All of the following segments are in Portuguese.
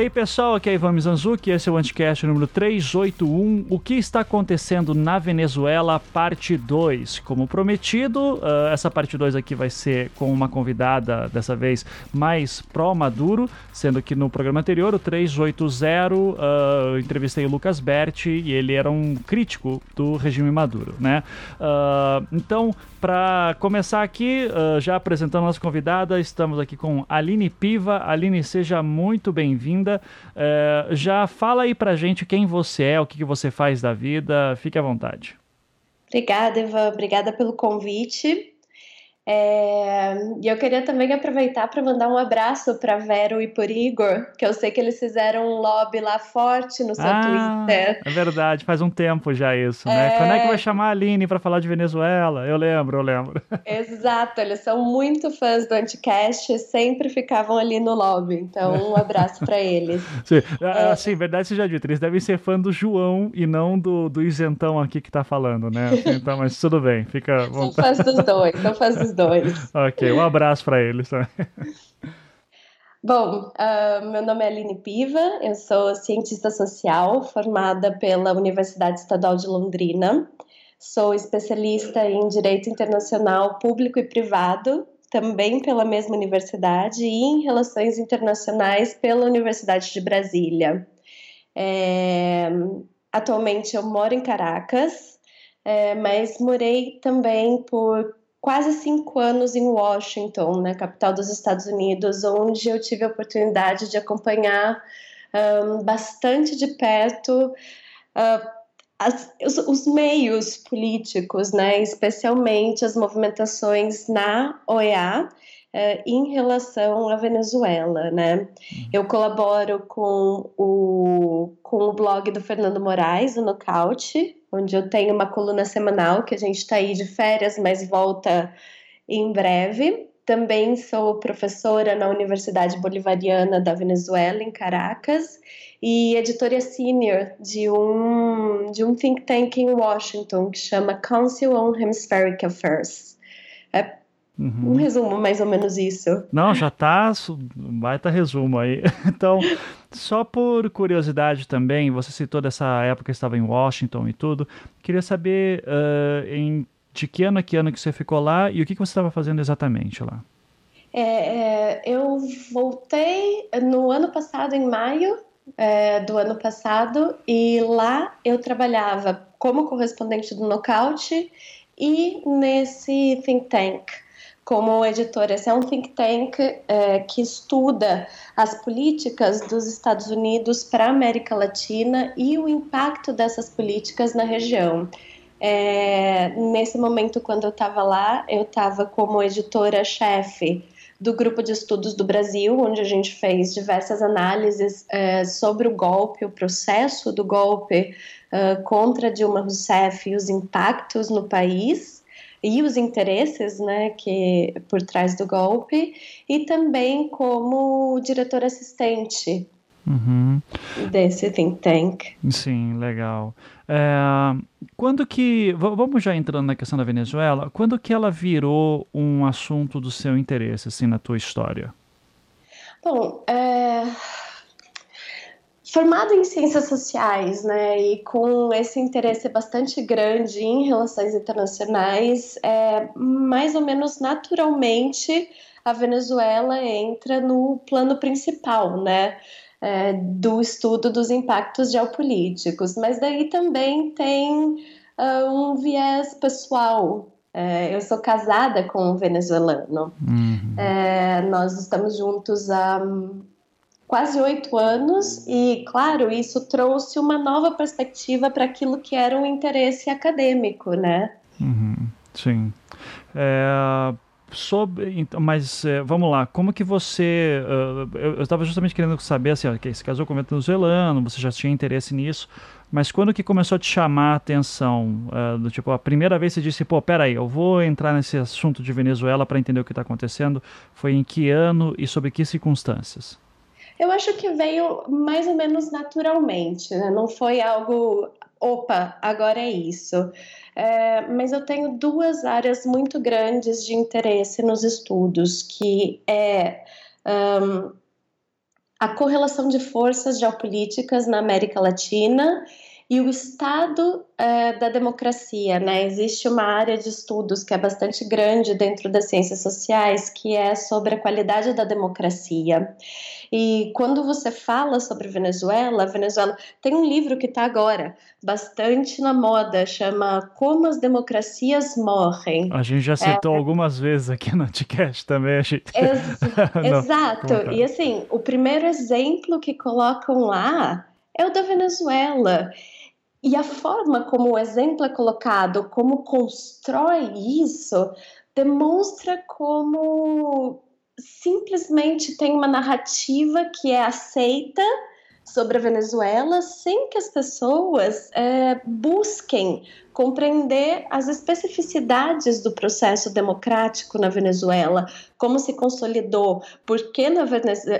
aí, pessoal, aqui é Ivan Mizanzuki, esse é o Anticast número 381. O que está acontecendo na Venezuela, parte 2. Como prometido, uh, essa parte 2 aqui vai ser com uma convidada, dessa vez mais pró-Maduro, sendo que no programa anterior, o 380, uh, eu entrevistei o Lucas Berti e ele era um crítico do regime Maduro, né? Uh, então, para começar aqui, já apresentando a nossa convidada, estamos aqui com Aline Piva. Aline, seja muito bem-vinda. Uh, já fala aí pra gente quem você é, o que, que você faz da vida. Fique à vontade. Obrigada, Eva. Obrigada pelo convite. É, e eu queria também aproveitar para mandar um abraço para Vero e por Igor, que eu sei que eles fizeram um lobby lá forte no seu ah, Twitter. É verdade, faz um tempo já isso, né? É... Quando é que vai chamar a Aline para falar de Venezuela? Eu lembro, eu lembro. Exato, eles são muito fãs do Anticast, sempre ficavam ali no lobby. Então, um abraço para eles. Sim, é... assim, verdade seja dito, eles devem ser fã do João e não do, do isentão aqui que tá falando, né? Então, mas tudo bem, fica. São fãs dos dois, são fãs dos dois. ok, um abraço para eles também. Bom, uh, meu nome é Aline Piva, eu sou cientista social formada pela Universidade Estadual de Londrina. Sou especialista em Direito Internacional Público e Privado, também pela mesma universidade, e em Relações Internacionais pela Universidade de Brasília. É, atualmente eu moro em Caracas, é, mas morei também por quase cinco anos em Washington, na capital dos Estados Unidos, onde eu tive a oportunidade de acompanhar um, bastante de perto uh, as, os, os, meios políticos, né, especialmente as movimentações na OEA. Uh, em relação à Venezuela, né? Uhum. Eu colaboro com o, com o blog do Fernando Moraes, o Nocaute, onde eu tenho uma coluna semanal que a gente está aí de férias, mas volta em breve. Também sou professora na Universidade Bolivariana da Venezuela, em Caracas, e editora senior de um, de um think tank em Washington que chama Council on Hemispheric Affairs. É Uhum. Um resumo, mais ou menos isso. Não, já tá. Baita resumo aí. Então, só por curiosidade também, você citou dessa época que estava em Washington e tudo. Queria saber uh, em, de que ano a que ano que você ficou lá e o que, que você estava fazendo exatamente lá. É, é, eu voltei no ano passado, em maio é, do ano passado, e lá eu trabalhava como correspondente do Nocaute e nesse think tank como editora. Esse é um think tank é, que estuda as políticas dos Estados Unidos para a América Latina e o impacto dessas políticas na região. É, nesse momento, quando eu estava lá, eu estava como editora-chefe do Grupo de Estudos do Brasil, onde a gente fez diversas análises é, sobre o golpe, o processo do golpe é, contra Dilma Rousseff e os impactos no país e os interesses né, que por trás do golpe, e também como diretor assistente uhum. desse think tank. Sim, legal. É, quando que, vamos já entrando na questão da Venezuela, quando que ela virou um assunto do seu interesse, assim, na tua história? Bom, é, formado em ciências sociais, né, e com esse interesse bastante grande em relações internacionais, é, mais ou menos naturalmente a Venezuela entra no plano principal, né, é, do estudo dos impactos geopolíticos. Mas daí também tem uh, um viés pessoal. É, eu sou casada com um venezuelano. Uhum. É, nós estamos juntos há quase oito anos, e, claro, isso trouxe uma nova perspectiva para aquilo que era um interesse acadêmico, né? Uhum, sim. É, sobre, então, mas é, vamos lá, como que você. Uh, eu estava justamente querendo saber assim, se casou com um venezuelano, você já tinha interesse nisso, mas quando que começou a te chamar a atenção? Uh, do tipo, a primeira vez você disse, pô, peraí, eu vou entrar nesse assunto de Venezuela para entender o que está acontecendo. Foi em que ano e sobre que circunstâncias? Eu acho que veio mais ou menos naturalmente, né? não foi algo, opa, agora é isso. É, mas eu tenho duas áreas muito grandes de interesse nos estudos, que é um, a correlação de forças geopolíticas na América Latina e o estado é, da democracia, né? Existe uma área de estudos que é bastante grande dentro das ciências sociais, que é sobre a qualidade da democracia. E quando você fala sobre Venezuela, Venezuela tem um livro que está agora bastante na moda, chama Como as Democracias Morrem. A gente já citou é... algumas vezes aqui no podcast também. A gente... Ex Não, exato. E assim, o primeiro exemplo que colocam lá é o da Venezuela. E a forma como o exemplo é colocado, como constrói isso, demonstra como simplesmente tem uma narrativa que é aceita sobre a Venezuela sem que as pessoas é, busquem compreender as especificidades do processo democrático na Venezuela, como se consolidou, porque na,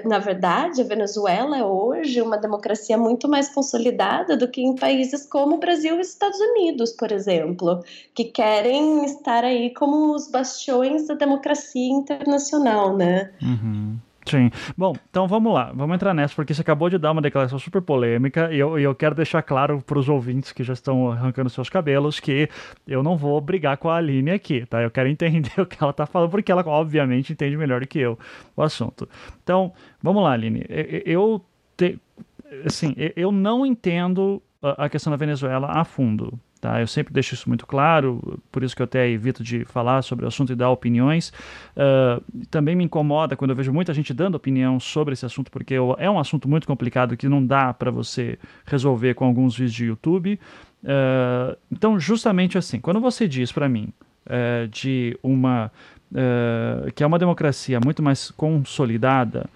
na verdade a Venezuela é hoje uma democracia muito mais consolidada do que em países como o Brasil e os Estados Unidos, por exemplo, que querem estar aí como os bastiões da democracia internacional, né? Uhum. Sim. Bom, então vamos lá, vamos entrar nessa, porque você acabou de dar uma declaração super polêmica e eu, eu quero deixar claro para os ouvintes que já estão arrancando seus cabelos que eu não vou brigar com a Aline aqui, tá? Eu quero entender o que ela está falando, porque ela obviamente entende melhor do que eu o assunto. Então, vamos lá, Aline. Eu, te, assim, eu não entendo a questão da Venezuela a fundo, Tá? Eu sempre deixo isso muito claro, por isso que eu até evito de falar sobre o assunto e dar opiniões. Uh, também me incomoda quando eu vejo muita gente dando opinião sobre esse assunto, porque é um assunto muito complicado que não dá para você resolver com alguns vídeos de YouTube. Uh, então, justamente assim, quando você diz para mim uh, de uma que é uma democracia muito mais consolidada,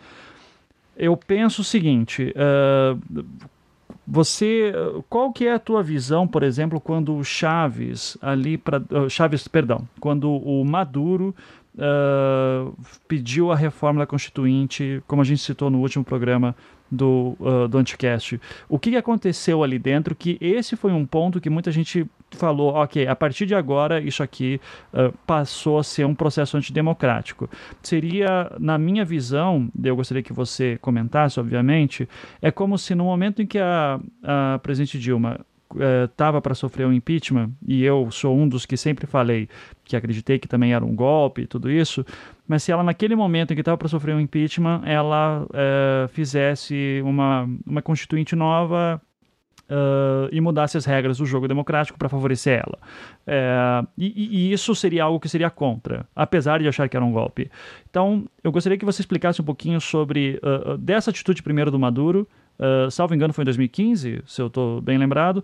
eu penso o seguinte: uh, você, qual que é a tua visão, por exemplo, quando o Chaves ali para uh, Chaves, perdão, quando o Maduro uh, pediu a reforma da Constituinte, como a gente citou no último programa do, uh, do Anticast. O que aconteceu ali dentro? Que esse foi um ponto que muita gente falou, ok, a partir de agora isso aqui uh, passou a ser um processo antidemocrático. Seria, na minha visão, eu gostaria que você comentasse, obviamente, é como se no momento em que a, a presidente Dilma estava uh, para sofrer um impeachment, e eu sou um dos que sempre falei que acreditei que também era um golpe e tudo isso, mas se ela naquele momento em que estava para sofrer um impeachment, ela uh, fizesse uma, uma constituinte nova Uh, e mudasse as regras do jogo democrático para favorecer ela. É, e, e, isso seria algo que seria contra, apesar de achar que era um golpe. Então, eu gostaria que você explicasse um pouquinho sobre uh, dessa atitude primeiro do Maduro. Uh, salvo engano, foi em 2015, se eu estou bem lembrado.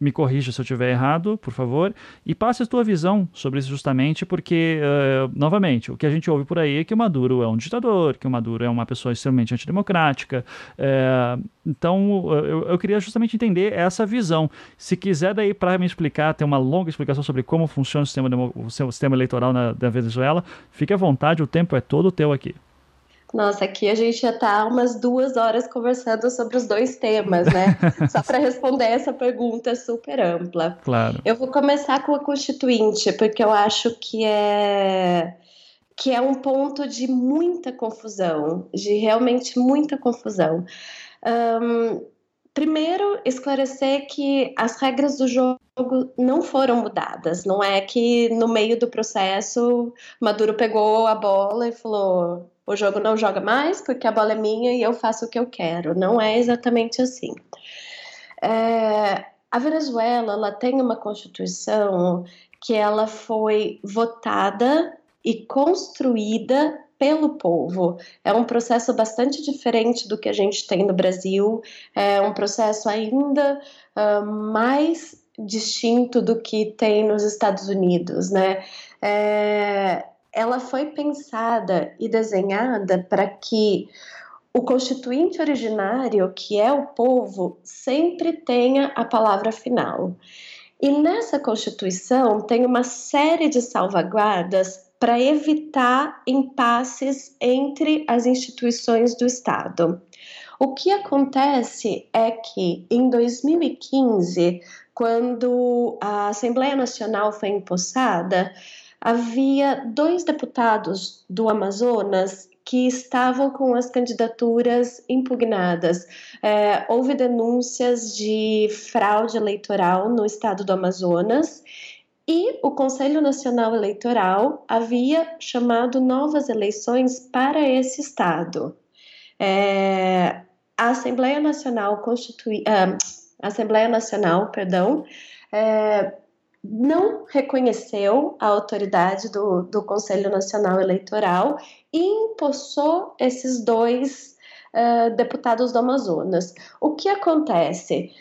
Me corrija se eu estiver errado, por favor, e passe a tua visão sobre isso justamente, porque, uh, novamente, o que a gente ouve por aí é que o Maduro é um ditador, que o Maduro é uma pessoa extremamente antidemocrática. Uh, então, eu, eu, queria justamente entender essa visão. Se quiser daí para me explicar, ter uma longa explicação sobre como funciona o sistema, o sistema eleitoral na, na Venezuela, fique à vontade, o tempo é todo teu aqui. Nossa, aqui a gente já está umas duas horas conversando sobre os dois temas, né? Só para responder essa pergunta super ampla. Claro. Eu vou começar com a Constituinte, porque eu acho que é que é um ponto de muita confusão, de realmente muita confusão. Um, primeiro, esclarecer que as regras do jogo não foram mudadas. Não é que no meio do processo Maduro pegou a bola e falou o jogo não joga mais porque a bola é minha e eu faço o que eu quero. Não é exatamente assim. É, a Venezuela ela tem uma constituição que ela foi votada e construída pelo povo. É um processo bastante diferente do que a gente tem no Brasil, é um processo ainda uh, mais distinto do que tem nos Estados Unidos, né? É, ela foi pensada e desenhada para que o constituinte originário, que é o povo, sempre tenha a palavra final. E nessa Constituição tem uma série de salvaguardas para evitar impasses entre as instituições do Estado. O que acontece é que em 2015, quando a Assembleia Nacional foi empossada, havia dois deputados do Amazonas que estavam com as candidaturas impugnadas. É, houve denúncias de fraude eleitoral no estado do Amazonas e o Conselho Nacional Eleitoral havia chamado novas eleições para esse estado. É, a Assembleia Nacional Constitui, uh, Assembleia Nacional, perdão, é, não reconheceu a autoridade do, do Conselho Nacional Eleitoral e impossou esses dois uh, deputados do Amazonas. O que acontece?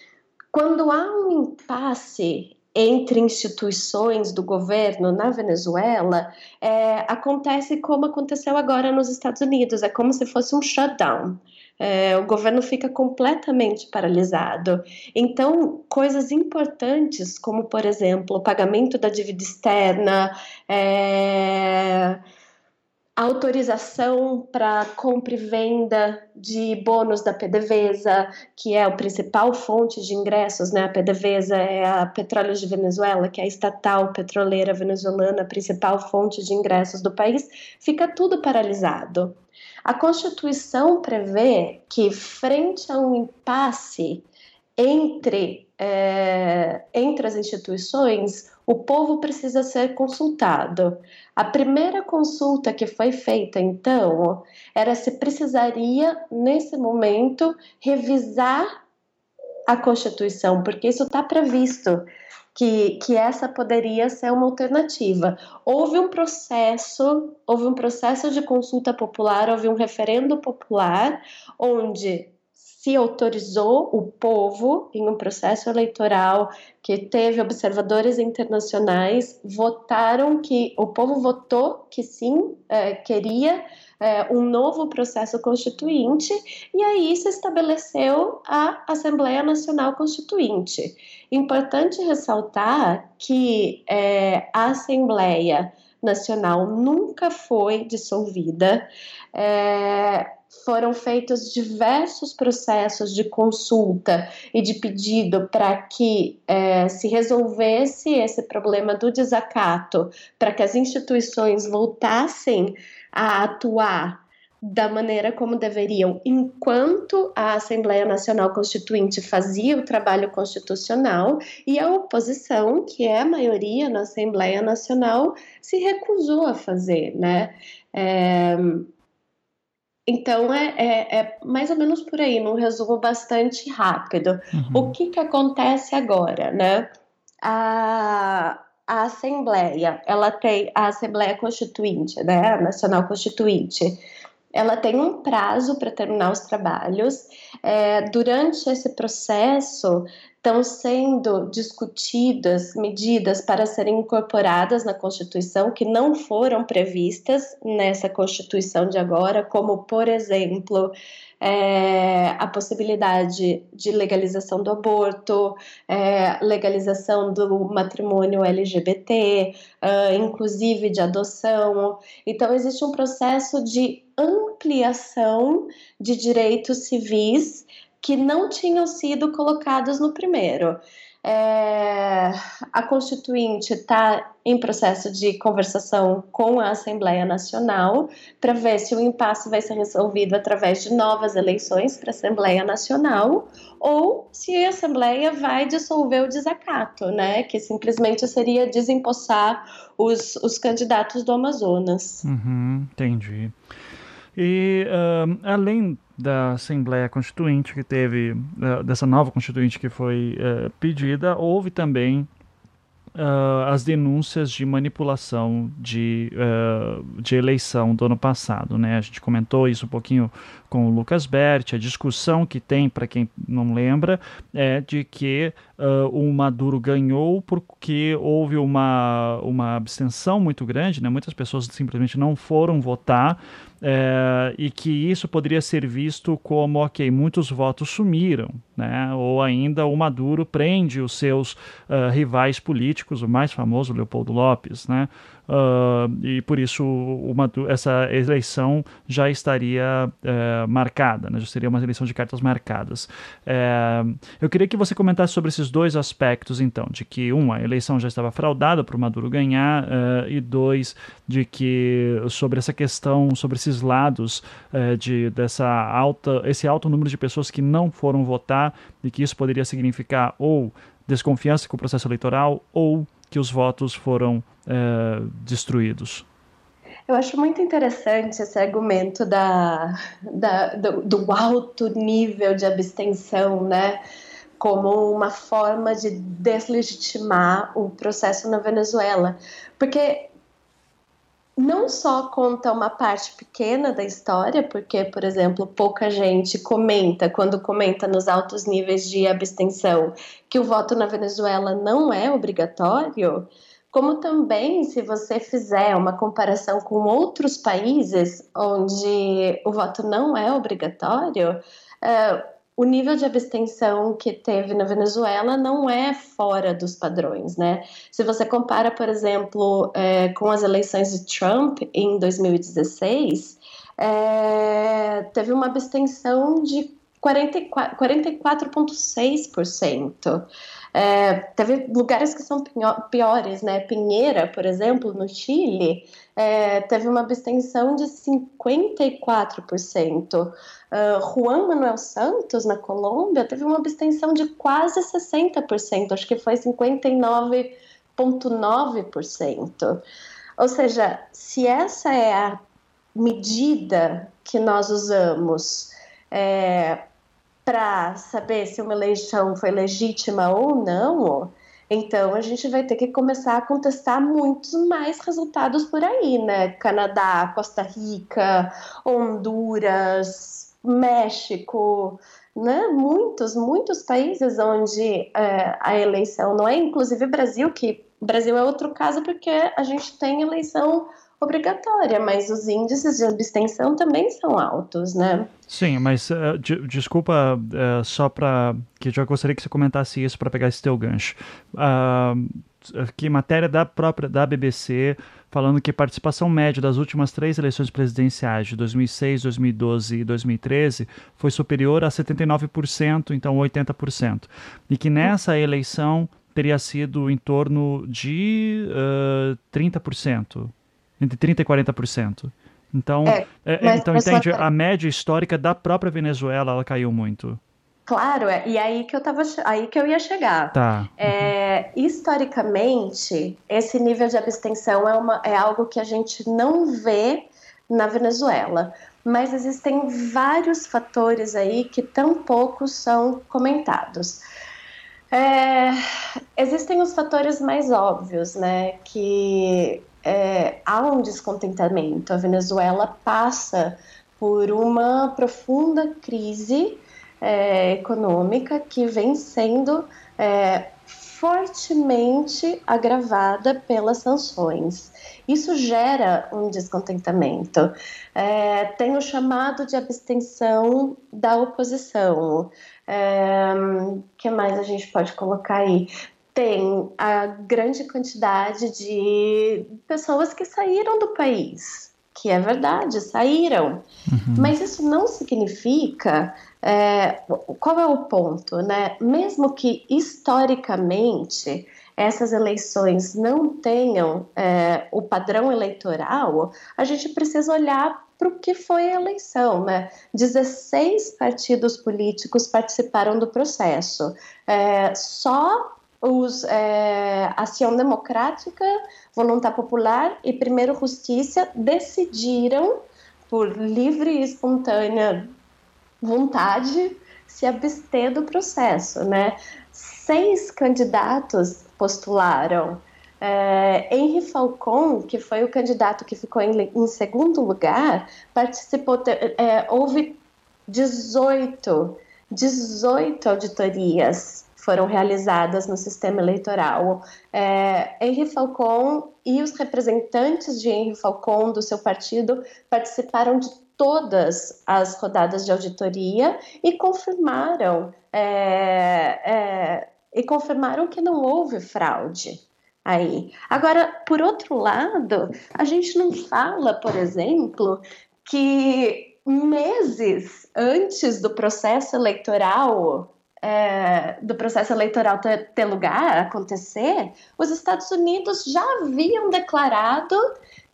Quando há um impasse entre instituições do governo na Venezuela, é, acontece como aconteceu agora nos Estados Unidos, é como se fosse um shutdown é, o governo fica completamente paralisado. Então, coisas importantes, como, por exemplo, o pagamento da dívida externa, é, autorização para compra e venda de bônus da PDVSA, que é a principal fonte de ingressos, né? A PDVSA é a Petróleos de Venezuela, que é a estatal petroleira venezuelana, a principal fonte de ingressos do país, fica tudo paralisado. A Constituição prevê que, frente a um impasse entre, é, entre as instituições, o povo precisa ser consultado. A primeira consulta que foi feita, então, era se precisaria, nesse momento, revisar a Constituição, porque isso está previsto que, que essa poderia ser uma alternativa. Houve um processo, houve um processo de consulta popular, houve um referendo popular, onde se autorizou o povo em um processo eleitoral que teve observadores internacionais votaram que o povo votou que sim é, queria é, um novo processo constituinte e aí se estabeleceu a Assembleia Nacional Constituinte. Importante ressaltar que é, a Assembleia Nacional nunca foi dissolvida. É, foram feitos diversos processos de consulta e de pedido para que é, se resolvesse esse problema do desacato, para que as instituições voltassem a atuar da maneira como deveriam, enquanto a Assembleia Nacional Constituinte fazia o trabalho constitucional e a oposição, que é a maioria na Assembleia Nacional, se recusou a fazer, né? É, então é, é, é, mais ou menos por aí, num resumo bastante rápido. Uhum. O que, que acontece agora, né? A, a Assembleia, ela tem a Assembleia Constituinte, né? A Nacional Constituinte, ela tem um prazo para terminar os trabalhos. É, durante esse processo, estão sendo discutidas medidas para serem incorporadas na Constituição que não foram previstas nessa Constituição de agora, como, por exemplo, é, a possibilidade de legalização do aborto, é, legalização do matrimônio LGBT, uh, inclusive de adoção. Então, existe um processo de ampliação de direitos civis que não tinham sido colocados no primeiro. É, a Constituinte está em processo de conversação com a Assembleia Nacional para ver se o impasse vai ser resolvido através de novas eleições para a Assembleia Nacional ou se a Assembleia vai dissolver o desacato, né? Que simplesmente seria desempossar os, os candidatos do Amazonas. Uhum, entendi. E uh, além da Assembleia Constituinte que teve, uh, dessa nova Constituinte que foi uh, pedida, houve também uh, as denúncias de manipulação de, uh, de eleição do ano passado. Né? A gente comentou isso um pouquinho com o Lucas Berti, a discussão que tem, para quem não lembra, é de que uh, o Maduro ganhou porque houve uma, uma abstenção muito grande, né? muitas pessoas simplesmente não foram votar, é, e que isso poderia ser visto como, ok, muitos votos sumiram, né? ou ainda o Maduro prende os seus uh, rivais políticos, o mais famoso, Leopoldo Lopes, né? uh, e por isso uma, essa eleição já estaria uh, marcada, né? já seria uma eleição de cartas marcadas. Uh, eu queria que você comentasse sobre esses dois aspectos, então, de que, um, a eleição já estava fraudada para o Maduro ganhar, eh, e dois, de que sobre essa questão, sobre esses lados de, dessa alta, esse alto número de pessoas que não foram votar e que isso poderia significar ou desconfiança com o processo eleitoral ou que os votos foram é, destruídos. Eu acho muito interessante esse argumento da, da do, do, alto nível de abstenção, né? Como uma forma de deslegitimar o processo na Venezuela. Porque não só conta uma parte pequena da história, porque, por exemplo, pouca gente comenta, quando comenta nos altos níveis de abstenção, que o voto na Venezuela não é obrigatório, como também, se você fizer uma comparação com outros países onde o voto não é obrigatório, uh, o nível de abstenção que teve na Venezuela não é fora dos padrões, né? Se você compara, por exemplo, é, com as eleições de Trump em 2016, é, teve uma abstenção de 44,6%. É, teve lugares que são piores, né? Pinheira, por exemplo, no Chile, é, teve uma abstenção de 54%. Uh, Juan Manuel Santos, na Colômbia, teve uma abstenção de quase 60%, acho que foi 59,9%. Ou seja, se essa é a medida que nós usamos é, para saber se uma eleição foi legítima ou não, então a gente vai ter que começar a contestar muitos mais resultados por aí, né? Canadá, Costa Rica, Honduras, México, né? Muitos, muitos países onde é, a eleição não é, inclusive Brasil, que Brasil é outro caso porque a gente tem eleição obrigatória, mas os índices de abstenção também são altos, né? Sim, mas uh, de, desculpa uh, só para que já gostaria que você comentasse isso para pegar esse teu gancho. Uh, que matéria da própria da BBC falando que participação média das últimas três eleições presidenciais de 2006, 2012 e 2013 foi superior a 79%, então 80%, e que nessa eleição teria sido em torno de uh, 30% entre 30% e 40%. Então, é, é, então entende, a média histórica da própria Venezuela ela caiu muito. Claro, é, e aí que eu tava, aí que eu ia chegar. Tá. É, historicamente, esse nível de abstenção é, uma, é algo que a gente não vê na Venezuela, mas existem vários fatores aí que tão poucos são comentados. É, existem os fatores mais óbvios, né? Que é, há um descontentamento. A Venezuela passa por uma profunda crise é, econômica que vem sendo é, fortemente agravada pelas sanções. Isso gera um descontentamento. É, tem o chamado de abstenção da oposição. É, que mais a gente pode colocar aí? Tem a grande quantidade de pessoas que saíram do país, que é verdade, saíram. Uhum. Mas isso não significa. É, qual é o ponto, né? Mesmo que historicamente essas eleições não tenham é, o padrão eleitoral, a gente precisa olhar para o que foi a eleição. Né? 16 partidos políticos participaram do processo. É, só os é, Ação Democrática, Voluntar Popular e Primeiro Justiça decidiram, por livre e espontânea vontade, se abster do processo. Né? Seis candidatos postularam. É, Henry Falcon, que foi o candidato que ficou em, em segundo lugar, participou, é, houve 18, 18 auditorias foram realizadas no sistema eleitoral. É, Henri Falcon e os representantes de Henri Falcon do seu partido participaram de todas as rodadas de auditoria e confirmaram é, é, e confirmaram que não houve fraude. aí. Agora, por outro lado, a gente não fala, por exemplo, que meses antes do processo eleitoral é, do processo eleitoral ter, ter, lugar, acontecer, os Estados Unidos já haviam declarado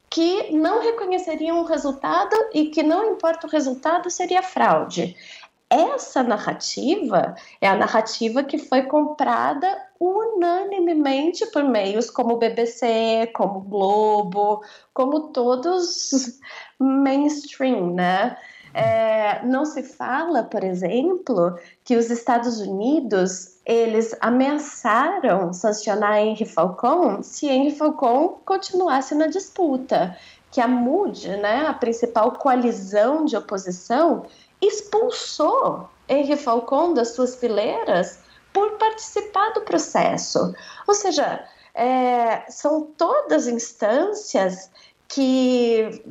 que não reconheceriam o resultado e que não importa o resultado seria fraude. Essa narrativa é a narrativa que foi comprada unanimemente por meios como o BBC, como o Globo, como todos mainstream, né? É, não se fala, por exemplo, que os Estados Unidos eles ameaçaram sancionar Henry Falcon se Henry Falcon continuasse na disputa, que a MUD, né, a principal coalizão de oposição, expulsou Henry Falcon das suas fileiras por participar do processo. Ou seja, é, são todas instâncias que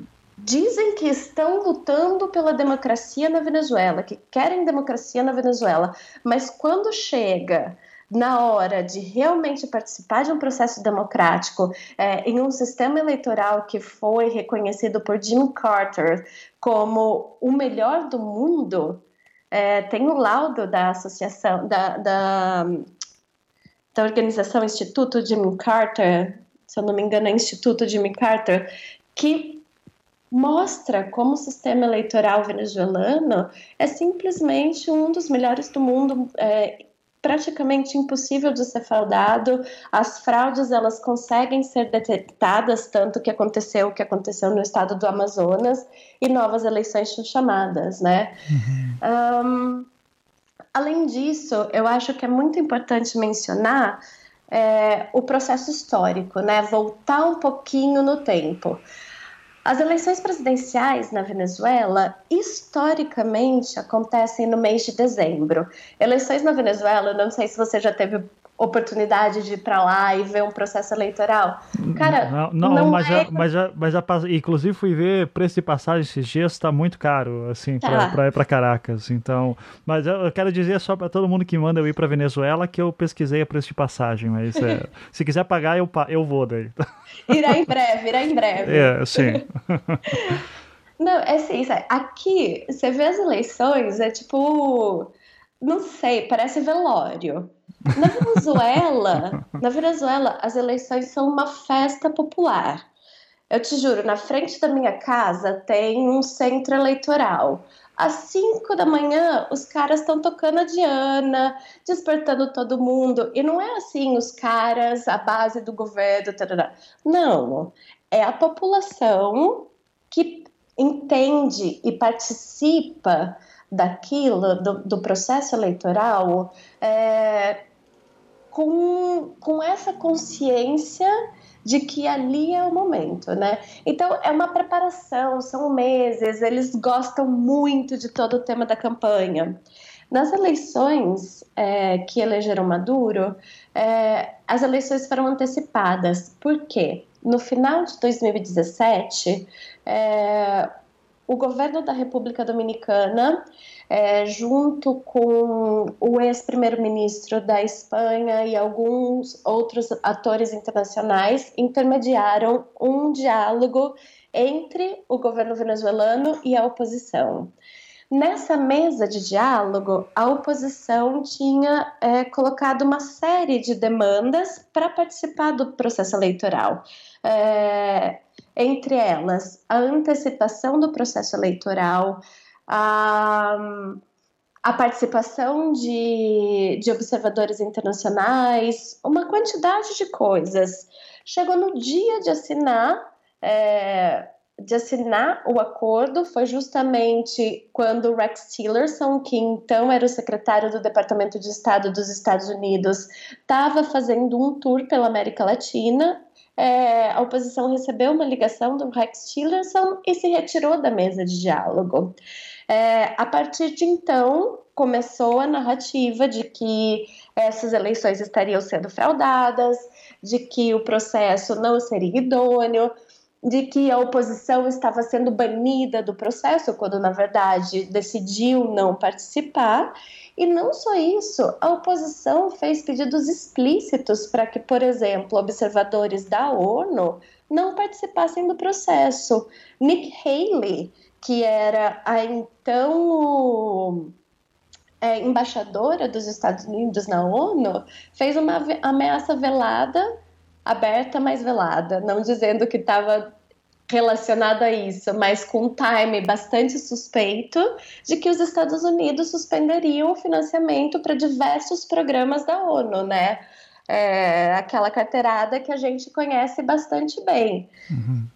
dizem que estão lutando pela democracia na Venezuela, que querem democracia na Venezuela, mas quando chega na hora de realmente participar de um processo democrático é, em um sistema eleitoral que foi reconhecido por Jimmy Carter como o melhor do mundo, é, tem o laudo da associação, da, da, da organização Instituto Jimmy Carter, se eu não me engano é Instituto Jimmy Carter, que mostra como o sistema eleitoral venezuelano é simplesmente um dos melhores do mundo, é, praticamente impossível de ser fraudado. As fraudes elas conseguem ser detectadas, tanto que aconteceu o que aconteceu no estado do Amazonas e novas eleições são chamadas, né? Uhum. Um, além disso, eu acho que é muito importante mencionar é, o processo histórico, né? Voltar um pouquinho no tempo. As eleições presidenciais na Venezuela, historicamente, acontecem no mês de dezembro. Eleições na Venezuela, não sei se você já teve oportunidade de ir para lá e ver um processo eleitoral. Cara, não, não, não mas, é... já, mas, já, mas já, inclusive fui ver preço de passagem esses dias, está muito caro, assim, tá. para ir para Caracas. Então, mas eu quero dizer só para todo mundo que manda eu ir para Venezuela que eu pesquisei a preço de passagem, mas é, se quiser pagar eu, eu vou daí. Irá em breve, irá em breve. É, sim. Não, é assim, aqui você vê as eleições, é tipo, não sei, parece velório. Na Venezuela, na Venezuela, as eleições são uma festa popular. Eu te juro, na frente da minha casa tem um centro eleitoral. Às 5 da manhã, os caras estão tocando a Diana, despertando todo mundo. E não é assim, os caras, a base do governo, tarará. não. É a população que entende e participa daquilo, do, do processo eleitoral, é, com, com essa consciência de que ali é o momento, né? Então é uma preparação, são meses, eles gostam muito de todo o tema da campanha. Nas eleições é, que elegeram Maduro, é, as eleições foram antecipadas. Por quê? No final de 2017, é, o governo da República Dominicana é, junto com o ex-primeiro-ministro da Espanha e alguns outros atores internacionais, intermediaram um diálogo entre o governo venezuelano e a oposição. Nessa mesa de diálogo, a oposição tinha é, colocado uma série de demandas para participar do processo eleitoral. É, entre elas, a antecipação do processo eleitoral, a, a participação de, de observadores internacionais, uma quantidade de coisas. Chegou no dia de assinar. É, de assinar o acordo foi justamente quando Rex Tillerson, que então era o secretário do Departamento de Estado dos Estados Unidos, estava fazendo um tour pela América Latina. É, a oposição recebeu uma ligação do Rex Tillerson e se retirou da mesa de diálogo. É, a partir de então, começou a narrativa de que essas eleições estariam sendo fraudadas, de que o processo não seria idôneo. De que a oposição estava sendo banida do processo, quando na verdade decidiu não participar. E não só isso, a oposição fez pedidos explícitos para que, por exemplo, observadores da ONU não participassem do processo. Nick Haley, que era a então é, embaixadora dos Estados Unidos na ONU, fez uma ameaça velada, aberta, mas velada, não dizendo que estava relacionado a isso, mas com um time bastante suspeito de que os Estados Unidos suspenderiam o financiamento para diversos programas da ONU, né? É, aquela carteirada que a gente conhece bastante bem. Uhum.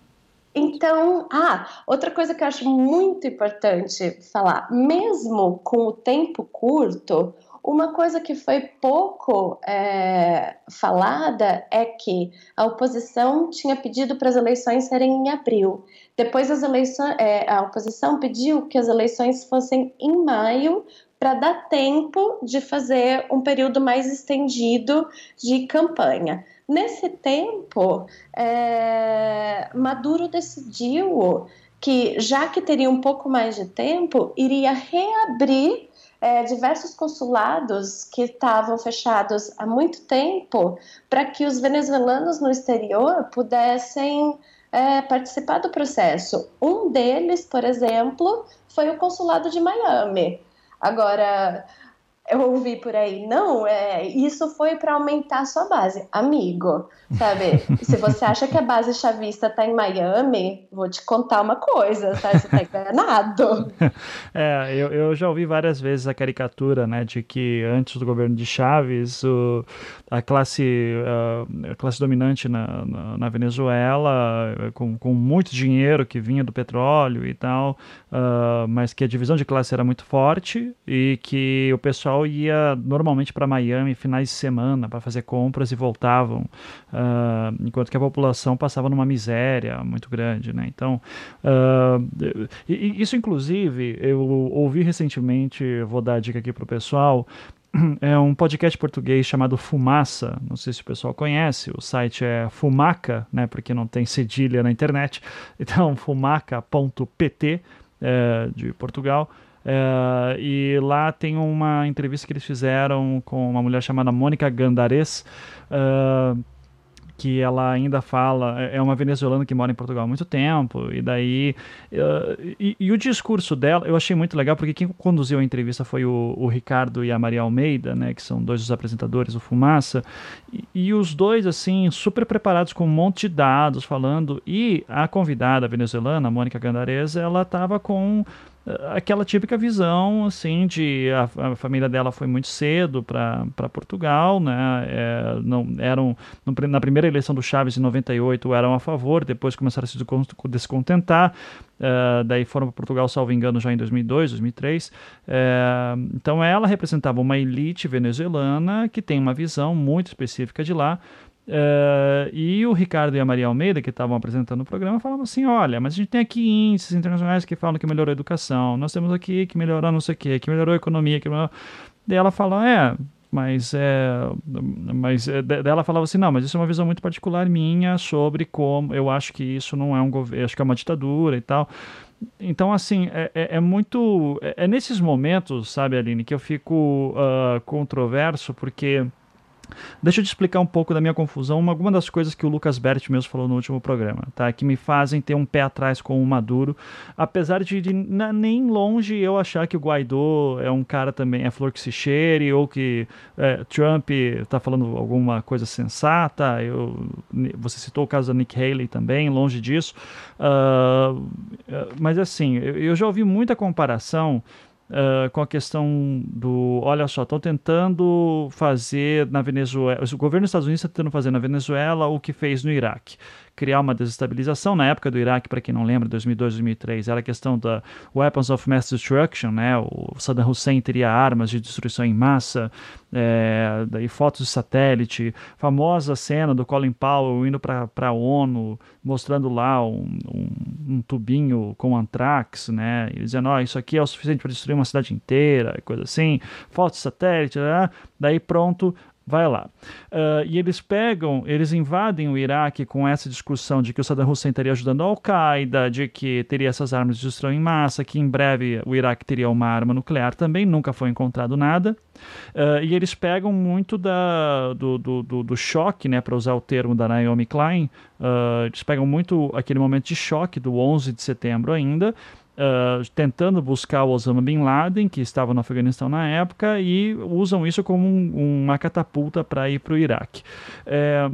Então, ah, outra coisa que eu acho muito importante falar, mesmo com o tempo curto, uma coisa que foi pouco é, falada é que a oposição tinha pedido para as eleições serem em abril. Depois as eleições, é, a oposição pediu que as eleições fossem em maio para dar tempo de fazer um período mais estendido de campanha. Nesse tempo, é, Maduro decidiu que, já que teria um pouco mais de tempo, iria reabrir é, diversos consulados que estavam fechados há muito tempo para que os venezuelanos no exterior pudessem é, participar do processo. Um deles, por exemplo, foi o consulado de Miami. Agora, eu ouvi por aí, não, é, isso foi para aumentar a sua base. Amigo, sabe? Se você acha que a base chavista está em Miami, vou te contar uma coisa, sabe? Você está enganado. É, eu, eu já ouvi várias vezes a caricatura, né, de que antes do governo de Chaves, o, a classe, a, a classe dominante na, na, na, Venezuela, com, com muito dinheiro que vinha do petróleo e tal, uh, mas que a divisão de classe era muito forte e que o pessoal pessoal ia normalmente para Miami finais de semana para fazer compras e voltavam, uh, enquanto que a população passava numa miséria muito grande, né? Então, uh, isso inclusive eu ouvi recentemente, vou dar a dica aqui para o pessoal, é um podcast português chamado Fumaça. Não sei se o pessoal conhece. O site é Fumaca, né? Porque não tem cedilha na internet. Então, fumaca.pt é, de Portugal. Uh, e lá tem uma entrevista que eles fizeram com uma mulher chamada Mônica Gandares. Uh, que ela ainda fala, é, é uma venezuelana que mora em Portugal há muito tempo, e daí. Uh, e, e, o discurso dela eu achei muito legal, porque quem conduziu a entrevista foi o, o Ricardo e a Maria Almeida, né, que são dois dos apresentadores do Fumaça, e, e, os dois, assim, super preparados com um monte de dados falando, e a convidada venezuelana, Mônica Gandarese, ela estava com aquela típica visão assim de a, a família dela foi muito cedo para Portugal, né? É, não eram no, na primeira eleição do Chaves em 98 eram a favor, depois começaram a se descontentar. Uh, daí foram para Portugal, salvo engano, já em 2002, 2003. Uh, então ela representava uma elite venezuelana que tem uma visão muito específica de lá, Uh, e o Ricardo e a Maria Almeida, que estavam apresentando o programa, falavam assim: olha, mas a gente tem aqui índices internacionais que falam que melhorou a educação, nós temos aqui que melhorou não sei o quê, que melhorou a economia, que melhorou... Daí ela fala: é, mas é. Mas é, ela falava assim: não, mas isso é uma visão muito particular minha sobre como eu acho que isso não é um governo, acho que é uma ditadura e tal. Então, assim, é, é, é muito. É, é, nesses momentos, sabe, Aline, que eu fico uh, controverso, porque Deixa eu te explicar um pouco da minha confusão, alguma das coisas que o Lucas Bert mesmo falou no último programa, tá? Que me fazem ter um pé atrás com o Maduro, apesar de, de nem longe eu achar que o Guaidó é um cara também, é flor que se cheire, ou que é, Trump está falando alguma coisa sensata. Eu, você citou o caso da Nick Haley também, longe disso. Uh, mas assim, eu, eu já ouvi muita comparação Uh, com a questão do, olha só, estão tentando fazer na Venezuela, o governo dos Estados Unidos está tentando fazer na Venezuela o que fez no Iraque criar uma desestabilização. Na época do Iraque, para quem não lembra, 2002, 2003, era a questão da Weapons of Mass Destruction, né? O Saddam Hussein teria armas de destruição em massa, é, daí fotos de satélite, famosa cena do Colin Powell indo para a ONU, mostrando lá um, um, um tubinho com antrax, né? E dizendo, oh, isso aqui é o suficiente para destruir uma cidade inteira, coisa assim, fotos de satélite, né? daí pronto, vai lá. Uh, e eles pegam, eles invadem o Iraque com essa discussão de que o Saddam Hussein estaria ajudando a Al-Qaeda, de que teria essas armas de destruição em massa, que em breve o Iraque teria uma arma nuclear também, nunca foi encontrado nada. Uh, e eles pegam muito da, do, do, do, do choque, né, para usar o termo da Naomi Klein, uh, eles pegam muito aquele momento de choque do 11 de setembro ainda, Uh, tentando buscar o Osama Bin Laden, que estava no Afeganistão na época, e usam isso como um, uma catapulta para ir para o Iraque. É,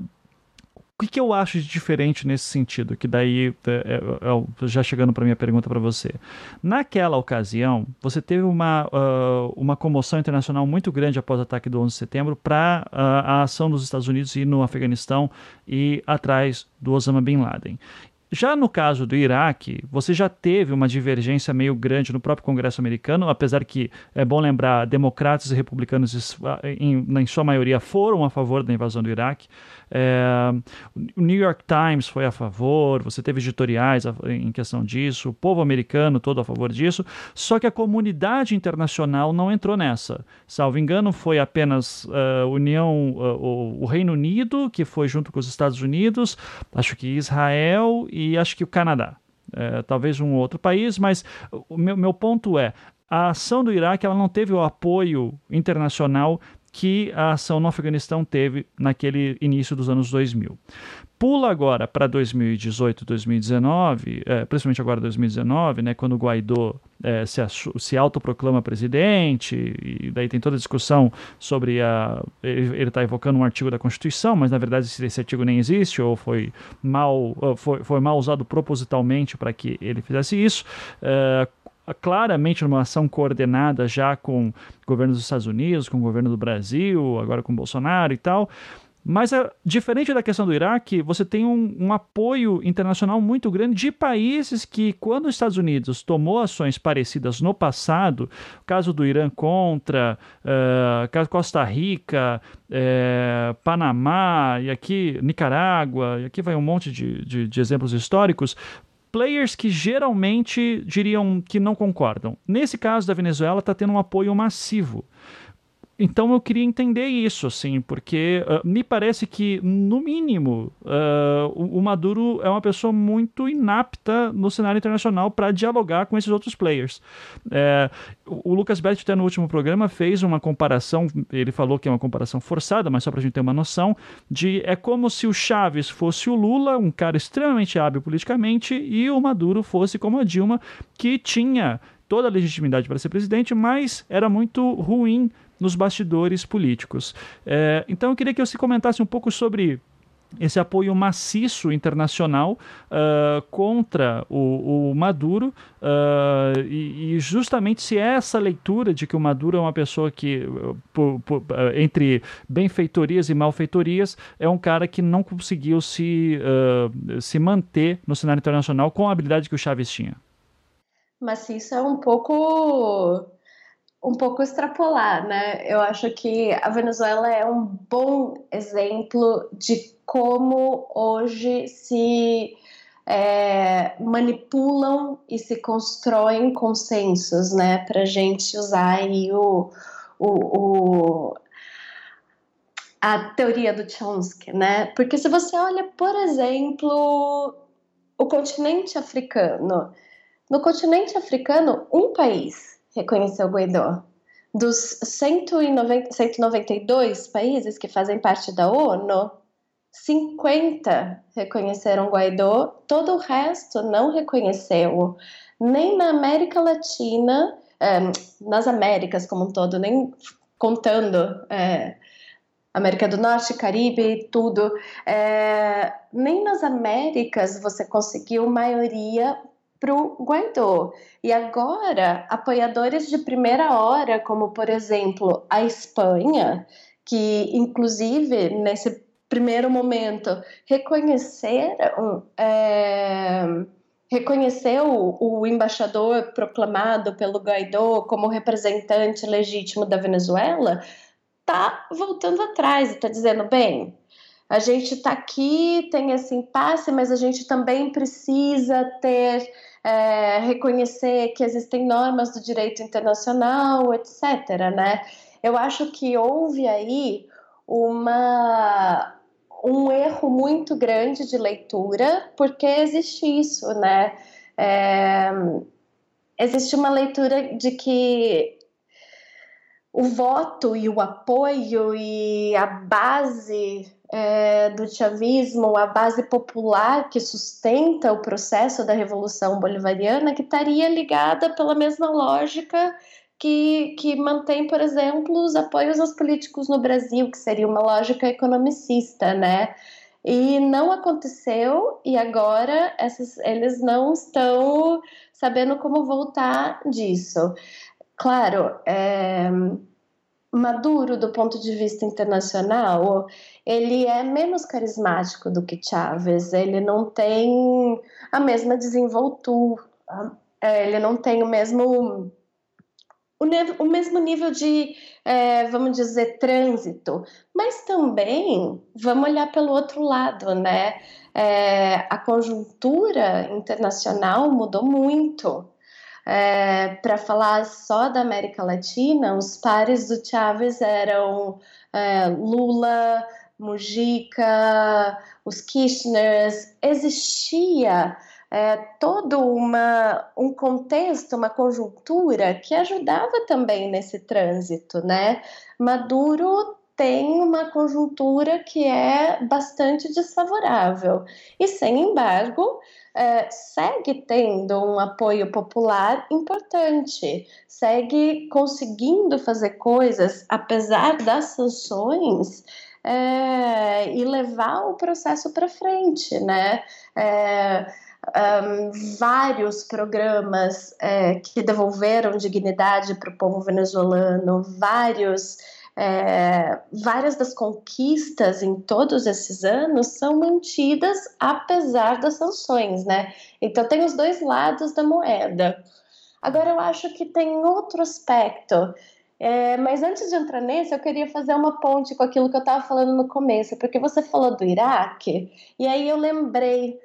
o que, que, eu acho de diferente nesse sentido? Que daí, é, é, é já chegando para minha pergunta para você. Naquela ocasião, você teve uma, uh, uma comoção internacional muito grande após o ataque do 11 de setembro para uh, a ação dos Estados Unidos ir no Afeganistão e atrás do Osama Bin Laden. Já no caso do Iraque, você já teve uma divergência meio grande no próprio Congresso americano, apesar que é bom lembrar, democratas e republicanos, em, em sua maioria, foram a favor da invasão do Iraque. É, o New York Times foi a favor, você teve editoriais em questão disso, o povo americano todo a favor disso, só que a comunidade internacional não entrou nessa. Salvo engano, foi apenas uh, União, uh, o, o, Reino Unido, que foi junto com os Estados Unidos, acho que Israel e acho que o Canadá. É, talvez um outro país, mas o meu, meu ponto é: a ação do Iraque ela não teve o apoio internacional que a ação no Afeganistão teve naquele início dos anos 2000. Pula agora para 2018, 2019, é, principalmente agora 2019, né, quando o Guaidó é, se, se autoproclama presidente, e daí tem toda a discussão sobre a. Ele está evocando um artigo da Constituição, mas na verdade esse, esse artigo nem existe, ou foi mal, foi, foi mal usado propositalmente para que ele fizesse isso. É, claramente numa ação coordenada já com o governo dos Estados Unidos, com o governo do Brasil, agora com Bolsonaro e tal. Mas, é, diferente da questão do Iraque, você tem um, um, apoio internacional muito grande de países que, quando os Estados Unidos tomou ações parecidas no passado, caso do Irã contra, uh, Costa Rica, uh, Panamá, e aqui Nicarágua, e aqui vai um monte de, de, de exemplos históricos, players que geralmente diriam que não concordam. Nesse caso da Venezuela, está tendo um apoio massivo. Então eu queria entender isso, assim, porque uh, me parece que, no mínimo, uh, o, Maduro é uma pessoa muito inapta no cenário internacional para dialogar com esses outros players. É, o Lucas Bert, até no último programa, fez uma comparação, ele falou que é uma comparação forçada, mas só para a gente ter uma noção, de é como se o Chaves fosse o Lula, um cara extremamente hábil politicamente, e o Maduro fosse como a Dilma, que tinha toda a legitimidade para ser presidente, mas era muito ruim nos bastidores políticos. É, então eu queria que você comentasse um pouco sobre esse apoio maciço internacional uh, contra o, o Maduro uh, e, e, justamente se é essa leitura de que o Maduro é uma pessoa que, por, por, entre benfeitorias e malfeitorias, é um cara que não conseguiu se, uh, se manter no cenário internacional com a habilidade que o Chaves tinha. Mas isso é um pouco um pouco extrapolar, né? Eu acho que a Venezuela é um bom exemplo de como hoje se é, manipulam e se constroem consensos, né? Para gente usar aí o, o, o, a teoria do Chomsky, né? Porque se você olha, por exemplo, o continente africano, no continente africano, um país reconheceu Guaidó. Dos 190, 192 países que fazem parte da ONU, 50 reconheceram Guaidó, todo o resto não reconheceu. Nem na América Latina, é, nas Américas como um todo, nem contando é, América do Norte, Caribe, tudo. É, nem nas Américas você conseguiu maioria para o Guaidó. E agora, apoiadores de primeira hora, como por exemplo a Espanha, que inclusive nesse primeiro momento reconheceram. É, reconheceu o, embaixador proclamado pelo Guaidó como representante legítimo da Venezuela, tá voltando atrás e está dizendo, bem, a gente está aqui, tem esse impasse, mas a gente também precisa ter é, reconhecer que existem normas do direito internacional, etc. Né? Eu acho que houve aí uma um erro muito grande de leitura, porque existe isso, né? É, existe uma leitura de que o voto e o apoio e a base é, do chavismo, a base popular que sustenta o processo da Revolução Bolivariana, que estaria ligada pela mesma lógica que, que mantém, por exemplo, os apoios aos políticos no Brasil, que seria uma lógica economicista, né? E não aconteceu, e agora essas, eles não estão sabendo como voltar disso. Claro, é, Maduro, do ponto de vista internacional, ele é menos carismático do que Chávez, ele não tem a mesma desenvoltura, é, ele não tem o mesmo o, mesmo nível de, é, vamos dizer, trânsito, mas também vamos olhar pelo outro lado, né? É, a conjuntura internacional mudou muito. É, para falar só da América Latina, os pares do Chávez eram é, Lula, Mujica, os Kirchners. Existia é, todo uma, um contexto, uma conjuntura que ajudava também nesse trânsito, né? Maduro tem uma conjuntura que é bastante desfavorável e, sem embargo, é, segue tendo um apoio popular importante, segue conseguindo fazer coisas apesar das sanções é, e levar o processo para frente, né? É, um, vários programas é, que devolveram dignidade para o povo venezuelano, vários é, várias das conquistas em todos esses anos são mantidas apesar das sanções, né? Então tem os dois lados da moeda. Agora eu acho que tem outro aspecto. É, mas antes de entrar nesse, eu queria fazer uma ponte com aquilo que eu estava falando no começo, porque você falou do Iraque, e aí eu lembrei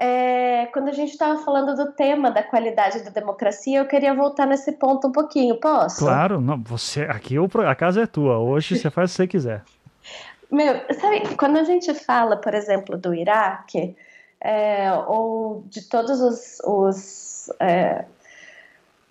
é, quando a gente estava falando do tema da qualidade da democracia, eu queria voltar nesse ponto um pouquinho, posso? Claro, não, você aqui a casa é tua, hoje você faz o que você quiser. Meu, sabe, quando a gente fala, por exemplo, do Iraque, é, ou de todos os, os é,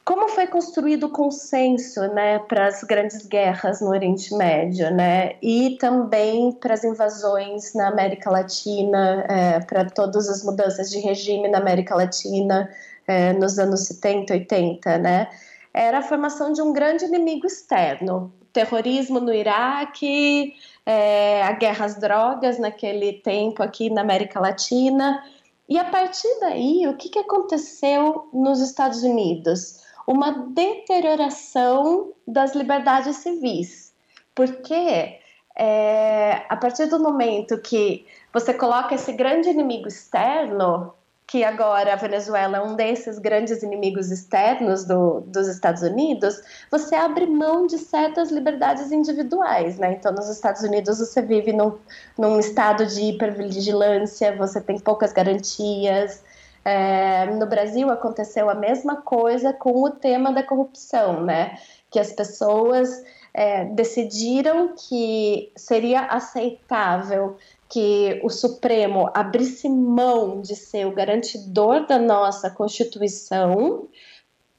como foi construído o consenso né, para as grandes guerras no Oriente Médio, né, e também para as invasões na América Latina, é, para todas as mudanças de regime na América Latina é, nos anos 70, 80, né, era a formação de um grande inimigo externo, terrorismo no Iraque, é, a guerra às drogas naquele tempo aqui na América Latina, e a partir daí, o que, que aconteceu nos Estados Unidos? Uma deterioração das liberdades civis, porque é, a partir do momento que você coloca esse grande inimigo externo, que agora a Venezuela é um desses grandes inimigos externos do, dos Estados Unidos, você abre mão de certas liberdades individuais, né? Então, nos Estados Unidos você vive num, num estado de hipervigilância, você tem poucas garantias, é, no Brasil aconteceu a mesma coisa com o tema da corrupção, né? Que as pessoas é, decidiram que seria aceitável que o Supremo abrisse mão de ser o garantidor da nossa Constituição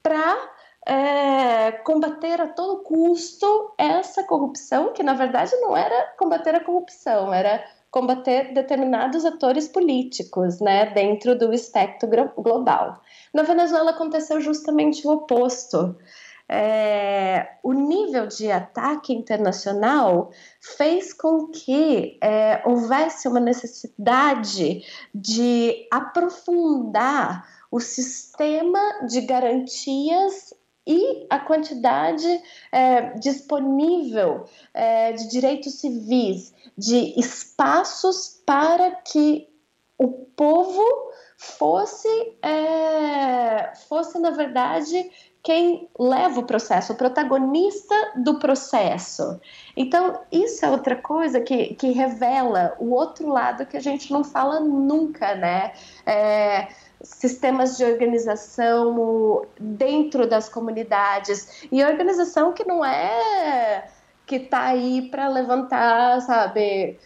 para é, combater a todo custo essa corrupção, que na verdade não era combater a corrupção, era combater determinados atores políticos, né, dentro do espectro global. Na Venezuela aconteceu justamente o oposto. É, o nível de ataque internacional fez com que é, houvesse uma necessidade de aprofundar o sistema de garantias e a quantidade é, disponível é, de direitos civis, de espaços para que o povo fosse, é, fosse na verdade, quem leva o processo, o protagonista do processo. Então, isso é outra coisa que, que revela o outro lado que a gente não fala nunca, né? É, sistemas de organização dentro das comunidades e organização que não é que está aí para levantar, sabe,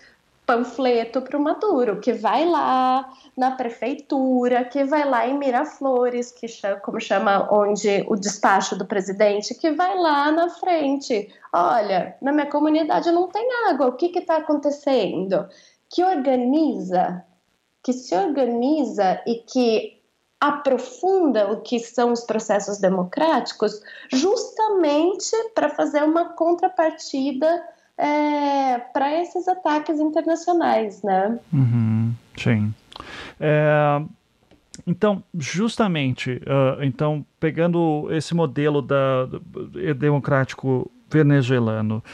panfleto para o Maduro, que vai lá na prefeitura, que vai lá em Miraflores, que chama, como chama onde o despacho do presidente, que vai lá na frente. Olha, na minha comunidade não tem água, o que está acontecendo? Que organiza, que se organiza e que aprofunda o que são os processos democráticos, justamente para fazer uma contrapartida é, para esses ataques internacionais, né? Uhum, sim. É, então, justamente, uh, então pegando esse modelo da, democrático venezuelano,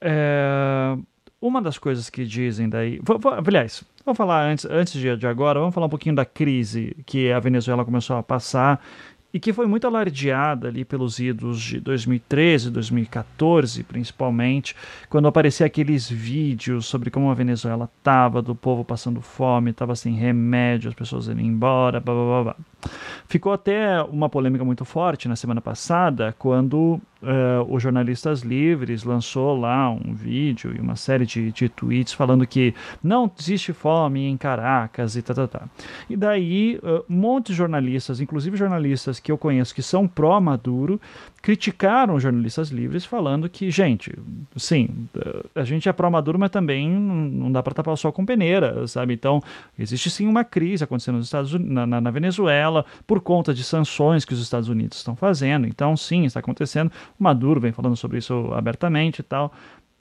é, uma das coisas que dizem daí, vou, vou, aliás, vamos falar antes, antes de, de agora, vamos falar um pouquinho da crise que a Venezuela começou a passar e que foi muito alardeada ali pelos idos de 2013, 2014, principalmente, quando apareciam aqueles vídeos sobre como a Venezuela estava, do povo passando fome, estava sem remédio, as pessoas indo embora, blá blá blá. blá. Ficou até uma polêmica muito forte na semana passada, quando uh, o Jornalistas Livres lançou lá um vídeo e uma série de, de tweets falando que não existe fome em Caracas e tá, tá, tá. E daí, uh, um monte de jornalistas, inclusive jornalistas que eu conheço que são pró-Maduro, criticaram jornalistas livres falando que, gente, sim, a gente é pró-Maduro, mas também não dá para tapar o sol com peneira, sabe? Então, existe sim uma crise acontecendo nos Estados Unidos, na, na Venezuela por conta de sanções que os Estados Unidos estão fazendo. Então, sim, está acontecendo. O Maduro vem falando sobre isso abertamente e tal.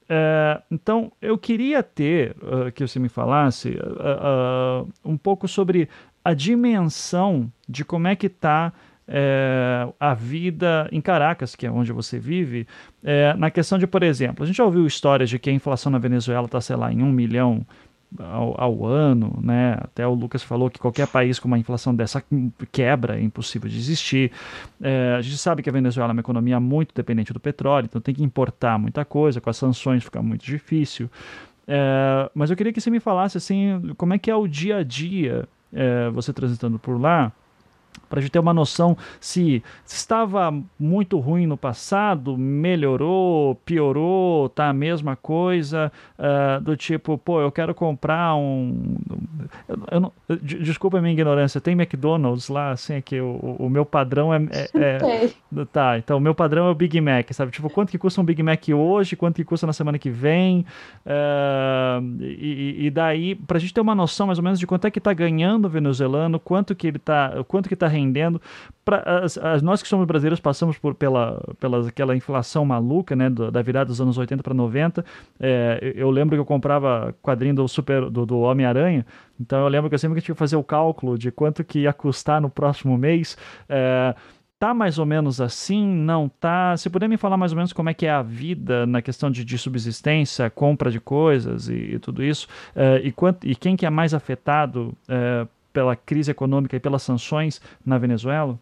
É, então, eu queria ter uh, que você me falasse uh, uh, um pouco sobre a dimensão de como é que está é, a vida em Caracas, que é onde você vive, é, na questão de, por exemplo, a gente já ouviu histórias de que a inflação na Venezuela está, sei lá, em um milhão ao, ao, ano, né? Até o Lucas falou que qualquer país com uma inflação dessa quebra é impossível de existir. É, a gente sabe que a Venezuela é uma economia muito dependente do petróleo, então tem que importar muita coisa, com as sanções fica muito difícil. É, mas eu queria que você me falasse assim, como é que é o dia a dia é, você transitando por lá para a gente ter uma noção se estava muito ruim no passado, melhorou, piorou, tá a mesma coisa, uh, do tipo, pô, eu quero comprar um. Eu, eu não, desculpa a minha ignorância, tem McDonald's lá, assim, é que o, o meu padrão é. é, é tá, então o meu padrão é o Big Mac, sabe? Tipo, quanto que custa um Big Mac hoje, quanto que custa na semana que vem, uh, e, e daí, para a gente ter uma noção mais ou menos de quanto é que está ganhando o venezuelano, quanto que ele tá, quanto que está rendendo. Pra, as, as, nós que somos brasileiros passamos por, pela, pela aquela inflação maluca, né, do, da virada dos anos 80 para 90. É, eu lembro que eu comprava quadrinho do, super, do, do Homem-Aranha, então eu lembro que eu sempre tinha que fazer o cálculo de quanto que ia custar no próximo mês. É, tá mais ou menos assim? Não tá? Se puder me falar mais ou menos como é que é a vida na questão de, de subsistência, compra de coisas e, e tudo isso, uh, e, quanto, e quem que é mais afetado uh, pela crise econômica e pelas sanções na Venezuela?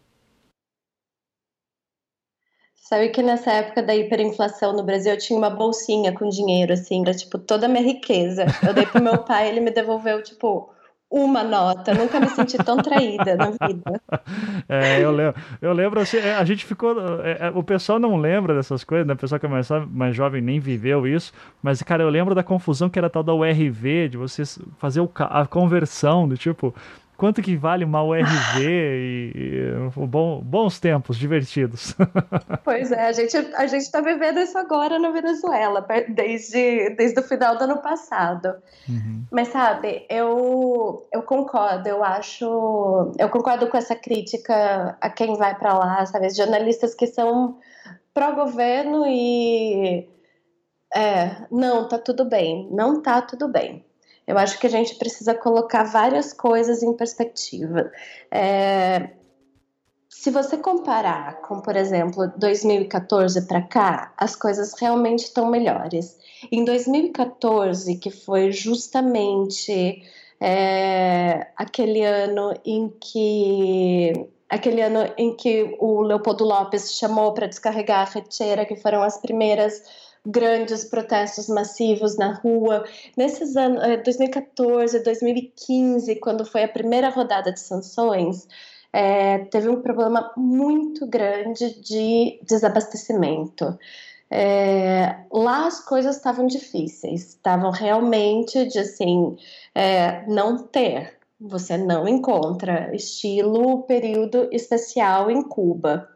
Sabe que nessa época da hiperinflação no Brasil eu tinha uma bolsinha com dinheiro, assim, era tipo toda a minha riqueza. Eu dei pro meu pai, ele me devolveu, tipo, uma nota. Eu nunca me senti tão traída na vida. É, eu lembro. Eu lembro assim, é, a gente ficou. É, é, o pessoal não lembra dessas coisas, né? O pessoal que é mais, mais jovem nem viveu isso. Mas, cara, eu lembro da confusão que era tal da URV, de você fazer o, a conversão, do tipo, quanto que vale uma URV e, e bom, bons tempos, divertidos. Pois é, a gente a gente está vivendo isso agora na Venezuela, desde, desde o final do ano passado. Uhum. Mas sabe, eu eu concordo, eu acho, eu concordo com essa crítica a quem vai para lá, sabe, jornalistas que são pró-governo e é, não, tá tudo bem, não tá tudo bem. Eu acho que a gente precisa colocar várias coisas em perspectiva. É, se você comparar com, por exemplo, 2014 para cá, as coisas realmente estão melhores. Em 2014, que foi justamente é, aquele ano em que aquele ano em que o Leopoldo Lopes chamou para descarregar a reteira, que foram as primeiras grandes protestos massivos na rua. Nesses anos, 2014, 2015, quando foi a primeira rodada de sanções, é, teve um problema muito grande de desabastecimento. é, lá as coisas estavam difíceis, estavam realmente de assim, é, não ter, você não encontra estilo período especial em Cuba.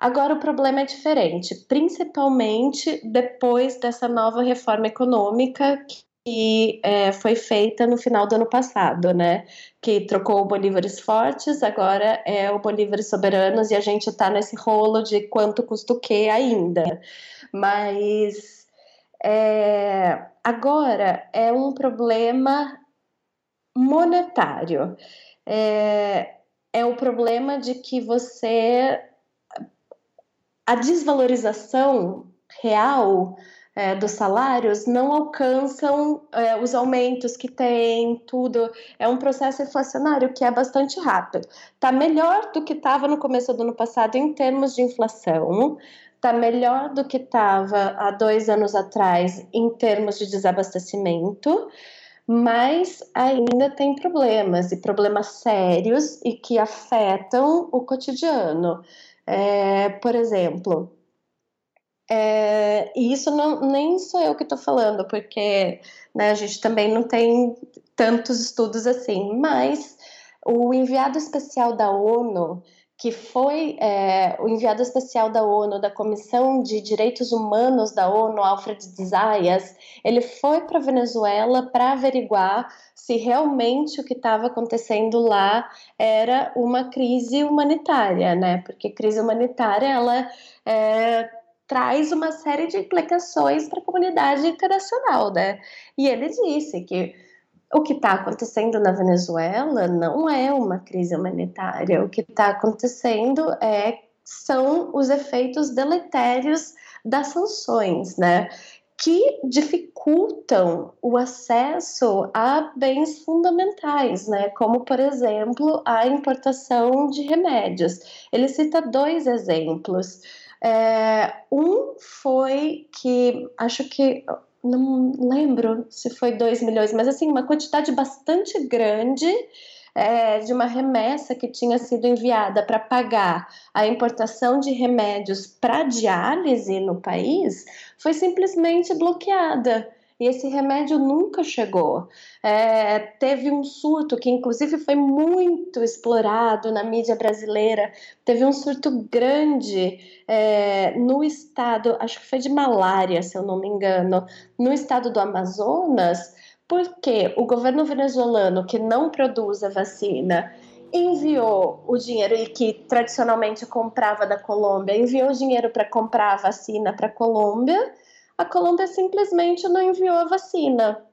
Agora o problema é diferente, principalmente depois dessa nova reforma econômica que é, foi feita no final do ano passado, né? Que trocou o Bolívares Fortes, agora é o Bolívares Soberanos e a gente está nesse rolo de quanto custa o que ainda. Mas é, agora é um problema monetário. É, é o problema de que você. A desvalorização real é, dos salários não alcançam é, os aumentos que tem, tudo. É um processo inflacionário que é bastante rápido. Está melhor do que estava no começo do ano passado em termos de inflação, está melhor do que estava há dois anos atrás em termos de desabastecimento, mas ainda tem problemas, e problemas sérios e que afetam o cotidiano. É, por exemplo, é, e isso não, nem sou eu que estou falando, porque né, a gente também não tem tantos estudos assim, mas o enviado especial da ONU, que foi é, o enviado especial da ONU, da Comissão de Direitos Humanos da ONU, Alfred Zayas, ele foi para Venezuela para averiguar se realmente o que estava acontecendo lá era uma crise humanitária, né? Porque crise humanitária ela é, traz uma série de implicações para a comunidade internacional, né? E ele disse que o que está acontecendo na Venezuela não é uma crise humanitária, o que está acontecendo é são os efeitos deletérios das sanções, né? Que dificultam o acesso a bens fundamentais, né? Como, por exemplo, a importação de remédios. Ele cita dois exemplos. É, um foi que acho que não lembro se foi 2 milhões, mas assim, uma quantidade bastante grande é, de uma remessa que tinha sido enviada para pagar a importação de remédios para diálise no país foi simplesmente bloqueada e esse remédio nunca chegou. É, teve um surto que, inclusive, foi muito explorado na mídia brasileira. Teve um surto grande é, no estado, acho que foi de malária, se eu não me engano, no estado do Amazonas, porque o governo venezuelano, que não produz a vacina, enviou o dinheiro e que tradicionalmente comprava da Colômbia, enviou o dinheiro para comprar a vacina para a Colômbia a Colômbia simplesmente não enviou a vacina.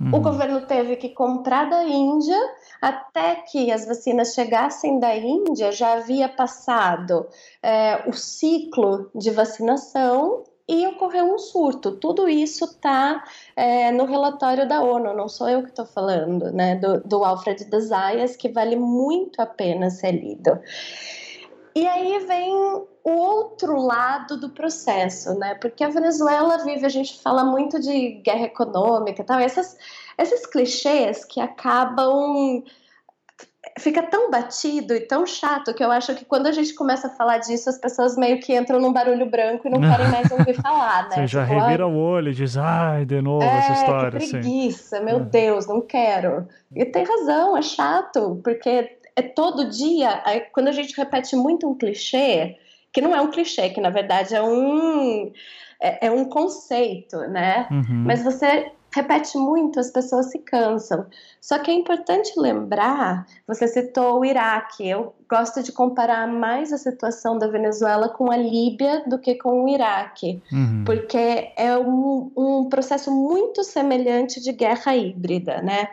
Uhum. O governo teve que comprar da Índia, até que as vacinas chegassem da Índia, já havia passado é, o ciclo de vacinação e ocorreu um surto. Tudo isso está é, no relatório da ONU, não sou eu que estou falando, né, do, do Alfred Desaias, que vale muito a pena ser lido. E aí vem o outro lado do processo, né? Porque a Venezuela vive, a gente fala muito de guerra econômica, tal, essas, esses clichês que acabam fica tão batido e tão chato que eu acho que quando a gente começa a falar disso, as pessoas meio que entram num barulho branco e não querem mais ouvir falar, né? Você já tipo, revira o olho e diz, ai, de novo é, essa história. Que preguiça, assim. meu é. Deus, não quero. E tem razão, é chato, porque é todo dia, quando a gente repete muito um clichê, que não é um clichê, que na verdade é um, é, é um conceito, né? Uhum. Mas você repete muito, as pessoas se cansam. Só que é importante lembrar, você citou o Iraque, eu gosto de comparar mais a situação da Venezuela com a Líbia do que com o Iraque, uhum. porque é um, um processo muito semelhante de guerra híbrida, né?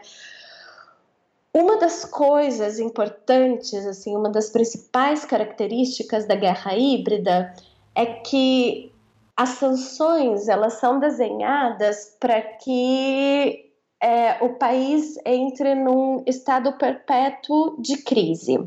Uma das coisas importantes, assim, uma das principais características da guerra híbrida é que as sanções elas são desenhadas para que é, o país entre num estado perpétuo de crise.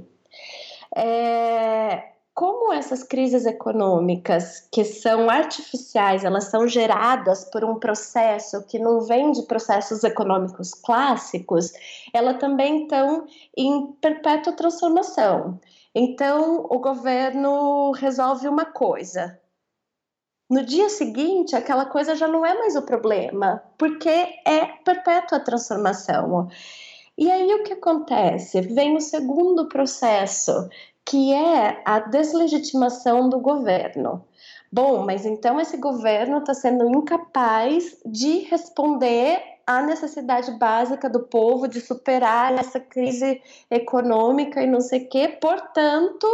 É, como essas crises econômicas, que são artificiais, elas são geradas por um processo que não vem de processos econômicos clássicos, elas também estão em perpétua transformação. Então, o governo resolve uma coisa, no dia seguinte aquela coisa já não é mais o problema, porque é perpétua transformação. E aí o que acontece? Vem o segundo processo, que é a deslegitimação do governo. Bom, mas então esse governo está sendo incapaz de responder à necessidade básica do povo de superar essa crise econômica e não sei o quê, portanto,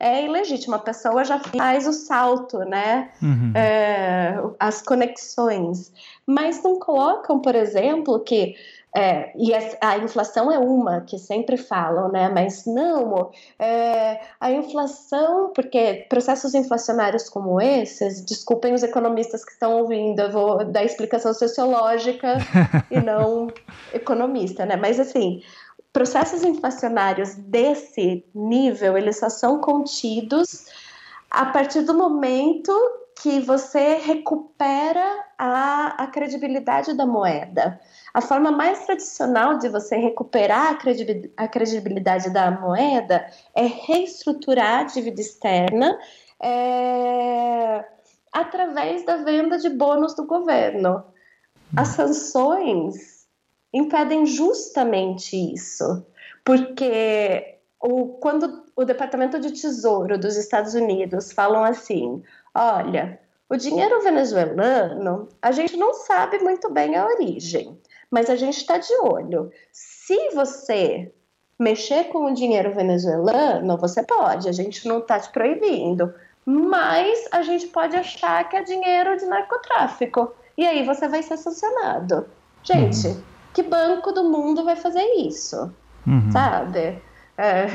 é ilegítimo. A pessoa já faz o salto, né? Uhum. É, as conexões. Mas não colocam, por exemplo, que é, e a, inflação é uma que sempre falam, né? Mas não, é, a inflação, porque processos inflacionários como esses, desculpem os economistas que estão ouvindo, eu vou dar explicação sociológica e não economista, né? Mas assim, processos inflacionários desse nível, eles só são contidos a partir do momento que você recupera a, a credibilidade da moeda. A forma mais tradicional de você recuperar a credibilidade da moeda é reestruturar a dívida externa é, através da venda de bônus do governo. As sanções impedem justamente isso, porque o, quando o Departamento de Tesouro dos Estados Unidos falam assim, olha, o dinheiro venezuelano, a gente não sabe muito bem a origem mas a gente está de olho. Se você mexer com o dinheiro venezuelano, você pode, a gente não está te proibindo, mas a gente pode achar que é dinheiro de narcotráfico e aí você vai ser sancionado. Gente, uhum. que banco do mundo vai fazer isso? Uhum. Sabe? É,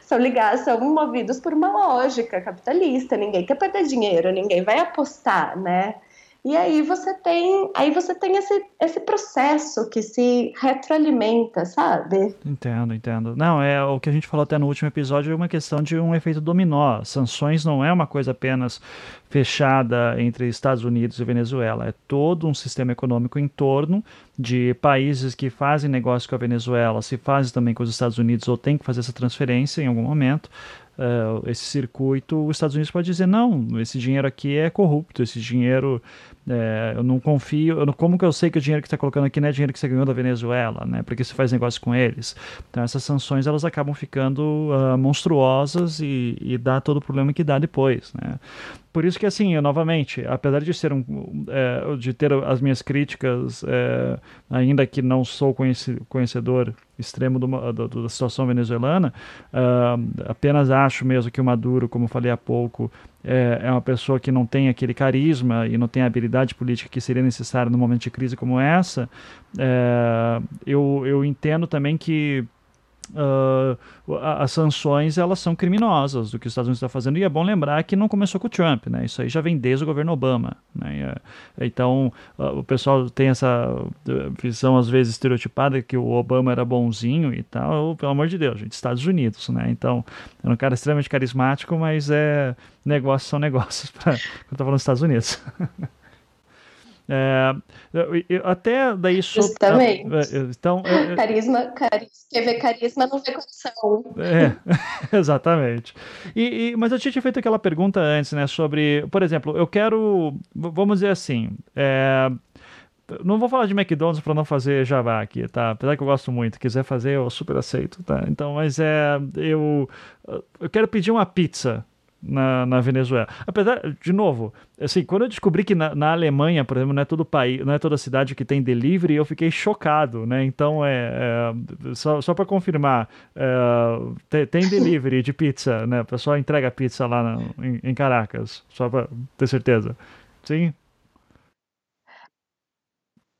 são ligados, são movidos por uma lógica capitalista. Ninguém quer perder dinheiro, ninguém vai apostar, né? E aí você tem, aí você tem esse, esse processo que se retroalimenta, sabe? Entendo, entendo. Não, é o que a gente falou até no último episódio é uma questão de um efeito dominó. Sanções não é uma coisa apenas fechada entre Estados Unidos e Venezuela, é todo um sistema econômico em torno de países que fazem negócio com a Venezuela, se fazem também com os Estados Unidos ou tem que fazer essa transferência em algum momento uh, esse circuito, os Estados Unidos pode dizer não, esse dinheiro aqui é corrupto, esse dinheiro é, eu não confio, eu não, como que eu sei que o dinheiro que está colocando aqui não é dinheiro que você ganhou da Venezuela, né? Porque você faz negócio com eles. Então essas sanções elas acabam ficando uh, monstruosas e, e dá todo o problema que dá depois, né? Por isso que assim, eu, novamente, apesar de ser um, é, de ter as minhas críticas, é, ainda que não sou conhecedor extremo do, do, da situação venezuelana, uh, apenas acho mesmo que o Maduro, como falei há pouco, é, é, uma pessoa que não tem aquele carisma e não tem a habilidade política que seria necessária num momento de crise como essa. É, eu, eu entendo também que uh, as sanções elas são criminosas do que os Estados Unidos está fazendo e é bom lembrar que não começou com o Trump, né? Isso aí já vem desde o governo Obama, né? É, então uh, o pessoal tem essa visão às vezes estereotipada que o Obama era bonzinho e tal, pelo amor de Deus, gente, Estados Unidos, né? Então é um cara extremamente carismático, mas é negócios são negócios para quando tá falando dos Estados Unidos. É, até daí só. Justamente. É, então, é, é, carisma, carisma, quer ver carisma não vê coração. É, exatamente. E, e, mas eu tinha feito aquela pergunta antes, né? Sobre, por exemplo, eu quero. Vamos dizer assim. É, não vou falar de McDonald's para não fazer jabá aqui, tá? Apesar que eu gosto muito, quiser fazer eu super aceito, tá? Então, mas é eu eu quero pedir uma pizza na, na Venezuela. Apesar, de novo, assim, quando eu descobri que na, na, Alemanha, por exemplo, não é todo país, não é toda cidade que tem delivery, eu fiquei chocado, né? Então é, é só, só para confirmar, é, tem, delivery de pizza, né? O pessoal entrega pizza lá na, em, em Caracas, só para ter certeza. Sim.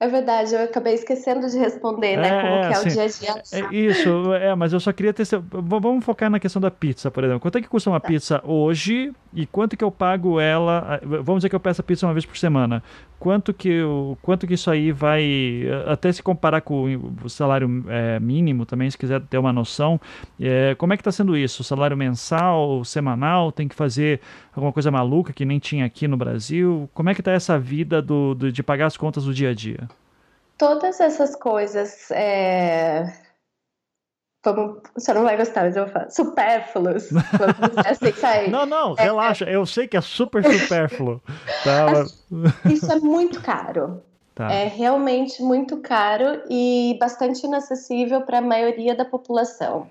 É verdade, eu acabei esquecendo de responder, né? É, como que é assim, o dia a dia. É, isso, é, mas eu só queria ter. Vamos focar na questão da pizza, por exemplo. Quanto é que custa uma tá. pizza hoje e quanto que eu pago ela? Vamos dizer que eu peço a pizza uma vez por semana. Quanto que, eu, quanto que isso aí vai. Até se comparar com o salário é, mínimo também, se quiser ter uma noção. É, como é que está sendo isso? Salário mensal, semanal? Tem que fazer alguma coisa maluca que nem tinha aqui no Brasil? Como é que está essa vida do, do, de pagar as contas do dia a dia? Todas essas coisas é, Vamos, você não vai gostar, mas eu vou falar. Supérfluos. assim, não, não, é, relaxa. Eu sei que é super supérfluo. Tá, Isso é muito caro. Tá. É realmente muito caro e bastante inacessível para a maioria da população.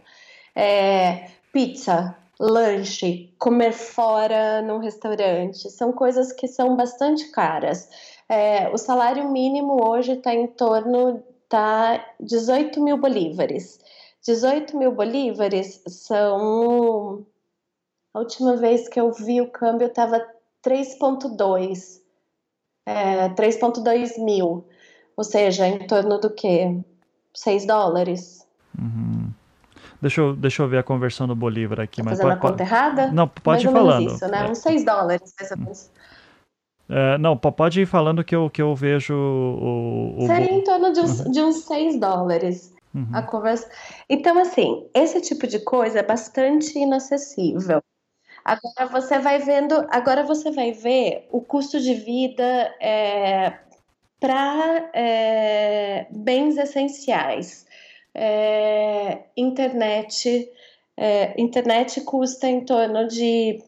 É, pizza, lanche, comer fora num restaurante, são coisas que são bastante caras. É, o salário mínimo hoje está em torno tá 18 mil bolívares. 18 mil bolívares são. A última vez que eu vi o câmbio estava 3,2. É, 3,2 mil. Ou seja, em torno do que? 6 dólares. Uhum. Deixa eu, deixa eu ver a conversão do Bolívar aqui. Tá mas fazendo pode, a conta errada? Não, pode ir falando. isso, né? É. Uns 6 dólares, mais ou menos. É, não, pode ir falando que eu, que eu vejo o. o... Seria em torno de uns, uhum. de uns 6 dólares. Uhum. A conversa. Então, assim, esse tipo de coisa é bastante inacessível. Agora você vai vendo, agora você vai ver o custo de vida é, para é, bens essenciais. É, internet, é, internet custa em torno de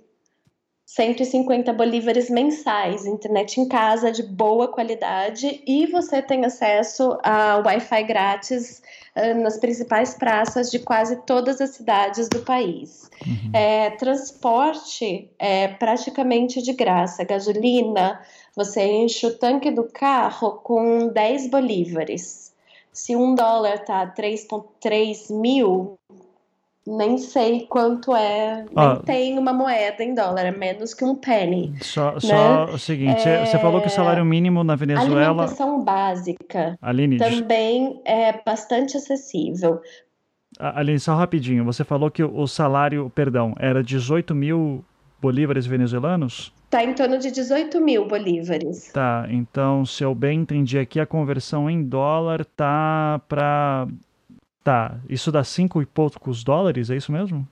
150 bolívares mensais, internet em casa de boa qualidade e você tem acesso a Wi-Fi grátis uh, nas principais praças de quase todas as cidades do país. Uhum. É, transporte é praticamente de graça, gasolina, você enche o tanque do carro com 10 bolívares. Se um dólar tá 3,3 mil, nem sei quanto é, nem tem uma moeda em dólar, é menos que um penny. Só, né? só o seguinte, é... você falou que o salário mínimo na Venezuela... Alimentação básica Aline, também é bastante acessível. Aline, só rapidinho, você falou que o salário, perdão, era 18 mil bolívares venezuelanos? Está em torno de 18 mil bolívares. Tá, então se eu bem entendi aqui, a conversão em dólar tá para Tá, isso dá cinco e poucos dólares, é isso mesmo?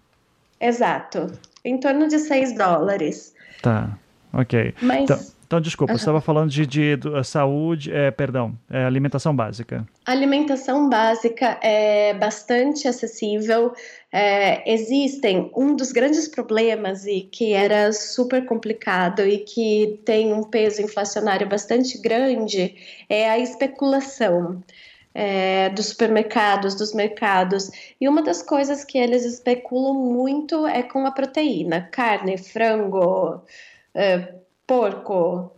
Exato, em torno de 6 dólares. Tá, ok. Mas... Então, então desculpa, uhum. você estava falando de, de, de eh, saúde, é, perdão, é, alimentação básica. alimentação básica é bastante acessível. É, existem um dos grandes problemas e que era super complicado e que tem um peso inflacionário bastante grande é a especulação é, dos supermercados, dos mercados. E uma das coisas que eles especulam muito é com a proteína: carne, frango, é, porco,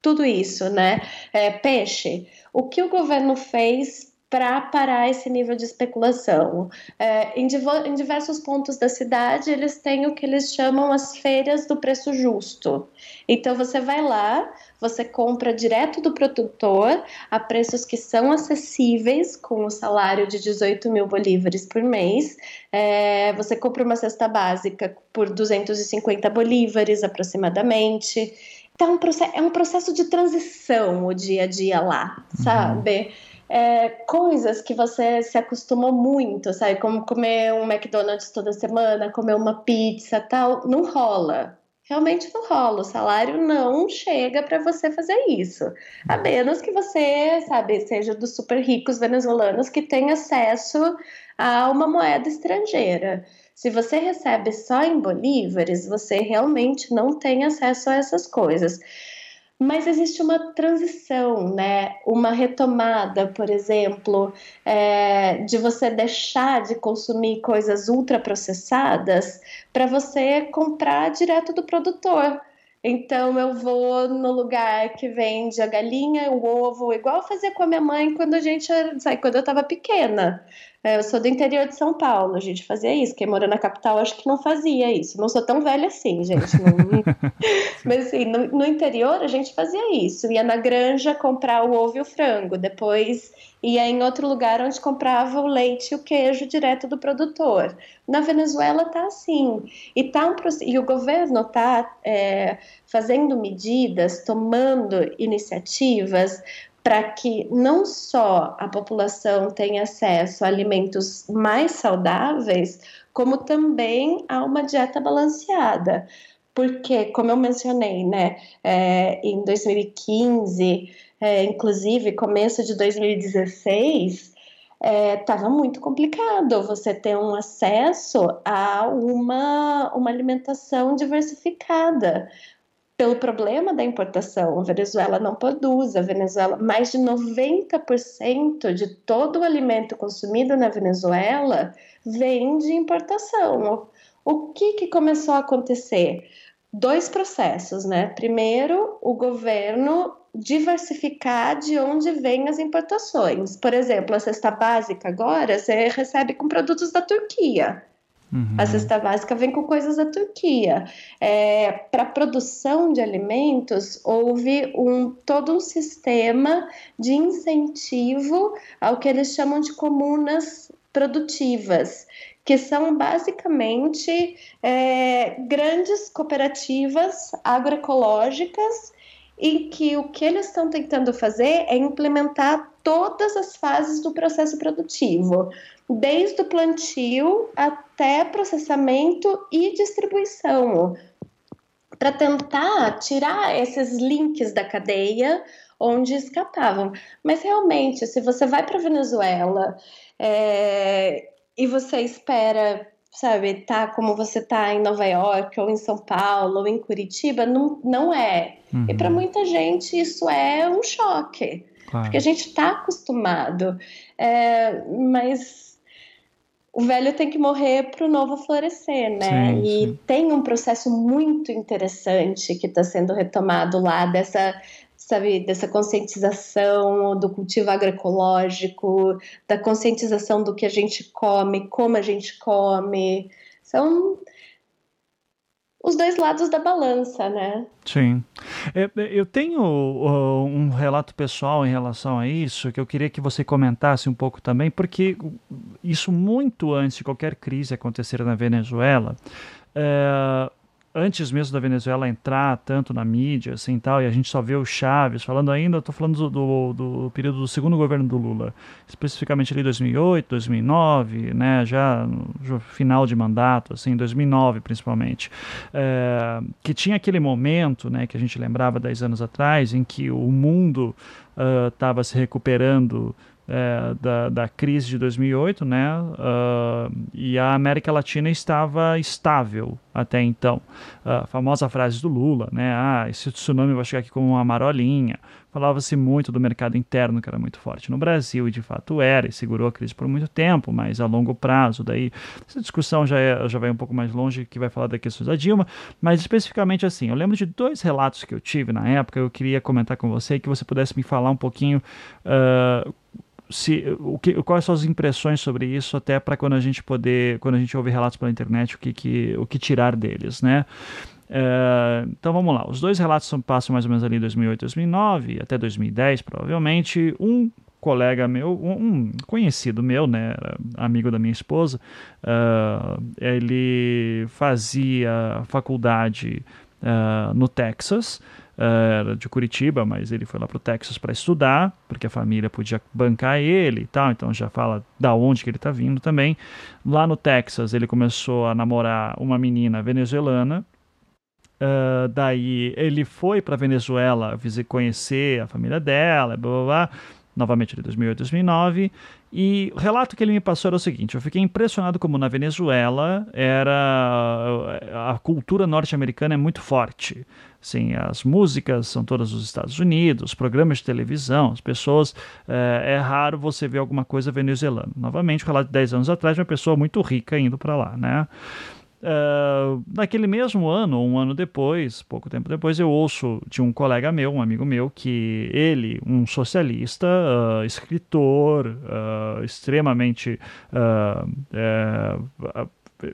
tudo isso, né? É, peixe. O que o governo fez para parar esse nível de especulação. É, em, em, diversos pontos da cidade, eles têm o que eles chamam as feiras do preço justo. Então, você vai lá, você compra direto do produtor a preços que são acessíveis, com o salário de 18 mil bolívares por mês. É, você compra uma cesta básica por 250 bolívares aproximadamente. Então, é um processo de transição o dia a dia lá, uhum. É, coisas que você se acostumou muito, sabe? Como comer um McDonald's toda semana, comer uma pizza tal, não rola. Realmente não rola, o salário não chega para você fazer isso. A menos que você, sabe, seja dos super ricos venezuelanos que tem acesso a uma moeda estrangeira. Se você recebe só em bolívares, você realmente não tem acesso a essas coisas. Mas existe uma transição, né? Uma retomada, por exemplo, é, de você deixar de consumir coisas ultraprocessadas para você comprar direto do produtor. Então eu vou no lugar que vende a galinha, o ovo, igual eu fazia com a minha mãe quando a gente, sabe, quando eu estava pequena. É, eu sou do interior de São Paulo, a gente fazia isso. Quem mora na capital acho que não fazia isso. Não sou tão velha assim, gente. Não... Mas assim, no, no, interior a gente fazia isso. Ia na granja comprar o ovo e o frango. Depois ia em outro lugar onde comprava o leite e o queijo direto do produtor. Na Venezuela tá assim. E, tá um, e o governo tá é, fazendo medidas, tomando iniciativas para que não só a população tenha acesso a alimentos mais saudáveis, como também a uma dieta balanceada. Porque, como eu mencionei, né, é, em 2015, é, inclusive começo de 2016, estava é, muito complicado você ter um acesso a uma, uma alimentação diversificada pelo problema da importação. A Venezuela não produz, a Venezuela, mais de 90% de todo o alimento consumido na Venezuela vem de importação. O que, que começou a acontecer? Dois processos, né? Primeiro, o governo diversificar de onde vêm as importações. Por exemplo, a cesta básica agora você recebe com produtos da Turquia. Uhum. A cesta básica vem com coisas da Turquia. É, Para produção de alimentos, houve um, todo um sistema de incentivo ao que eles chamam de comunas produtivas, que são basicamente é, grandes cooperativas agroecológicas em que o que eles estão tentando fazer é implementar todas as fases do processo produtivo, desde o plantio até processamento e distribuição, para tentar tirar esses links da cadeia onde escapavam. Mas realmente, se você vai para Venezuela é, e você espera sabe, tá como você tá em Nova York, ou em São Paulo, ou em Curitiba, não, não é. Uhum. E para muita gente isso é um choque, claro. porque a gente está acostumado. É, mas o velho tem que morrer para o novo florescer, né? Sim, e sim. tem um processo muito interessante que está sendo retomado lá dessa sabe, dessa conscientização do cultivo agroecológico, da conscientização do que a gente come, como a gente come. São os dois lados da balança, né? Sim. É, eu tenho um relato pessoal em relação a isso que eu queria que você comentasse um pouco também, porque isso muito antes de qualquer crise acontecer na Venezuela. É, antes mesmo da Venezuela entrar tanto na mídia, assim tal, e a gente só vê o Chaves falando ainda, estou falando do, do, do, período do segundo governo do Lula, especificamente ali 2008, 2009, né, já no final de mandato, assim, 2009 principalmente, é, que tinha aquele momento, né, que a gente lembrava 10 anos atrás, em que o mundo estava uh, se recuperando é, da, da crise de 2008, né? Uh, e a América Latina estava estável até então. A famosa frase do Lula, né? Ah, esse tsunami vai chegar aqui como uma marolinha. Falava-se muito do mercado interno, que era muito forte no Brasil, e de fato era, e segurou a crise por muito tempo, mas a longo prazo. Daí, essa discussão já, é, já vai um pouco mais longe, que vai falar da questão da Dilma, mas especificamente assim, eu lembro de dois relatos que eu tive na época, eu queria comentar com você, que você pudesse me falar um pouquinho. Uh, se, o que, quais são as impressões sobre isso, até para quando a gente poder, quando a gente ouve relatos pela internet, o que, que, o que tirar deles, né? É, então vamos lá, os dois relatos passam mais ou menos ali em 2008, 2009, até 2010 provavelmente. Um colega meu, um conhecido meu, né, amigo da minha esposa, uh, ele fazia faculdade uh, no Texas, era de Curitiba, mas ele foi lá para o Texas para estudar, porque a família podia bancar ele e tal, então já fala da onde que ele está vindo também. Lá no Texas ele começou a namorar uma menina venezuelana, Uh, daí ele foi para Venezuela conhecer a família dela, blá blá blá, novamente de 2008, 2009. E o relato que ele me passou era o seguinte: eu fiquei impressionado como na Venezuela era a cultura norte-americana é muito forte. Sim, as músicas são todas dos Estados Unidos, programas de televisão, as pessoas. É, é raro você ver alguma coisa venezuelana. Novamente, o relato de 10 anos atrás, uma pessoa muito rica indo para lá, né? Uh, naquele mesmo ano, um ano depois, pouco tempo depois, eu ouço de um colega meu, um amigo meu, que ele, um socialista, uh, escritor, uh, extremamente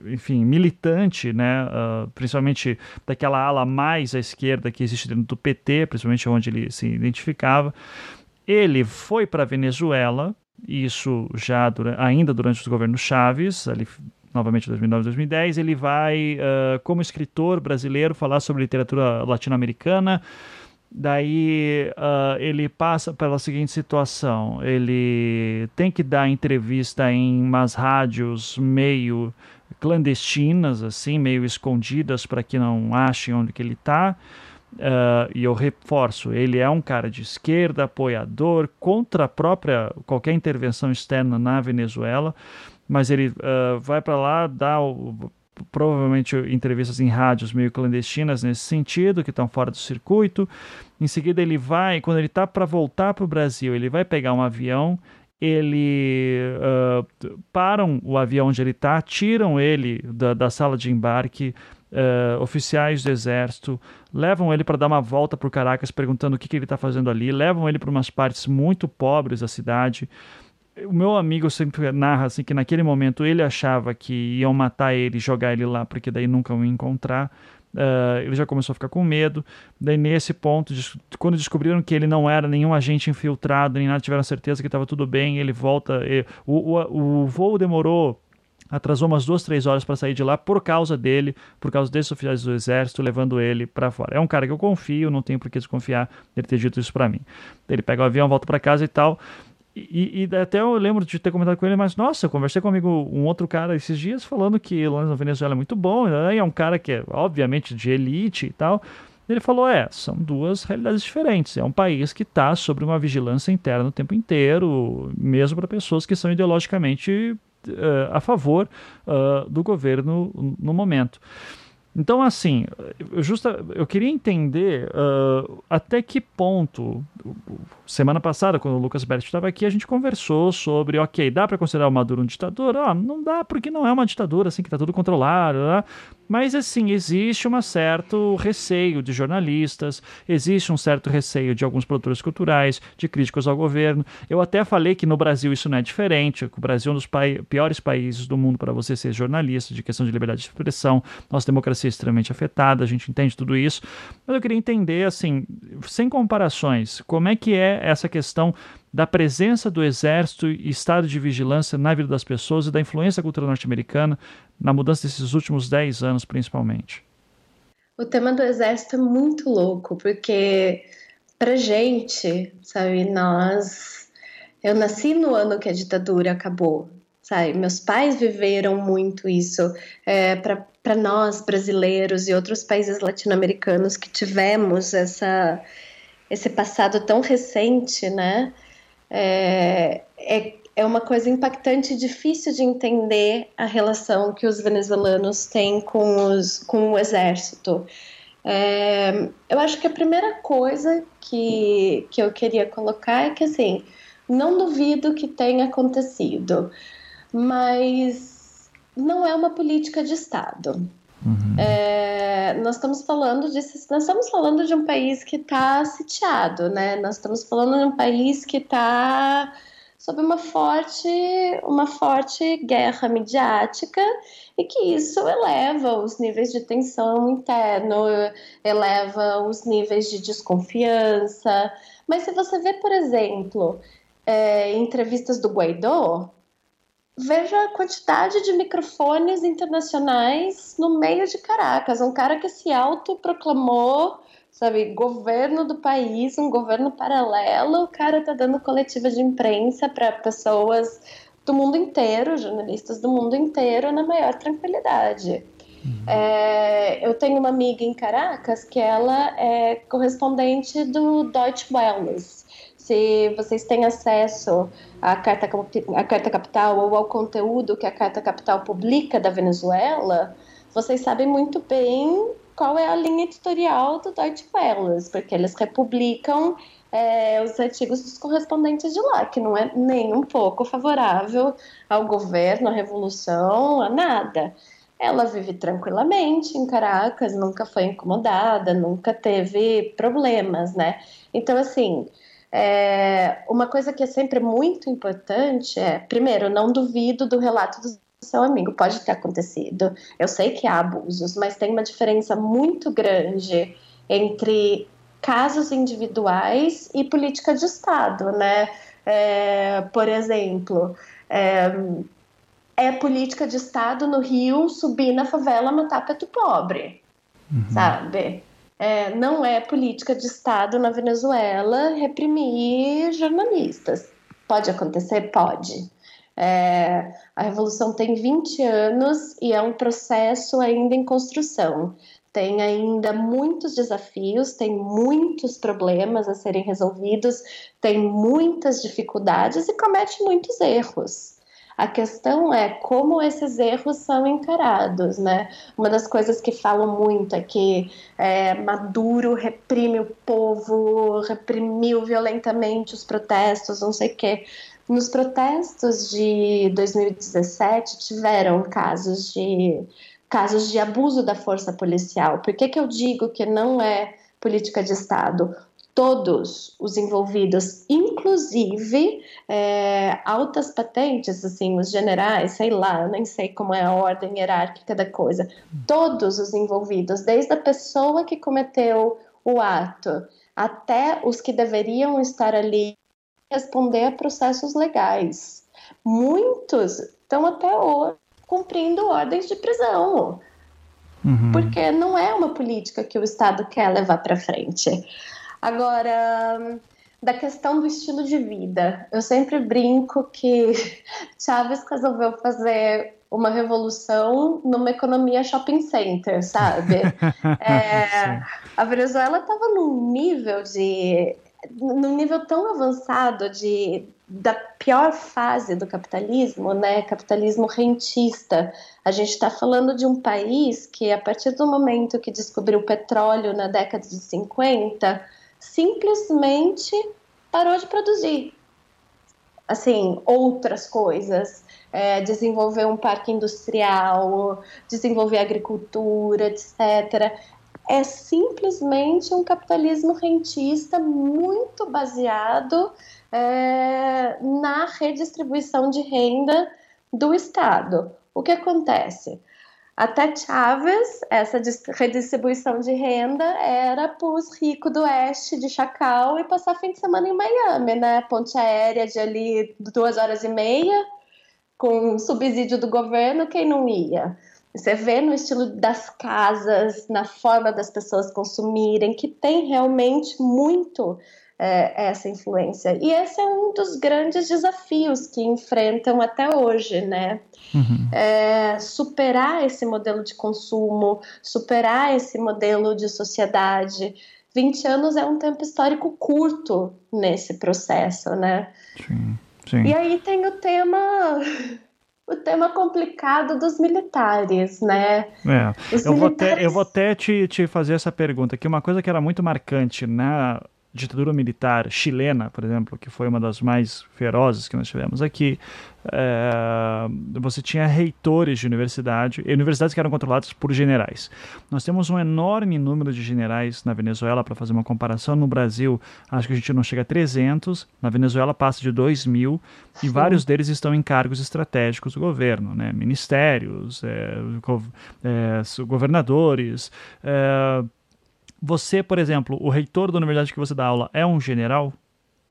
enfim, militante, né, principalmente daquela ala mais à esquerda que existe dentro do PT, principalmente onde ele se identificava. Ele foi para a Venezuela, isso já dura, ainda durante os governos Chaves, ali novamente 2009 2010, ele vai, uh, como escritor brasileiro, falar sobre literatura latino-americana. Daí uh, ele passa pela seguinte situação: ele tem que dar entrevista em umas rádios meio clandestinas, assim, meio escondidas para que não achem onde que ele está. Uh, e eu reforço, ele é um cara de esquerda, apoiador, contra a própria qualquer intervenção externa na Venezuela, mas ele uh, vai para lá, dá o, provavelmente entrevistas em rádios meio clandestinas nesse sentido, que estão fora do circuito. Em seguida ele vai, quando ele está para voltar para o Brasil, ele vai pegar um avião ele uh, param o avião onde ele está, tiram ele da, da, sala de embarque, uh, oficiais do exército, levam ele para dar uma volta por Caracas, perguntando o que, que ele está fazendo ali, levam ele para umas partes muito pobres da cidade. O meu amigo sempre narra assim que naquele momento ele achava que iam matar ele jogar ele lá, porque daí nunca iam encontrar. Uh, ele já começou a ficar com medo. Daí, nesse ponto, quando descobriram que ele não era nenhum agente infiltrado, nem nada, tiveram certeza que estava tudo bem, ele volta. O, o, o voo demorou atrasou umas duas, três horas para sair de lá por causa dele, por causa desses oficiais do exército, levando ele para fora. É um cara que eu confio, não tenho por que desconfiar dele ter dito isso para mim. Ele pega o avião, volta para casa e tal. E, e, até eu lembro de ter comentado com ele, mas nossa, eu conversei comigo um outro cara esses dias falando que lá na Venezuela é muito bom, né? é um cara que é obviamente de elite e tal. Ele falou: é, são duas realidades diferentes. É um país que está sob uma vigilância interna o tempo inteiro, mesmo para pessoas que são ideologicamente uh, a favor uh, do governo no momento. Então, assim, eu, justa, eu queria entender uh, até que ponto. Semana passada, quando o Lucas Berti estava aqui, a gente conversou sobre, ok, dá para considerar o Maduro um ditador? Ah, não dá, porque não é uma ditadura, assim, que está tudo controlado. Né? Mas, assim, existe um certo receio de jornalistas, existe um certo receio de alguns produtores culturais, de críticos ao governo. Eu até falei que no Brasil isso não é diferente, o Brasil é um dos piores países do mundo para você ser jornalista, de questão de liberdade de expressão, nossa democracia é extremamente afetada, a gente entende tudo isso. Mas eu queria entender, assim, sem comparações, como é que é essa questão da presença do exército e estado de vigilância na vida das pessoas e da influência cultural norte-americana na mudança desses últimos 10 anos, principalmente? O tema do exército é muito louco, porque pra gente, sabe, nós. Eu nasci no ano que a ditadura acabou, sabe? Meus pais viveram muito isso. É, para nós, brasileiros e outros países latino-americanos que tivemos essa, esse passado tão recente, né? É, é, é uma coisa impactante e difícil de entender a relação que os venezuelanos têm com, os, com o exército. É, eu acho que a primeira coisa que, que eu queria colocar é que, assim, não duvido que tenha acontecido, mas não é uma política de Estado. Uhum. É, nós estamos falando de nós estamos falando de um país que está sitiado, né? Nós estamos falando de um país que está sob uma forte uma forte guerra midiática e que isso eleva os níveis de tensão interno, eleva os níveis de desconfiança. Mas se você vê, por exemplo, é, entrevistas do Guaidó, veja a quantidade de microfones internacionais no meio de Caracas. Um cara que se autoproclamou, sabe, governo do país, um governo paralelo. O cara tá dando coletiva de imprensa para pessoas do mundo inteiro, jornalistas do mundo inteiro, na maior tranquilidade. Uhum. É, eu tenho uma amiga em Caracas que ela é correspondente do Deutsche Welle se vocês têm acesso à Carta, à Carta Capital ou ao conteúdo que a Carta Capital publica da Venezuela, vocês sabem muito bem qual é a linha editorial do Deutsche Welle, porque eles republicam é, os artigos dos correspondentes de lá, que não é nem um pouco favorável ao governo, à revolução, a nada. Ela vive tranquilamente em Caracas, nunca foi incomodada, nunca teve problemas, né? Então, assim, é, uma coisa que é sempre muito importante é, primeiro, não duvido do relato do seu amigo, pode ter acontecido. Eu sei que há abusos, mas tem uma diferença muito grande entre casos individuais e política de Estado, né? É, por exemplo, é, é, política de Estado no Rio subir na favela matar preto pobre, uhum. sabe? É, não é política de Estado na Venezuela reprimir jornalistas. Pode acontecer? Pode. É, a revolução tem 20 anos e é um processo ainda em construção. tem ainda muitos desafios, tem muitos problemas a serem resolvidos, tem muitas dificuldades e comete muitos erros. A questão é como esses erros são encarados, né? Uma das coisas que falam muito é que é, Maduro reprime o povo, reprimiu violentamente os protestos, não sei o quê. Nos protestos de 2017 tiveram casos de casos de abuso da força policial. Por que, que eu digo que não é política de Estado? Todos os envolvidos, inclusive é, altas patentes, assim, os generais, sei lá, nem sei como é a ordem hierárquica da coisa. Todos os envolvidos, desde a pessoa que cometeu o ato até os que deveriam estar ali responder a processos legais. Muitos estão até hoje cumprindo ordens de prisão. Uhum. Porque não é uma política que o Estado quer levar para frente. Agora, da questão do estilo de vida, eu sempre brinco que Chaves resolveu fazer uma revolução numa economia shopping center, sabe? é, a Venezuela estava num nível de num nível tão avançado de da pior fase do capitalismo, né, capitalismo rentista. A gente está falando de um país que, a partir do momento que descobriu o petróleo na década de 50, simplesmente parou de produzir. Assim, outras coisas, é, desenvolver um parque industrial, desenvolver agricultura, etc é simplesmente um capitalismo rentista muito baseado é, na redistribuição de renda do Estado. O que acontece? Até Chávez, essa redistribuição de renda era para os ricos do oeste de Chacal e passar fim de semana em Miami, né? Ponte aérea de ali duas horas e meia, com subsídio do governo, quem não ia? Você vê no estilo das casas, na forma das pessoas consumirem, que tem realmente muito é, essa influência. E esse é um dos grandes desafios que enfrentam até hoje, né? Uhum. É, superar esse modelo de consumo, superar esse modelo de sociedade. 20 anos é um tempo histórico curto nesse processo, né? Sim, sim. E aí tem o tema o tema complicado dos militares, né? É. eu, militares... vou até, eu vou até te, te fazer essa pergunta, que uma coisa que era muito marcante na ditadura militar chilena, por exemplo, que foi uma das mais ferozes que nós tivemos aqui, é, você tinha reitores de universidade, universidades que eram controladas por generais. Nós temos um enorme número de generais na Venezuela, para fazer uma comparação. No Brasil, acho que a gente não chega a 300, na Venezuela passa de 2 mil, e vários deles estão em cargos estratégicos do governo, né? ministérios, é, é, governadores. Você, por exemplo, o reitor da universidade que você dá aula é um general?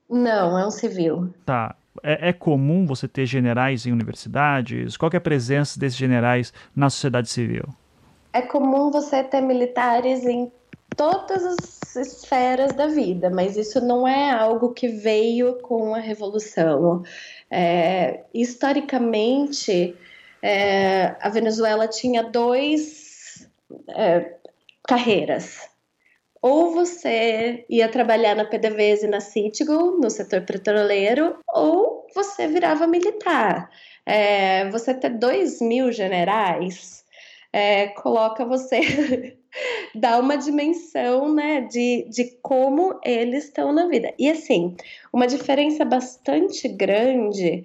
Não, é um civil. Tá. É, é, comum você ter generais em universidades? Qual é a presença desses generais na sociedade civil? É comum você ter militares em todas as esferas da vida, mas isso não é algo que veio com a revolução. É, historicamente, é, a Venezuela tinha dois é, carreiras ou você ia trabalhar na PDVSA e na Citigo, no setor petroleiro, ou você virava militar. É, você ter dois mil generais é, coloca você, dá uma dimensão né, de, de como eles estão na vida. E assim, uma diferença bastante grande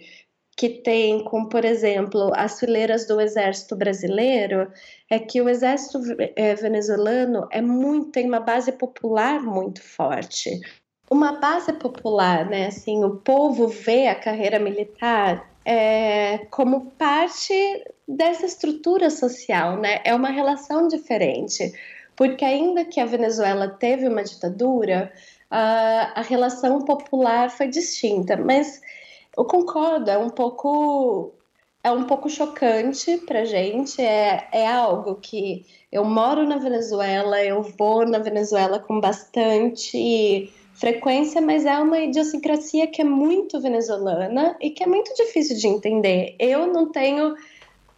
que tem com, por exemplo, as fileiras do Exército Brasileiro, é que o Exército é, venezuelano é muito, tem uma base popular muito forte. Uma base popular, né? Assim, o povo vê a carreira militar é, como parte dessa estrutura social, né? É uma relação diferente, porque ainda que a Venezuela teve uma ditadura, a, a relação popular foi distinta, mas eu concordo, é um pouco é um pouco chocante para gente. É, é algo que eu moro na Venezuela, eu vou na Venezuela com bastante frequência, mas é uma idiosincrasia que é muito venezuelana e que é muito difícil de entender. Eu não tenho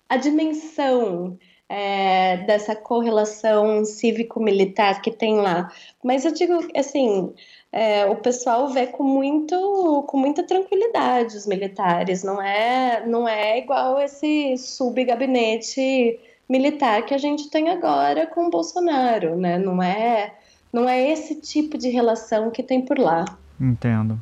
a dimensão é, dessa correlação cívico-militar que tem lá. Mas eu digo, assim, é, o pessoal vê com, muito, com muita tranquilidade os militares, não é, não é igual esse subgabinete militar que a gente tem agora com o Bolsonaro, né? Não é, não é esse tipo de relação que tem por lá. Entendo.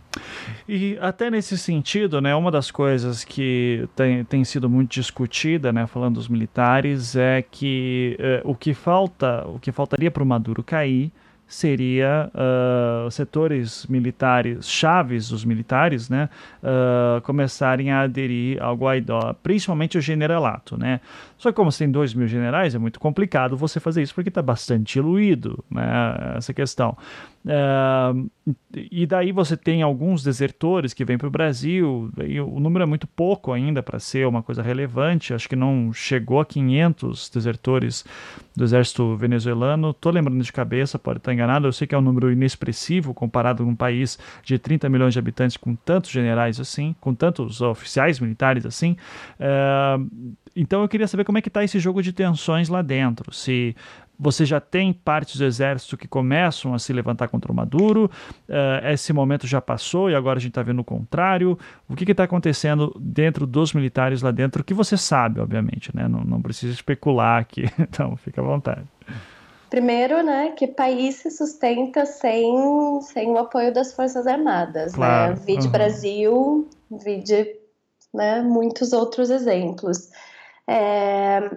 E até nesse sentido, né, uma das coisas que tem, tem sido muito discutida, né, falando dos militares, é que eh, o que falta, o que faltaria para o Maduro cair seria uh, setores militares, chaves dos militares, né, uh, começarem a aderir ao Guaidó, principalmente o generalato, né. Só que como você tem dois mil generais, é muito complicado você fazer isso porque está bastante diluído, né, essa questão. Uh, e daí você tem alguns desertores que vêm para o Brasil, o número é muito pouco ainda para ser uma coisa relevante, acho que não chegou a 500 desertores do exército venezuelano. Estou lembrando de cabeça, pode estar enganado, eu sei que é um número inexpressivo comparado com um país de 30 milhões de habitantes com tantos generais assim, com tantos oficiais militares assim. Uh, então eu queria saber como é que está esse jogo de tensões lá dentro. Se você já tem partes do exército que começam a se levantar contra o Maduro, uh, esse momento já passou e agora a gente está vendo o contrário. O que está acontecendo dentro dos militares lá dentro, que você sabe, obviamente, né? Não, não precisa especular aqui, então fica à vontade. Primeiro, né, que país se sustenta sem, sem o apoio das Forças Armadas, né? claro. né? Vide uhum. Brasil, vide né, muitos outros exemplos. É,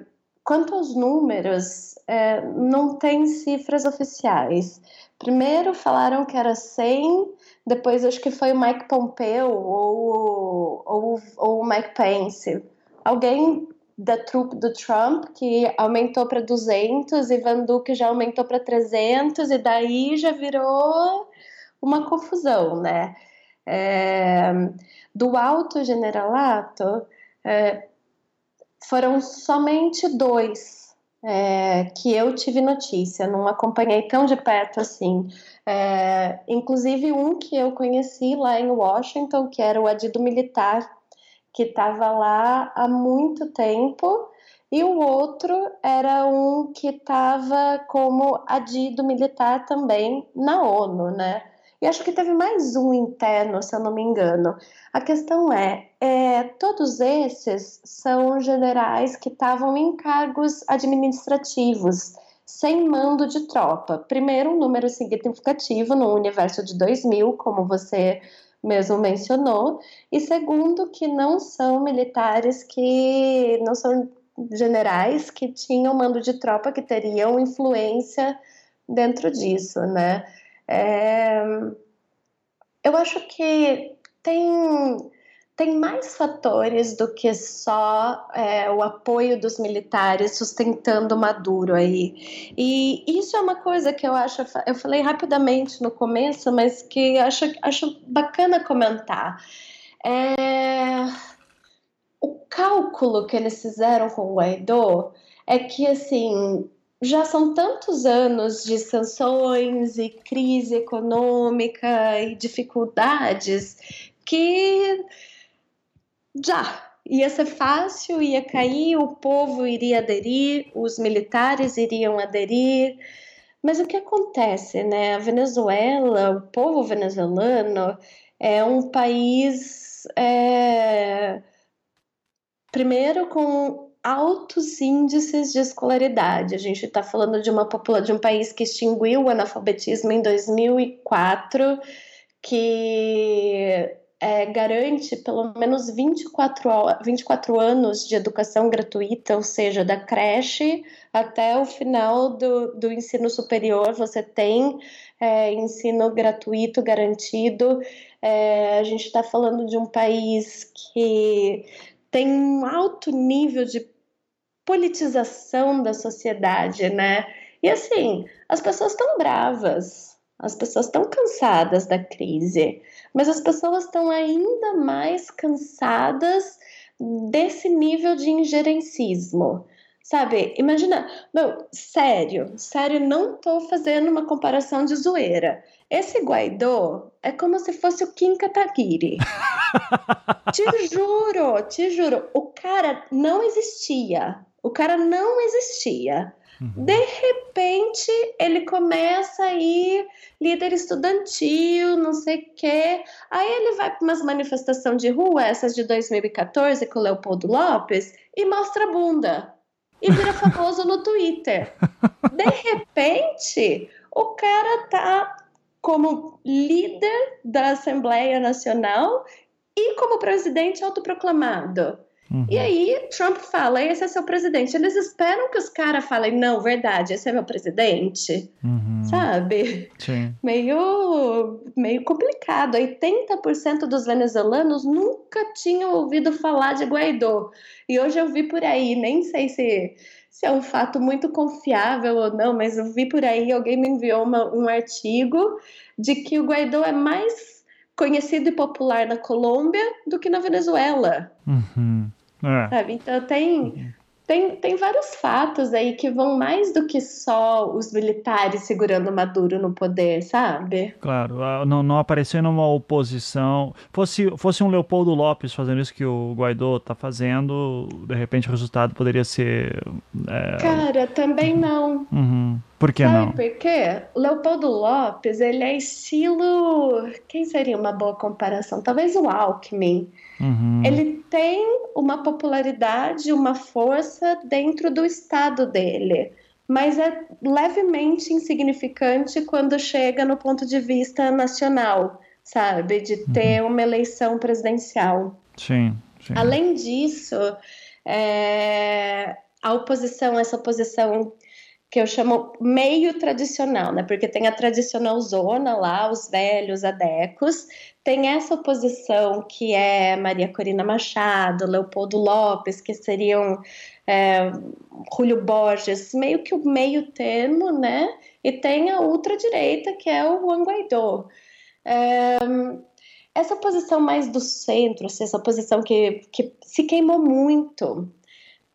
quanto aos números, é, não tem cifras oficiais. Primeiro falaram que era 100, depois acho que foi o Mike Pompeo ou, ou, ou o Mike Pence. Alguém da trupe do Trump que aumentou para 200 e Van Duque já aumentou para 300 e daí já virou uma confusão, né? É, do alto generalato, é, foram somente dois é, que eu tive notícia, não acompanhei tão de perto assim. É, inclusive um que eu conheci lá em Washington, que era o adido militar, que estava lá há muito tempo, e o outro era um que estava como adido militar também na ONU, né? E acho que teve mais um interno, se eu não me engano. A questão é, é todos esses são generais que estavam em cargos administrativos, sem mando de tropa. Primeiro, um número significativo no universo de 2000, como você mesmo mencionou, e segundo, que não são militares que não são generais que tinham mando de tropa que teriam influência dentro disso, né? É, eu acho que tem, tem mais fatores do que só é, o apoio dos militares sustentando Maduro aí. E isso é uma coisa que eu acho, eu falei rapidamente no começo, mas que acho, acho bacana comentar. É, o cálculo que eles fizeram com o Guaidó é que, assim, já são tantos anos de sanções e crise econômica e dificuldades que já ia ser fácil, ia cair, o povo iria aderir, os militares iriam aderir. Mas o que acontece, né? A Venezuela, o povo venezuelano é um país é, primeiro com altos índices de escolaridade. A gente está falando de uma população de um país que extinguiu o analfabetismo em 2004, que é, garante pelo menos 24, 24 anos de educação gratuita, ou seja, da creche até o final do, do ensino superior, você tem é, ensino gratuito garantido. É, a gente está falando de um país que tem um alto nível de politização da sociedade, né? E assim, as pessoas estão bravas, as pessoas estão cansadas da crise, mas as pessoas estão ainda mais cansadas desse nível de injerencismo. Sabe, imagina, meu, sério, sério, não tô fazendo uma comparação de zoeira. Esse Guaidó é como se fosse o Kim Kataguiri. te juro, te juro, o cara não existia. O cara não existia. Uhum. De repente, ele começa a ir líder estudantil, não sei o quê. Aí ele vai para umas manifestações de rua, essas de 2014, com o Leopoldo Lopes, e mostra a bunda. E vira famoso no Twitter. De repente, o cara tá como líder da Assembleia Nacional e como presidente autoproclamado. Uhum. E aí, Trump fala: esse é seu presidente. Eles esperam que os caras falem: não, verdade, esse é meu presidente. Uhum. Sabe? Sim. Meio, meio complicado. 80% dos venezuelanos nunca tinham ouvido falar de Guaidó. E hoje eu vi por aí, nem sei se, se é um fato muito confiável ou não, mas eu vi por aí, alguém me enviou uma, um artigo de que o Guaidó é mais conhecido e popular na Colômbia do que na Venezuela. Uhum. É. Sabe? Então tem, tem, tem vários fatos aí que vão mais do que só os militares segurando Maduro no poder, sabe? Claro, não, não apareceu numa oposição. Fosse, fosse um Leopoldo Lopes fazendo isso que o Guaidó tá fazendo, de repente o resultado poderia ser. É... Cara, também não. Uhum. Por que Sabe não? por quê? Leopoldo Lopes, ele é estilo. Quem seria uma boa comparação? Talvez o Alckmin. Uhum. Ele tem uma popularidade, uma força dentro do estado dele, mas é levemente insignificante quando chega no ponto de vista nacional, sabe? De ter uhum. uma eleição presidencial. Sim. sim. Além disso, é... a oposição, essa oposição que eu chamo meio tradicional, né? Porque tem a tradicional zona lá, os velhos adecos, tem essa oposição que é Maria Corina Machado, Leopoldo Lopes, que seriam é, Julio Borges, meio que o meio termo, né? E tem a ultradireita, que é o Juan Guaidó. É, essa posição mais do centro, assim, essa posição que, que se queimou muito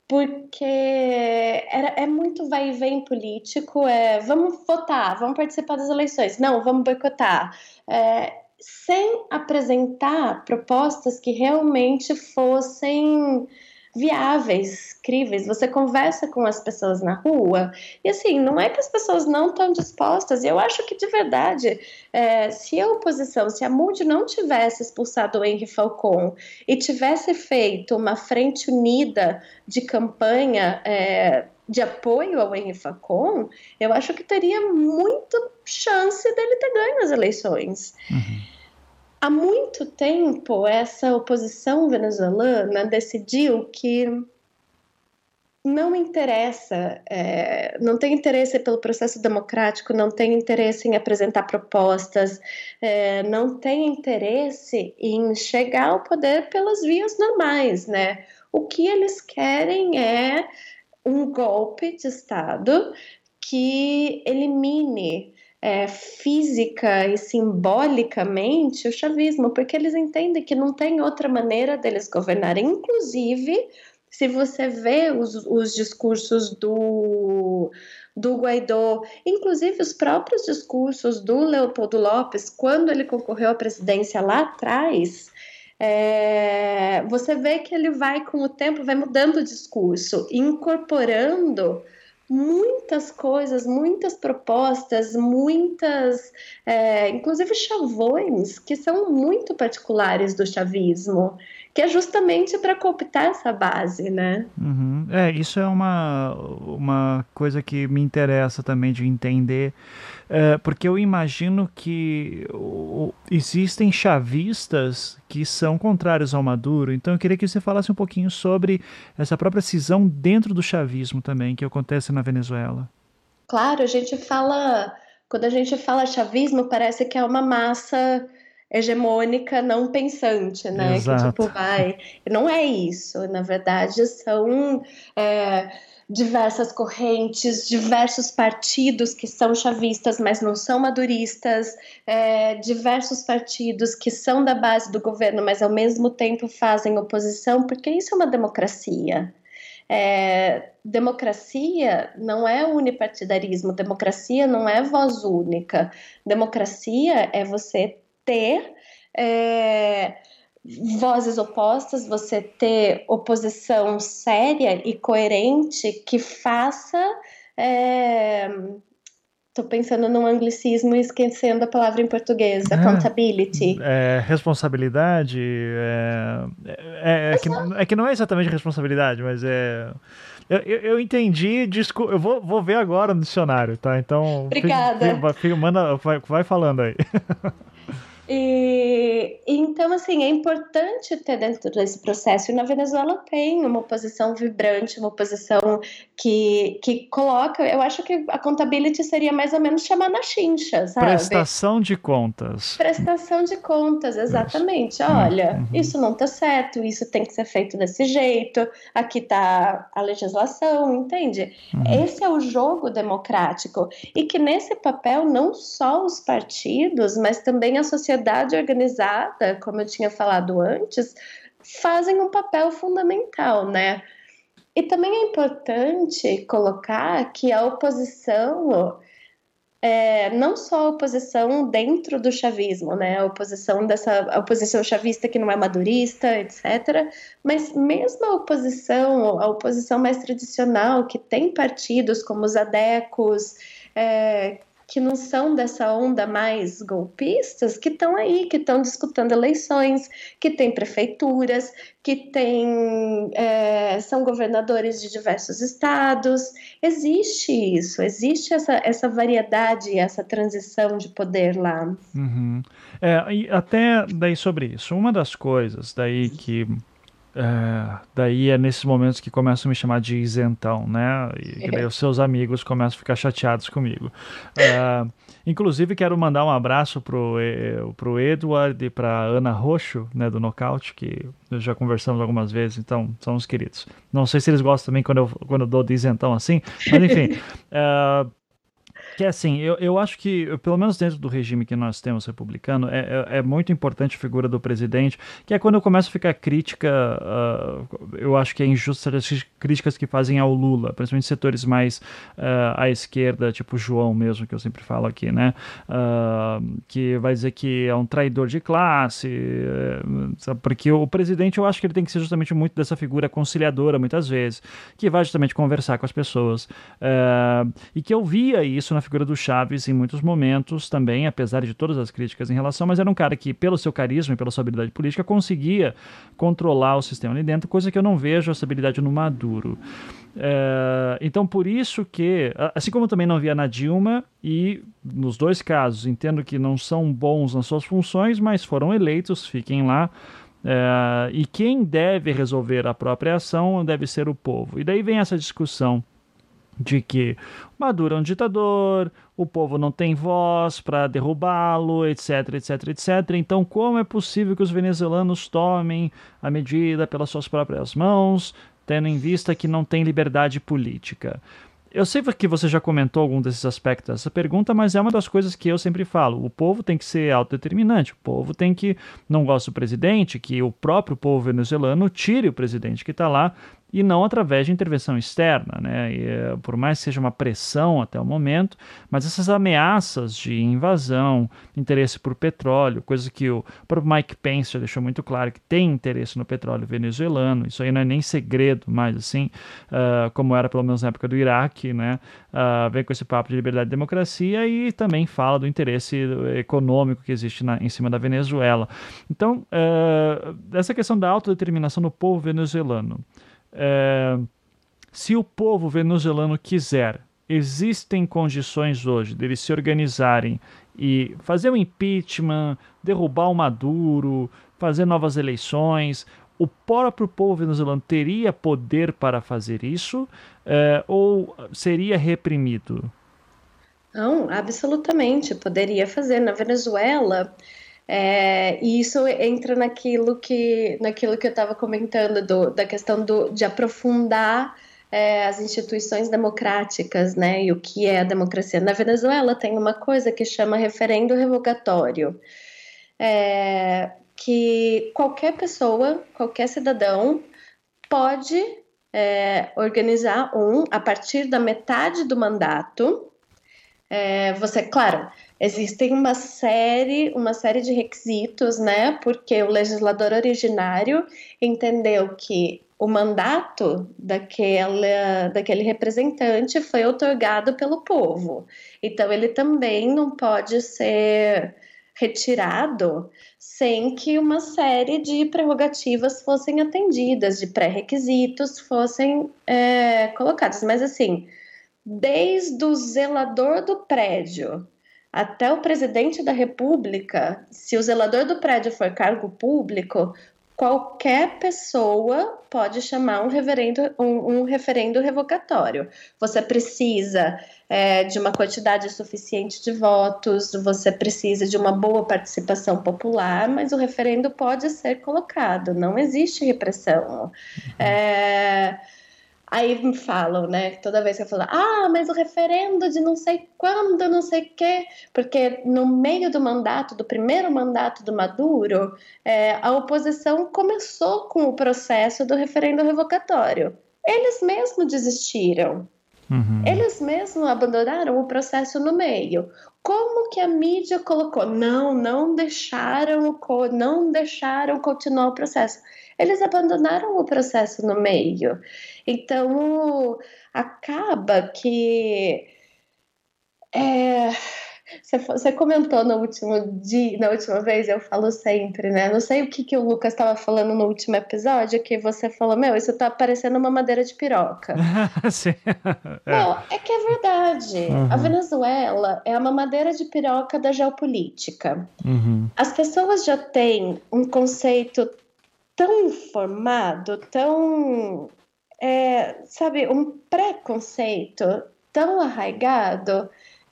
porque era, é muito vai e vem político, é vamos votar, vamos participar das eleições, não, vamos boicotar, é, sem apresentar propostas que realmente fossem viáveis, críveis. Você conversa com as pessoas na rua e assim, não é que as pessoas não estão dispostas. Eu acho que de verdade, é, se a oposição, se a MUD não tivesse expulsado o Henri Falcon e tivesse feito uma frente unida de campanha é, de apoio ao Henri Falcon, eu acho que teria muita chance dele ter ganho as eleições. Uhum há muito tempo essa oposição venezuelana decidiu que não interessa, é, não tem interesse pelo processo democrático, não tem interesse em apresentar propostas, é, não tem interesse em chegar ao poder pelas vias normais, né? O que eles querem é um golpe de Estado que elimine é, física e simbolicamente o chavismo, porque eles entendem que não tem outra maneira deles governarem. Inclusive, se você vê os, os discursos do, do Guaidó, inclusive os próprios discursos do Leopoldo Lopes, quando ele concorreu à presidência lá atrás, é, você vê que ele vai, com o tempo, vai mudando o discurso, incorporando muitas coisas, muitas propostas, muitas, é, inclusive chavões, que são muito particulares do chavismo, que é justamente para cooptar essa base, né? Uhum. É, isso é uma, uma coisa que me interessa também de entender é, porque eu imagino que o, existem chavistas que são contrários ao Maduro, então eu queria que você falasse um pouquinho sobre essa própria cisão dentro do chavismo também, que acontece na Venezuela. Claro, a gente fala, quando a gente fala chavismo, parece que é uma massa hegemônica não pensante, né? Exato. Que tipo vai. Não é isso, na verdade, são. É diversas correntes, diversos partidos que são chavistas, mas não são maduristas, é, diversos partidos que são da base do governo, mas ao mesmo tempo fazem oposição, porque isso é uma democracia. É, democracia não é unipartidarismo, democracia não é voz única. Democracia é você ter. É, vozes opostas, você ter oposição séria e coerente que faça. É... Tô pensando num anglicismo e esquecendo a palavra em português, é, accountability. É, responsabilidade. É, é, é, que, é que não é exatamente responsabilidade, mas é. Eu, eu, eu entendi, desculpa, eu vou, vou ver agora no dicionário, tá? Então. Obrigada. Fica, fica, manda, vai, vai falando aí. E, então, assim, é importante ter dentro desse processo. E na Venezuela tem uma oposição vibrante, uma oposição que, que coloca. Eu acho que a contabilidade seria mais ou menos chamar na chincha, sabe? Prestação de contas. Prestação de contas, exatamente. Isso. Olha, uhum. isso não está certo, isso tem que ser feito desse jeito, aqui está a legislação, entende? Uhum. Esse é o jogo democrático. E que nesse papel, não só os partidos, mas também a sociedade sociedade organizada, como eu tinha falado antes, fazem um papel fundamental, né? E também é importante colocar que a oposição, é, não só a oposição dentro do chavismo, né? A oposição dessa a oposição chavista que não é madurista, etc. Mas mesmo a oposição, a oposição mais tradicional, que tem partidos como os adecos, é, que não são dessa onda mais golpistas, que estão aí, que estão disputando eleições, que tem prefeituras, que tem, é, são governadores de diversos estados. Existe isso, existe essa, essa variedade, essa transição de poder lá. Uhum. É, e até daí sobre isso, uma das coisas daí que é, daí é nesses momentos que começam a me chamar de isentão, né? E daí os seus amigos começam a ficar chateados comigo. É, inclusive, quero mandar um abraço pro, pro Edward e pra Ana Roxo, né, do Nocaute, que já conversamos algumas vezes, então são os queridos. Não sei se eles gostam também quando eu, quando eu dou de isentão assim, mas enfim. É, que é assim, eu, eu acho que, pelo menos dentro do regime que nós temos republicano, é, é, é muito importante a figura do presidente, que é quando eu começo a ficar crítica, uh, eu acho que é injusto as críticas que fazem ao Lula, principalmente setores mais uh, à esquerda, tipo João mesmo, que eu sempre falo aqui, né? Uh, que vai dizer que é um traidor de classe, uh, porque o presidente eu acho que ele tem que ser justamente muito dessa figura conciliadora, muitas vezes, que vai justamente conversar com as pessoas. e que eu via isso na figura do Chaves em muitos momentos também, apesar de todas as críticas em relação, mas era um cara que, pelo seu carisma e pela sua habilidade política, conseguia controlar o sistema ali dentro, coisa que eu não vejo essa habilidade no Maduro. É, então, por isso que, assim como eu também não via na Dilma, e nos dois casos entendo que não são bons nas suas funções, mas foram eleitos, fiquem lá. É, e quem deve resolver a própria ação deve ser o povo. E daí vem essa discussão de que Maduro é um ditador, o povo não tem voz para derrubá-lo, etc, etc, etc. Então, como é possível que os venezuelanos tomem a medida pelas suas próprias mãos, tendo em vista que não tem liberdade política? Eu sei que você já comentou algum desses aspectos dessa pergunta, mas é uma das coisas que eu sempre falo. O povo tem que ser autodeterminante. O povo tem que, não gosta do presidente, que o próprio povo venezuelano tire o presidente que está lá e não através de intervenção externa, né? E, eh, por mais que seja uma pressão até o momento, mas essas ameaças de invasão, interesse por petróleo, coisa que o próprio Mike Pence já deixou muito claro que tem interesse no petróleo venezuelano, isso aí não é nem segredo mais assim, uh, como era pelo menos na época do Iraque, né? Uh, vem com esse papo de liberdade e democracia e também fala do interesse econômico que existe na, em cima da Venezuela. Então, uh, essa questão da autodeterminação do povo venezuelano é, se o povo venezuelano quiser, existem condições hoje deles se organizarem e fazer um impeachment, derrubar o Maduro, fazer novas eleições. O próprio povo venezuelano teria poder para fazer isso é, ou seria reprimido? Não, absolutamente, poderia fazer. Na Venezuela, é, e isso entra naquilo que, naquilo que eu estava comentando, do, da questão do, de aprofundar é, as instituições democráticas, né? E o que é a democracia. Na Venezuela tem uma coisa que chama referendo revogatório, é, que qualquer pessoa, qualquer cidadão pode é, organizar um a partir da metade do mandato É, você, claro, existem uma série, uma série de requisitos, né? Porque o legislador originário entendeu que o mandato daquela, daquele representante foi otorgado pelo povo. Então, ele também não pode ser retirado sem que uma série de prerrogativas fossem atendidas, de pré-requisitos fossem é, colocados. Mas, assim, desde o zelador do prédio até o presidente da República, se o zelador do prédio for cargo público, qualquer pessoa pode chamar um referendo, um, um referendo revocatório. Você precisa é, de uma quantidade suficiente de votos, você precisa de uma boa participação popular, mas o referendo pode ser colocado, não existe repressão. Uhum. É, Aí me falam, né? Toda vez que eu falo, ah, mas o referendo de não sei quando, não sei o quê, porque no meio do mandato, do primeiro mandato do Maduro, é, a oposição começou com o processo do referendo revocatório. Eles mesmos desistiram. Uhum. Eles mesmos abandonaram o processo no meio. Como que a mídia colocou? Não, não deixaram, não deixaram continuar o processo eles abandonaram o processo no meio. Então, acaba que. É, você, comentou no último dia, na última vez, eu falo sempre, né? Não sei o que, que o Lucas estava falando no último episódio, que você falou, meu, isso tá parecendo uma madeira de piroca. Sim. É. Não, é que é verdade. Uhum. A Venezuela é uma madeira de piroca da geopolítica. Uhum. As pessoas já têm um conceito tão formado, tão, é, sabe, um preconceito tão arraigado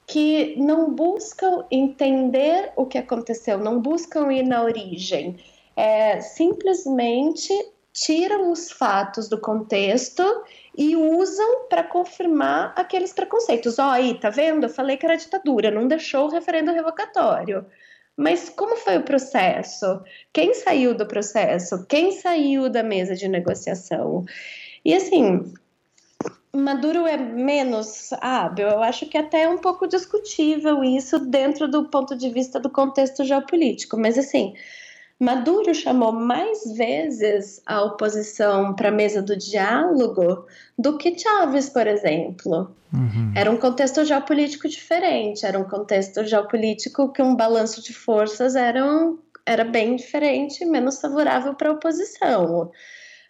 que não buscam entender o que aconteceu, não buscam ir na origem, é, simplesmente tiram os fatos do contexto e usam para confirmar aqueles preconceitos. Ó, oh, aí, tá vendo? Eu falei que era ditadura, não deixou o referendo revocatório. Mas como foi o processo? Quem saiu do processo? Quem saiu da mesa de negociação? E assim, Maduro é menos hábil? Eu acho que até é um pouco discutível isso dentro do ponto de vista do contexto geopolítico. Mas assim, Maduro chamou mais vezes a oposição para a mesa do diálogo do que Chávez, por exemplo. Uhum. Era um contexto geopolítico diferente, era um contexto geopolítico que um balanço de forças era, um, era bem diferente, menos favorável para a oposição.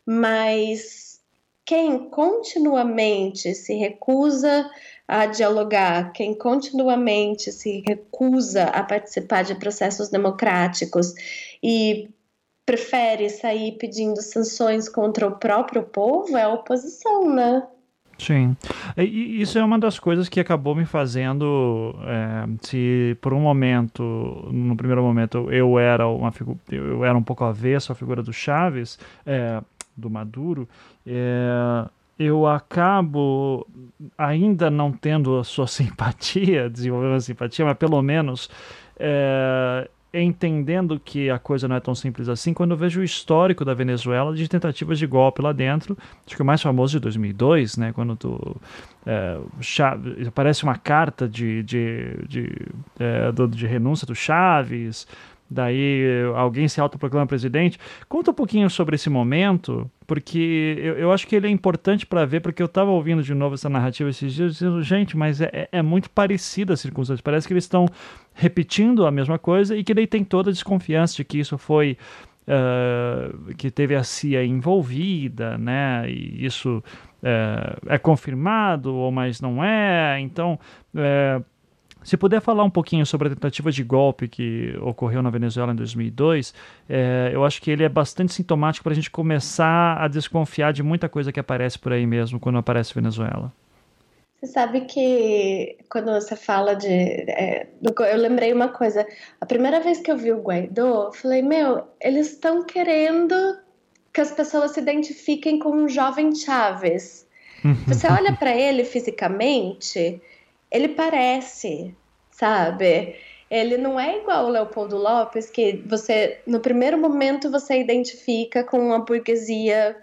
Mas quem continuamente se recusa a dialogar, quem continuamente se recusa a participar de processos democráticos e prefere sair pedindo sanções contra o próprio povo é a oposição, né? Sim. E isso é uma das coisas que acabou me fazendo. É, se por um momento, no primeiro momento, eu era uma eu era um pouco avesso à figura do Chaves, é, do Maduro, é, eu acabo ainda não tendo a sua simpatia, desenvolvendo a simpatia, mas pelo menos é, entendendo que a coisa não é tão simples assim, quando eu vejo o histórico da Venezuela de tentativas de golpe lá dentro, acho que o mais famoso de 2002, né, quando tu, é, aparece uma carta de, de, de, é, de renúncia do Chaves, daí alguém se autoproclama presidente. Conta um pouquinho sobre esse momento, porque eu, eu acho que ele é importante para ver, porque eu estava ouvindo de novo essa narrativa esses dias, dizendo, gente, mas é, é, é muito parecida a circunstância, parece que eles estão repetindo a mesma coisa e que daí tem toda a desconfiança de que isso foi. Uh, que teve a CIA envolvida, né? E isso uh, é confirmado ou mais não é. Então, uh, se puder falar um pouquinho sobre a tentativa de golpe que ocorreu na Venezuela em 2002, é, eu acho que ele é bastante sintomático para a gente começar a desconfiar de muita coisa que aparece por aí mesmo quando aparece Venezuela. Você sabe que quando você fala de. É, eu lembrei uma coisa. A primeira vez que eu vi o Guaidó, eu falei: Meu, eles estão querendo que as pessoas se identifiquem com um jovem Chaves. Você olha para ele fisicamente ele parece, sabe? Ele não é igual o Leopoldo Lopes, que você, no primeiro momento, você identifica com uma burguesia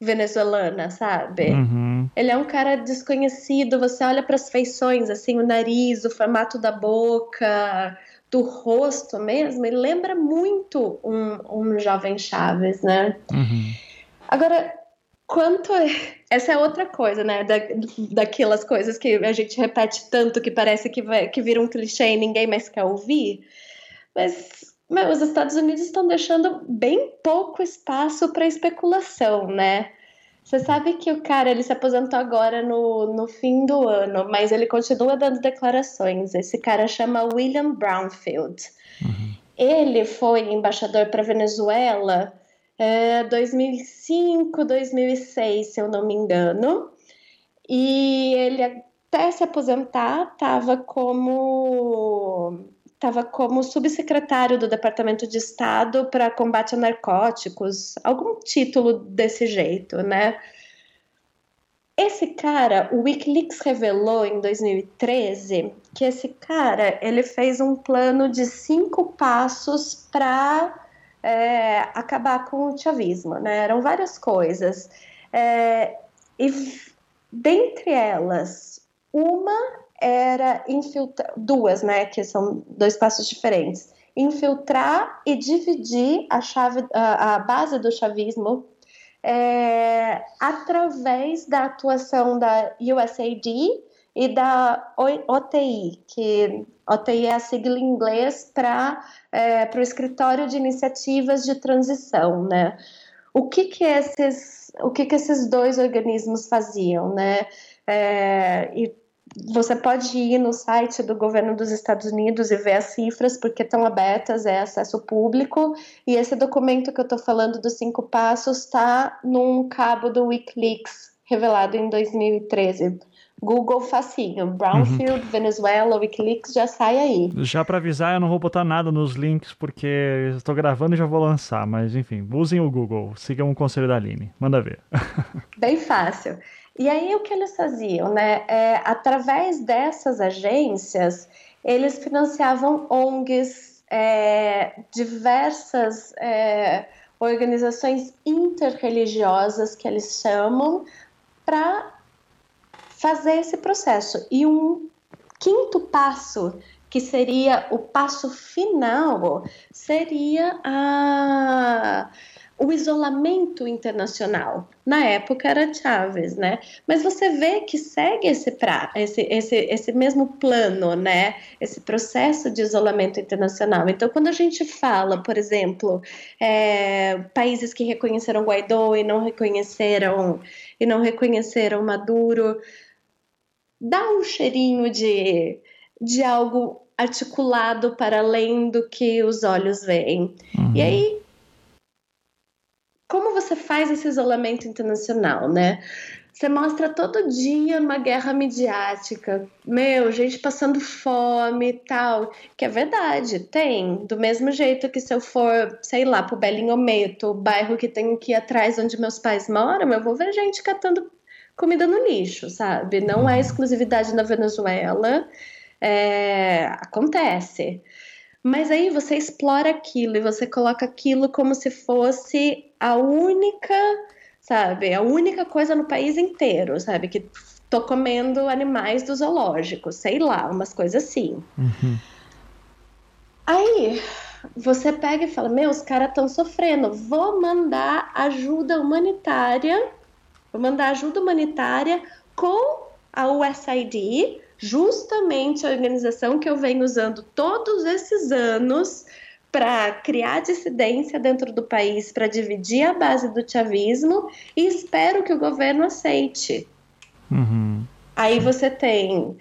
venezuelana, sabe? Uhum. Ele é um cara desconhecido, você olha para as feições, assim, o nariz, o formato da boca, do rosto mesmo, ele lembra muito um, um jovem Chaves, né? Uhum. Agora, quanto. Essa é outra coisa, né? Da, daquelas coisas que a gente repete tanto que parece que, vai, que vira um clichê e ninguém mais quer ouvir. Mas meu, os Estados Unidos estão deixando bem pouco espaço para especulação, né? Você sabe que o cara ele se aposentou agora no, no fim do ano, mas ele continua dando declarações. Esse cara chama William Brownfield. Uhum. Ele foi embaixador para Venezuela é, 2005, 2006, se eu não me engano. E ele até se aposentar estava como estava como subsecretário do Departamento de Estado para combate a narcóticos, algum título desse jeito, né? Esse cara, o WikiLeaks revelou em 2013 que esse cara ele fez um plano de cinco passos para é, acabar com o chavismo, né? Eram várias coisas. É, e dentre elas, uma era infiltrar duas, né, que são dois passos diferentes. Infiltrar e dividir a chave, a, a base do chavismo é, através da atuação da USAID e da OTI, que OTI é a sigla em inglês para é, o Escritório de Iniciativas de Transição, né? O que que esses, o que que esses dois organismos faziam, né? É, e você pode ir no site do governo dos Estados Unidos e ver as cifras, porque estão abertas, é acesso público. E esse documento que eu estou falando dos cinco passos está num cabo do Wikileaks, revelado em 2013. Google facinho, Brownfield, uhum. Venezuela, Wikileaks já sai aí. Já para avisar, eu não vou botar nada nos links porque estou gravando e já vou lançar, mas enfim, usem o Google, sigam o conselho da Aline, manda ver. Bem fácil. E aí o que eles faziam, né? É, através dessas agências, eles financiavam ONGs, é, diversas é, organizações interreligiosas que eles chamam, para fazer esse processo. E um quinto passo, que seria o passo final, seria a o isolamento internacional. Na época era Chávez, né? Mas você vê que segue esse, pra, esse, esse, esse mesmo plano, né? Esse processo de isolamento internacional. Então, quando a gente fala, por exemplo, é, países que reconheceram Guaidó e não reconheceram e não reconheceram Maduro, dá um cheirinho de, de algo articulado para além do que os olhos veem. Uhum. E aí como você faz esse isolamento internacional, né? Você mostra todo dia uma guerra midiática, meu, gente passando fome e tal, que é verdade, tem. Do mesmo jeito que se eu for, sei lá, pro Belinhometo, o bairro que tem aqui atrás onde meus pais moram, eu vou ver gente catando comida no lixo, sabe? Não é exclusividade na Venezuela, é... acontece. Mas aí você explora aquilo e você coloca aquilo como se fosse a única, sabe, a única coisa no país inteiro, sabe, que tô comendo animais do zoológico, sei lá, umas coisas assim. Uhum. Aí você pega e fala: Meu, os caras estão sofrendo, vou mandar ajuda humanitária, vou mandar ajuda humanitária com a USAID justamente a organização que eu venho usando todos esses anos para criar dissidência dentro do país, para dividir a base do chavismo e espero que o governo aceite. Uhum. Aí você tem.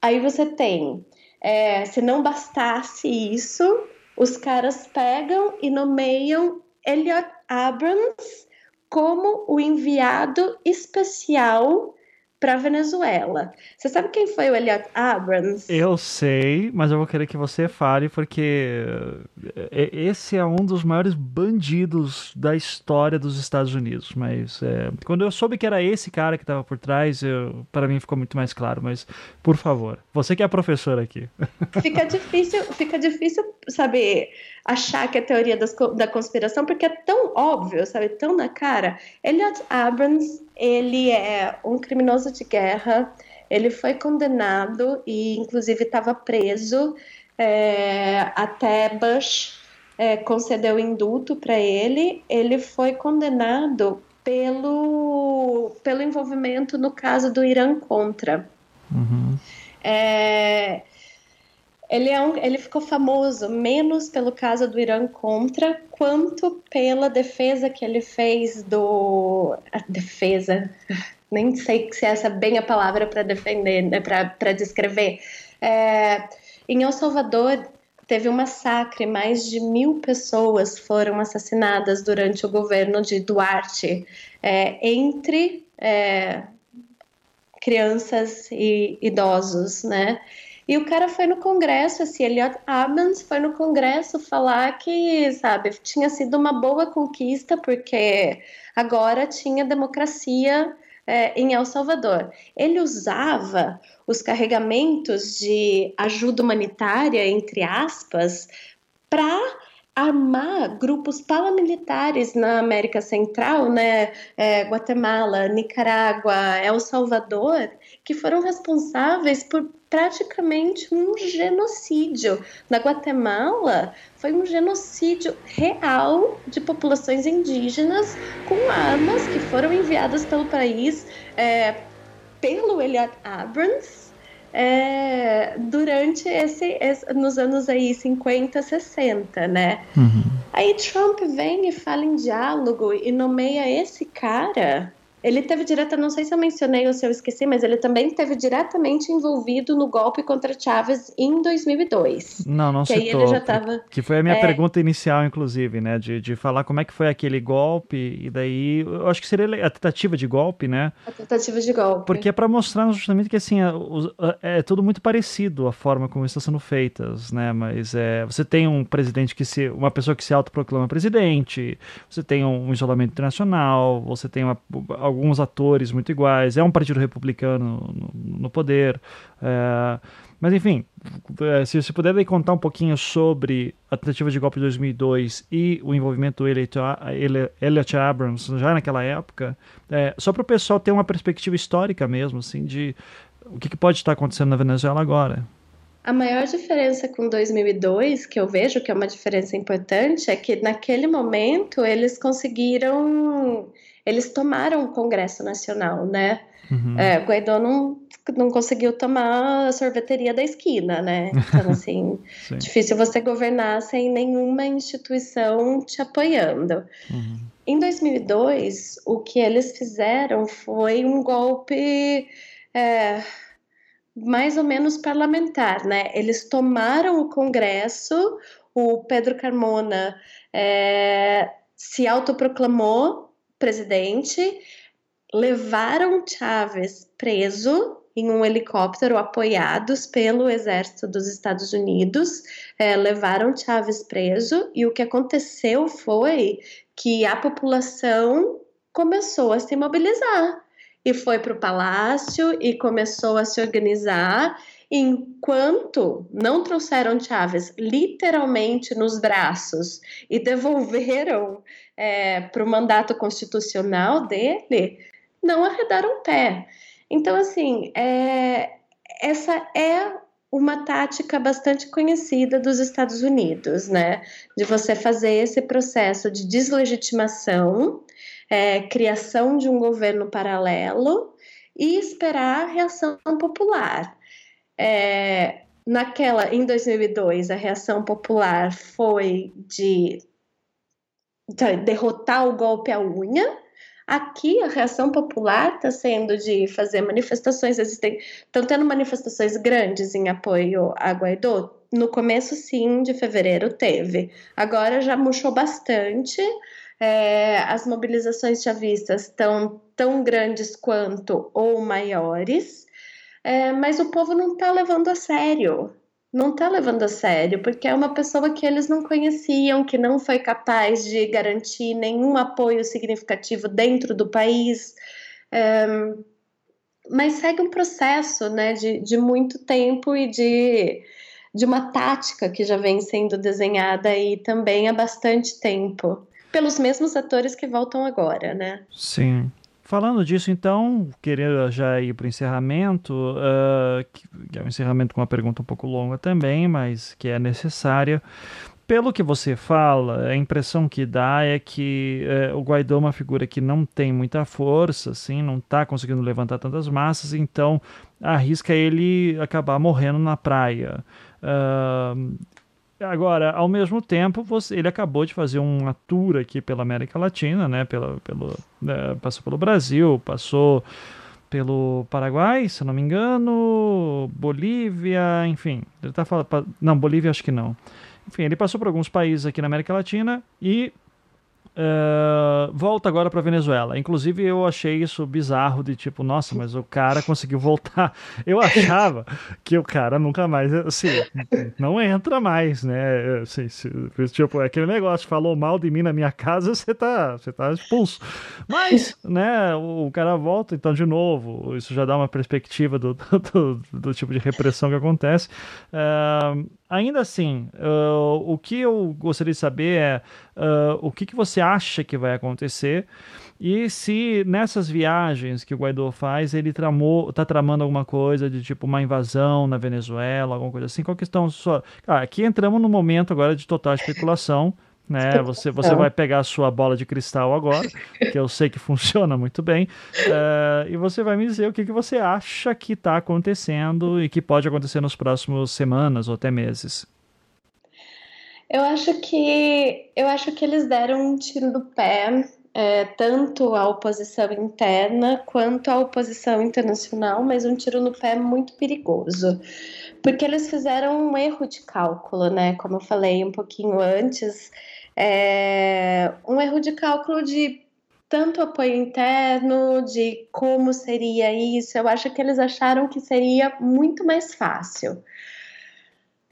Aí você tem. É, se não bastasse isso, os caras pegam e nomeiam Elliot Abrams como o enviado especial para Venezuela. Você sabe quem foi o Elliot Abrams? Eu sei, mas eu vou querer que você fale porque é, esse é um dos maiores bandidos da história dos Estados Unidos. Mas é, quando eu soube que era esse cara que estava por trás, para mim ficou muito mais claro. Mas por favor, você que é a professora aqui. Fica difícil, fica difícil saber achar que é teoria das, da conspiração porque é tão óbvio, sabe, tão na cara. Elliot Abrams ele é um criminoso de guerra. Ele foi condenado e, inclusive, estava preso é, até Bush é, concedeu indulto para ele. Ele foi condenado pelo, pelo envolvimento no caso do Irã contra. Uhum. É, ele, é um, ele ficou famoso menos pelo caso do Irã contra, quanto pela defesa que ele fez do. A defesa. Nem sei se essa é bem a palavra para defender, né, para descrever. É, em El Salvador, teve um massacre, mais de mil pessoas foram assassinadas durante o governo de Duarte, é, entre é, crianças e idosos, né? E o cara foi no Congresso, assim, Elliot Abrams foi no Congresso falar que, sabe, tinha sido uma boa conquista, porque agora tinha democracia é, em El Salvador. Ele usava os carregamentos de ajuda humanitária, entre aspas, para armar grupos paramilitares na América Central, né, é, Guatemala, Nicarágua, El Salvador, que foram responsáveis por praticamente um genocídio. Na Guatemala, foi um genocídio real de populações indígenas com armas que foram enviadas pelo país é, pelo Elliot Abrams é, durante esse, esse, nos anos aí 50, 60, né? Uhum. Aí Trump vem e fala em diálogo e nomeia esse cara ele teve direta, não sei se eu mencionei ou se eu esqueci, mas ele também esteve diretamente envolvido no golpe contra Chávez em 2002. Não, não que citou. Aí ele já tava, que foi a minha é... pergunta inicial, inclusive, né? De, de falar como é que foi aquele golpe e daí, eu acho que seria a tentativa de golpe, né? A tentativa de golpe. Porque é para mostrar justamente que assim é, é, tudo muito parecido a forma como está sendo feitas, né? Mas é, você tem um presidente que se, uma pessoa que se autoproclama presidente, você tem um isolamento internacional, você tem uma alguns atores muito iguais, é um partido republicano no, no poder. É, mas enfim, é, se você puder contar um pouquinho sobre a tentativa de golpe de 2002 e o envolvimento do Elliot Abrams já naquela época, é, só para o pessoal ter uma perspectiva histórica mesmo, assim, de o que, que pode estar acontecendo na Venezuela agora. A maior diferença com 2002, que eu vejo que é uma diferença importante, é que naquele momento eles conseguiram eles tomaram o Congresso Nacional, né? Uhum. É, Guaidó não, não conseguiu tomar a sorveteria da esquina, né? Então, assim, difícil você governar sem nenhuma instituição te apoiando. Uhum. Em 2002, o que eles fizeram foi um golpe é, mais ou menos parlamentar, né? Eles tomaram o Congresso, o Pedro Carmona é, se autoproclamou presidente, levaram Chávez preso em um helicóptero apoiados pelo exército dos Estados Unidos, é, levaram Chávez preso e o que aconteceu foi que a população começou a se mobilizar e foi para o palácio e começou a se organizar enquanto não trouxeram Chaves literalmente nos braços e devolveram é, para o mandato constitucional dele, não arredaram pé. Então, assim, é, essa é uma tática bastante conhecida dos Estados Unidos, né? De você fazer esse processo de deslegitimação, é, criação de um governo paralelo e esperar a reação popular. É, naquela, em 2002, a reação popular foi de derrotar o golpe à unha. Aqui a reação popular está sendo de fazer manifestações, estão tendo manifestações grandes em apoio a Guaidó. No começo, sim, de fevereiro teve. Agora já murchou bastante. é, as mobilizações chavistas estão tão grandes quanto ou maiores, é, mas o povo não está levando a sério. Não está levando a sério, porque é uma pessoa que eles não conheciam, que não foi capaz de garantir nenhum apoio significativo dentro do país. É, mas segue um processo né, de, de muito tempo e de, de uma tática que já vem sendo desenhada aí também há bastante tempo pelos mesmos atores que voltam agora, né? Sim. Falando disso, então, queria já ir para o encerramento, uh, que é um encerramento com uma pergunta um pouco longa também, mas que é necessária. Pelo que você fala, a impressão que dá é que uh, o Guaidó é uma figura que não tem muita força, assim, não está conseguindo levantar tantas massas, então arrisca ele acabar morrendo na praia. Uh, Agora, ao mesmo tempo, você, ele acabou de fazer uma tour aqui pela América Latina, né? Pelo, né? passou pelo Brasil, passou pelo Paraguai, se não me engano, Bolívia, enfim. Ele tá falando. Não, Bolívia acho que não. Enfim, ele passou por alguns países aqui na América Latina e Uh, volta agora para Venezuela. Inclusive, eu achei isso bizarro de tipo, nossa, mas o cara conseguiu voltar. Eu achava que o cara nunca mais, assim, não entra mais, né? Assim, tipo, é aquele negócio, falou mal de mim na minha casa, você tá, você tá expulso. Mas, né, o, cara volta então de novo. Isso já dá uma perspectiva do, do, do, do tipo de repressão que acontece. Uh, ainda assim, uh, o que eu gostaria de saber é uh, o que, que você acha que vai acontecer e se nessas viagens que o Guaidó faz, ele tramou, tá tramando alguma coisa de tipo uma invasão na Venezuela, alguma coisa assim. Qual questão sua? Ah, aqui entramos no momento agora de total especulação né? Você, você vai pegar a sua bola de cristal agora, que eu sei que funciona muito bem, uh, e você vai me dizer o que, que você acha que está acontecendo e que pode acontecer nos próximos semanas ou até meses. Eu acho que eu acho que eles deram um tiro no pé é, tanto a oposição interna quanto a oposição internacional, mas um tiro no pé muito perigoso, porque eles fizeram um erro de cálculo, né? Como eu falei um pouquinho antes, é, um erro de cálculo de tanto apoio interno, de como seria isso. Eu acho que eles acharam que seria muito mais fácil.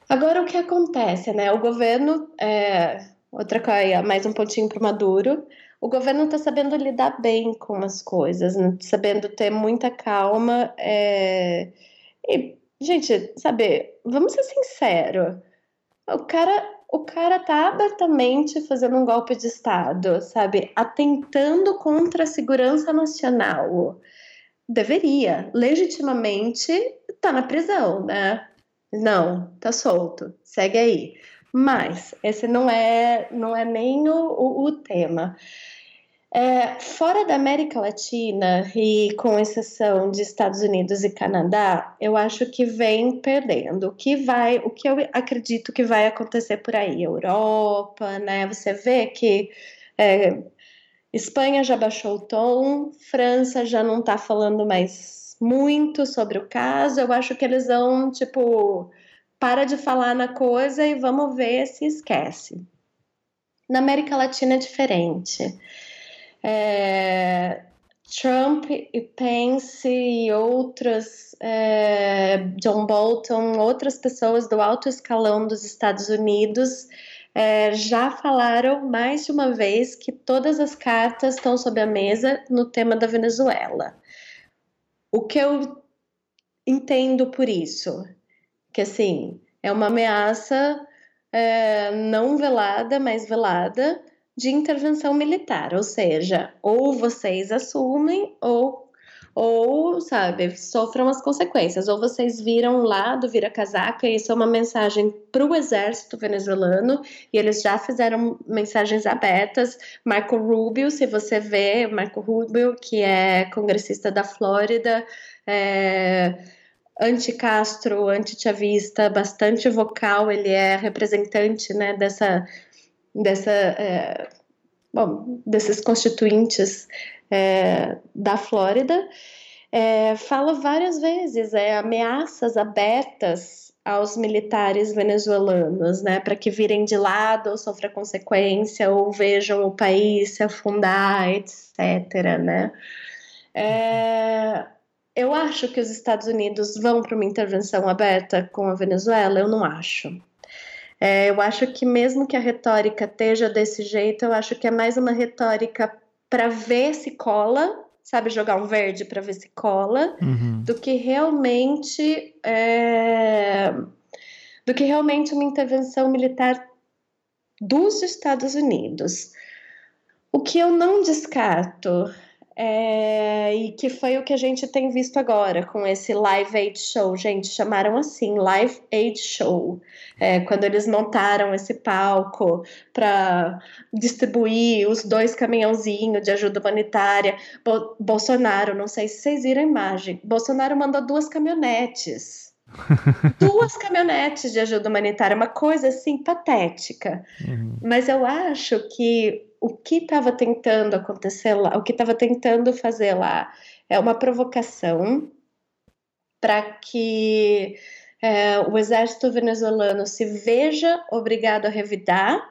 Agora, o que acontece, né? O governo, é, outra coisa, mais um pontinho para Maduro, o governo está sabendo lidar bem com as coisas, né? sabendo ter muita calma. É... E, gente, sabe, vamos ser sinceros, o cara o cara tá abertamente fazendo um golpe de Estado, sabe? Atentando contra a segurança nacional. Deveria, legitimamente, tá na prisão, né? Não, tá solto, segue aí. Mas esse não é, não é nem o, o, o tema. É, fora da América Latina e com exceção de Estados Unidos e Canadá, eu acho que vem perdendo. O que vai, o que eu acredito que vai acontecer por aí, Europa, né? Você vê que é, Espanha já baixou o tom, França já não está falando mais muito sobre o caso. Eu acho que eles vão tipo para de falar na coisa e vamos ver se esquece. Na América Latina é diferente. É, Trump e Pence e outras, é, John Bolton, outras pessoas do alto escalão dos Estados Unidos é, já falaram mais de uma vez que todas as cartas estão sobre a mesa no tema da Venezuela. O que eu entendo por isso? Que assim, é uma ameaça é, não velada, mas velada de intervenção militar, ou seja, ou vocês assumem ou ou, sabe, sofram as consequências. Ou vocês viram lá do vira-casaca, e isso é uma mensagem para o exército venezuelano, e eles já fizeram mensagens abertas. Marco Rubio, se você vê, Marco Rubio, que é congressista da Flórida, é, anti-Castro, anti-chavista, bastante vocal, ele é representante né, dessa dessa, é, bom, desses constituintes é, da Flórida, é, fala várias vezes é, ameaças abertas aos militares venezuelanos, né, para que virem de lado ou sofra consequência ou vejam o país se afundar, etc. Né? É, eu acho que os Estados Unidos vão para uma intervenção aberta com a Venezuela. Eu não acho. É, eu acho que mesmo que a retórica esteja desse jeito, eu acho que é mais uma retórica para ver se cola sabe, jogar um verde para ver se cola, uhum. do que realmente é, do que realmente uma intervenção militar dos Estados Unidos. O que eu não descarto é, e que foi o que a gente tem visto agora com esse Live Aid Show. Gente, chamaram assim, Live Aid Show. É, quando eles montaram esse palco para distribuir os dois caminhãozinhos de ajuda humanitária. Bo Bolsonaro, não sei se vocês viram a imagem, Bolsonaro mandou duas caminhonetes. duas caminhonetes de ajuda humanitária, uma coisa assim patética. Uhum. Mas eu acho que o que estava tentando acontecer lá, o que estava tentando fazer lá é uma provocação para que é, o exército venezuelano se veja obrigado a revidar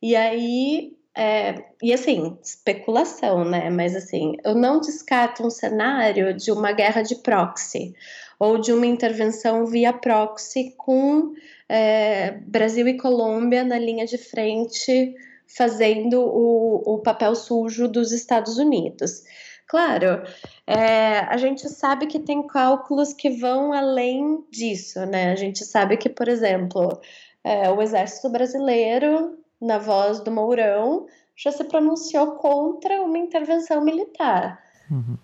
e aí é, e assim especulação, né? Mas assim eu não descarto um cenário de uma guerra de proxy ou de uma intervenção via proxy com é, Brasil e Colômbia na linha de frente fazendo o, o papel sujo dos Estados Unidos. Claro, é, a gente sabe que tem cálculos que vão além disso, né? A gente sabe que, por exemplo, é, o Exército Brasileiro, na voz do Mourão, já se pronunciou contra uma intervenção militar. Uhum.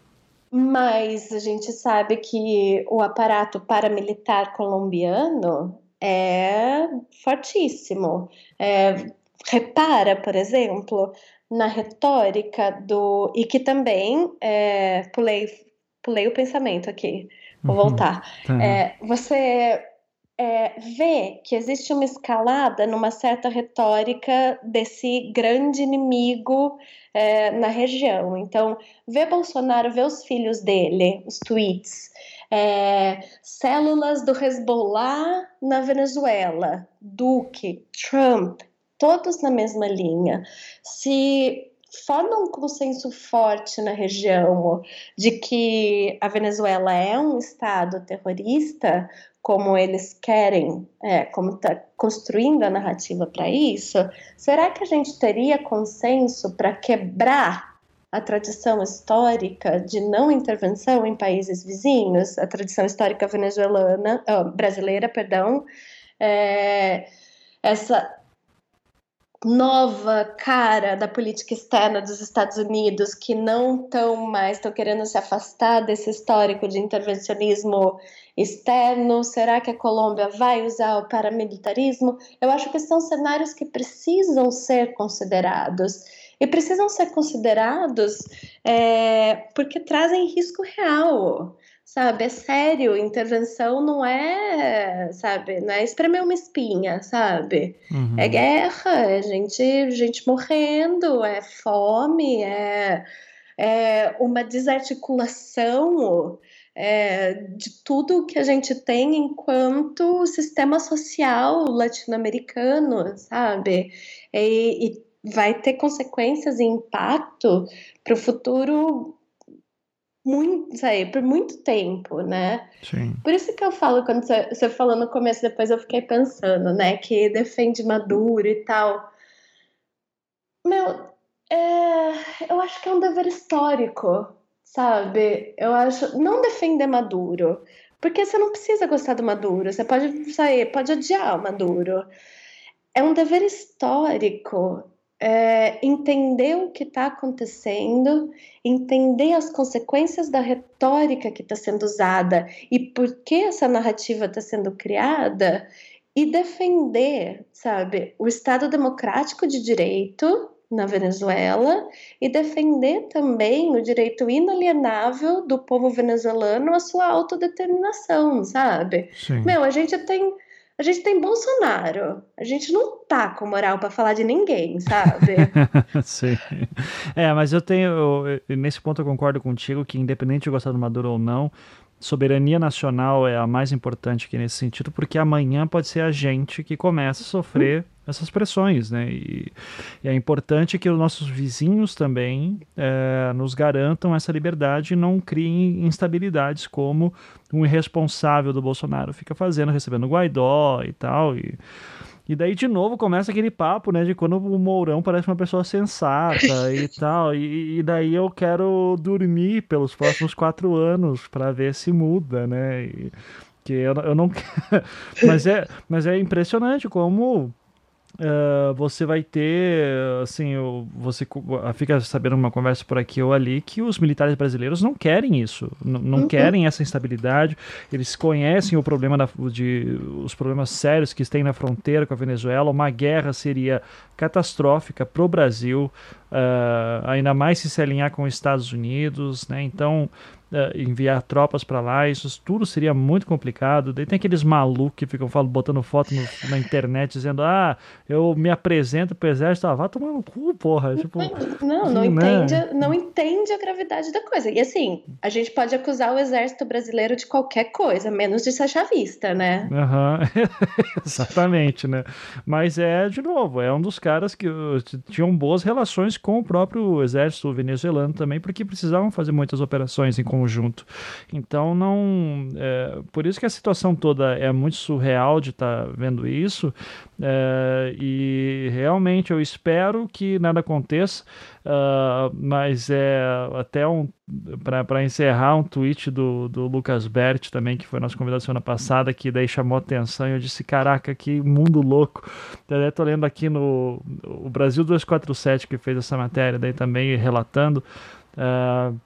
Mas a gente sabe que o aparato paramilitar colombiano é fortíssimo. É, repara, por exemplo, na retórica do. E que também. É, pulei, pulei o pensamento aqui, vou uhum, voltar. Tá. É, você é, vê que existe uma escalada numa certa retórica desse grande inimigo é, na região. Então, vê Bolsonaro, vê os filhos dele, os tweets. É, células do Hezbollah na Venezuela, Duque, Trump, todos na mesma linha, se forma um consenso forte na região de que a Venezuela é um estado terrorista, como eles querem, é, como está construindo a narrativa para isso, será que a gente teria consenso para quebrar a tradição histórica de não intervenção em países vizinhos, a tradição histórica venezuelana, uh, brasileira, perdão, é, essa nova cara da política externa dos Estados Unidos, que não estão mais estão querendo se afastar desse histórico de intervencionismo externo? Será que a Colômbia vai usar o paramilitarismo? Eu acho que são cenários que precisam ser considerados. E precisam ser considerados é, porque trazem risco real sabe? É sério, intervenção não é, sabe? Não é espremer uma espinha, sabe? Uhum. É guerra, é gente, gente morrendo, é fome, é, é uma desarticulação é, de tudo que a gente tem enquanto sistema social latino-americano, sabe? E, e vai ter consequências e impacto para o futuro muito, sabe, por muito tempo, né? Sim. Por isso que eu falo, quando você, você falou no começo, depois eu fiquei pensando, né, que defende Maduro e tal. Meu, é, eu acho que é um dever histórico, sabe? Eu acho. Não defender Maduro, porque você não precisa gostar do Maduro, você pode sair, pode odiar o Maduro. É um dever histórico é, entender o que está acontecendo, entender as consequências da retórica que está sendo usada e por que essa narrativa está sendo criada e defender, sabe, o Estado democrático de direito na Venezuela e defender também o direito inalienável do povo venezuelano à sua autodeterminação, sabe? Sim. Meu, a gente tem a gente tem Bolsonaro. A gente não tá com moral para falar de ninguém, sabe? Sim. É, mas eu tenho. Eu, nesse ponto eu concordo contigo que, independente de gostar do Maduro ou não, soberania nacional é a mais importante aqui nesse sentido, porque amanhã pode ser a gente que começa a sofrer essas pressões, né? E, e é importante que os nossos vizinhos também é, nos garantam essa liberdade e não criem instabilidades como um irresponsável do Bolsonaro fica fazendo, recebendo Guaidó e tal. E, e daí, de novo, começa aquele papo, né? De quando o Mourão parece uma pessoa sensata e tal. E, e, daí eu quero dormir pelos próximos quatro anos para ver se muda, né? E, que eu, eu não mas é mas é impressionante como Uh, você vai ter, assim, você fica sabendo uma conversa por aqui ou ali que os militares brasileiros não querem isso, não uhum. querem essa instabilidade. Eles conhecem o problema da, de os problemas sérios que tem na fronteira com a Venezuela. Uma guerra seria catastrófica para o Brasil, uh, ainda mais se se alinhar com os Estados Unidos, né? Então uh, enviar tropas para lá, isso tudo seria muito complicado. Daí tem aqueles malucos que ficam falando, botando foto no, na internet dizendo: Ah, eu me apresento pro exército, ah, vá tomar no cu, porra. Tipo, não, não, né? entende, não entende a gravidade da coisa. E assim, a gente pode acusar o exército brasileiro de qualquer coisa, menos de ser chavista, né? Uhum. Exatamente, né? Mas é, de novo, é um dos caras que tinham boas relações com o próprio exército venezuelano também, porque precisavam fazer muitas operações em conjunto. Então não, é, por isso que a situação toda é muito surreal de estar tá vendo isso. É, e realmente eu espero que nada aconteça, uh, mas é até um para encerrar um tweet do, do Lucas Bert também, que foi nosso convidado semana passada, que daí chamou atenção e eu disse, caraca, que mundo louco. Até tô lendo aqui no o Brasil 247 que fez essa matéria, daí também relatando. Uh,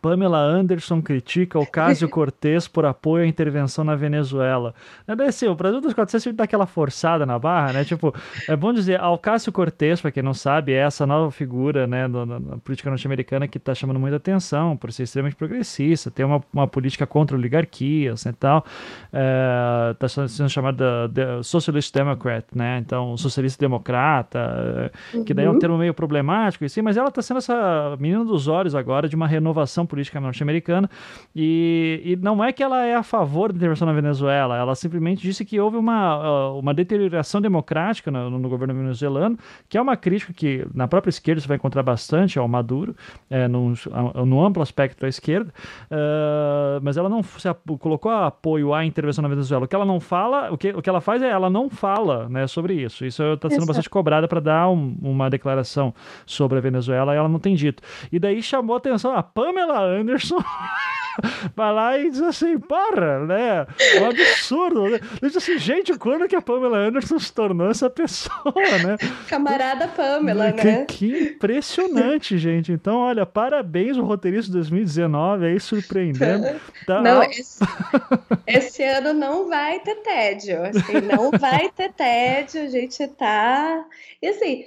Pamela Anderson critica Ocasio Cortez por apoio à intervenção na Venezuela. É assim, o Brasil dos 400 dá aquela forçada na barra, né? Tipo, é bom dizer, Ocasio Cortez, para quem não sabe, é essa nova figura, né, na, na política norte-americana que está chamando muita atenção por ser extremamente progressista, ter uma, uma política contra oligarquias né, e tal. Está é, sendo chamada de Socialist Democrat, né? Então, socialista democrata, que daí é um uhum. termo meio problemático, assim, mas ela está sendo essa menina dos olhos agora de uma renovação política norte-americana. E, e, não é que ela é a favor da intervenção na Venezuela, ela simplesmente disse que houve uma, uma deterioração democrática no, no governo venezuelano, que é uma crítica que na própria esquerda você vai encontrar bastante ao Maduro, é, num, no amplo aspecto da esquerda, uh, mas ela não se colocou apoio à intervenção na Venezuela. O que ela não fala, o que, o que ela faz é ela não fala né, sobre isso. Isso está sendo bastante cobrada para dar um, uma declaração sobre a Venezuela e ela não tem dito. E daí chamou a atenção a Pamela Anderson vai lá e diz assim, para, né? Um absurdo. Né? Diz assim, gente, quando que a Pamela Anderson se tornou essa pessoa, né? Camarada Pamela, que, né? Que impressionante, gente. Então, olha, parabéns o roteirista 2019 aí surpreendendo. Tá não, esse, esse, ano não vai ter tédio. Assim, não vai ter tédio, a gente tá. E assim,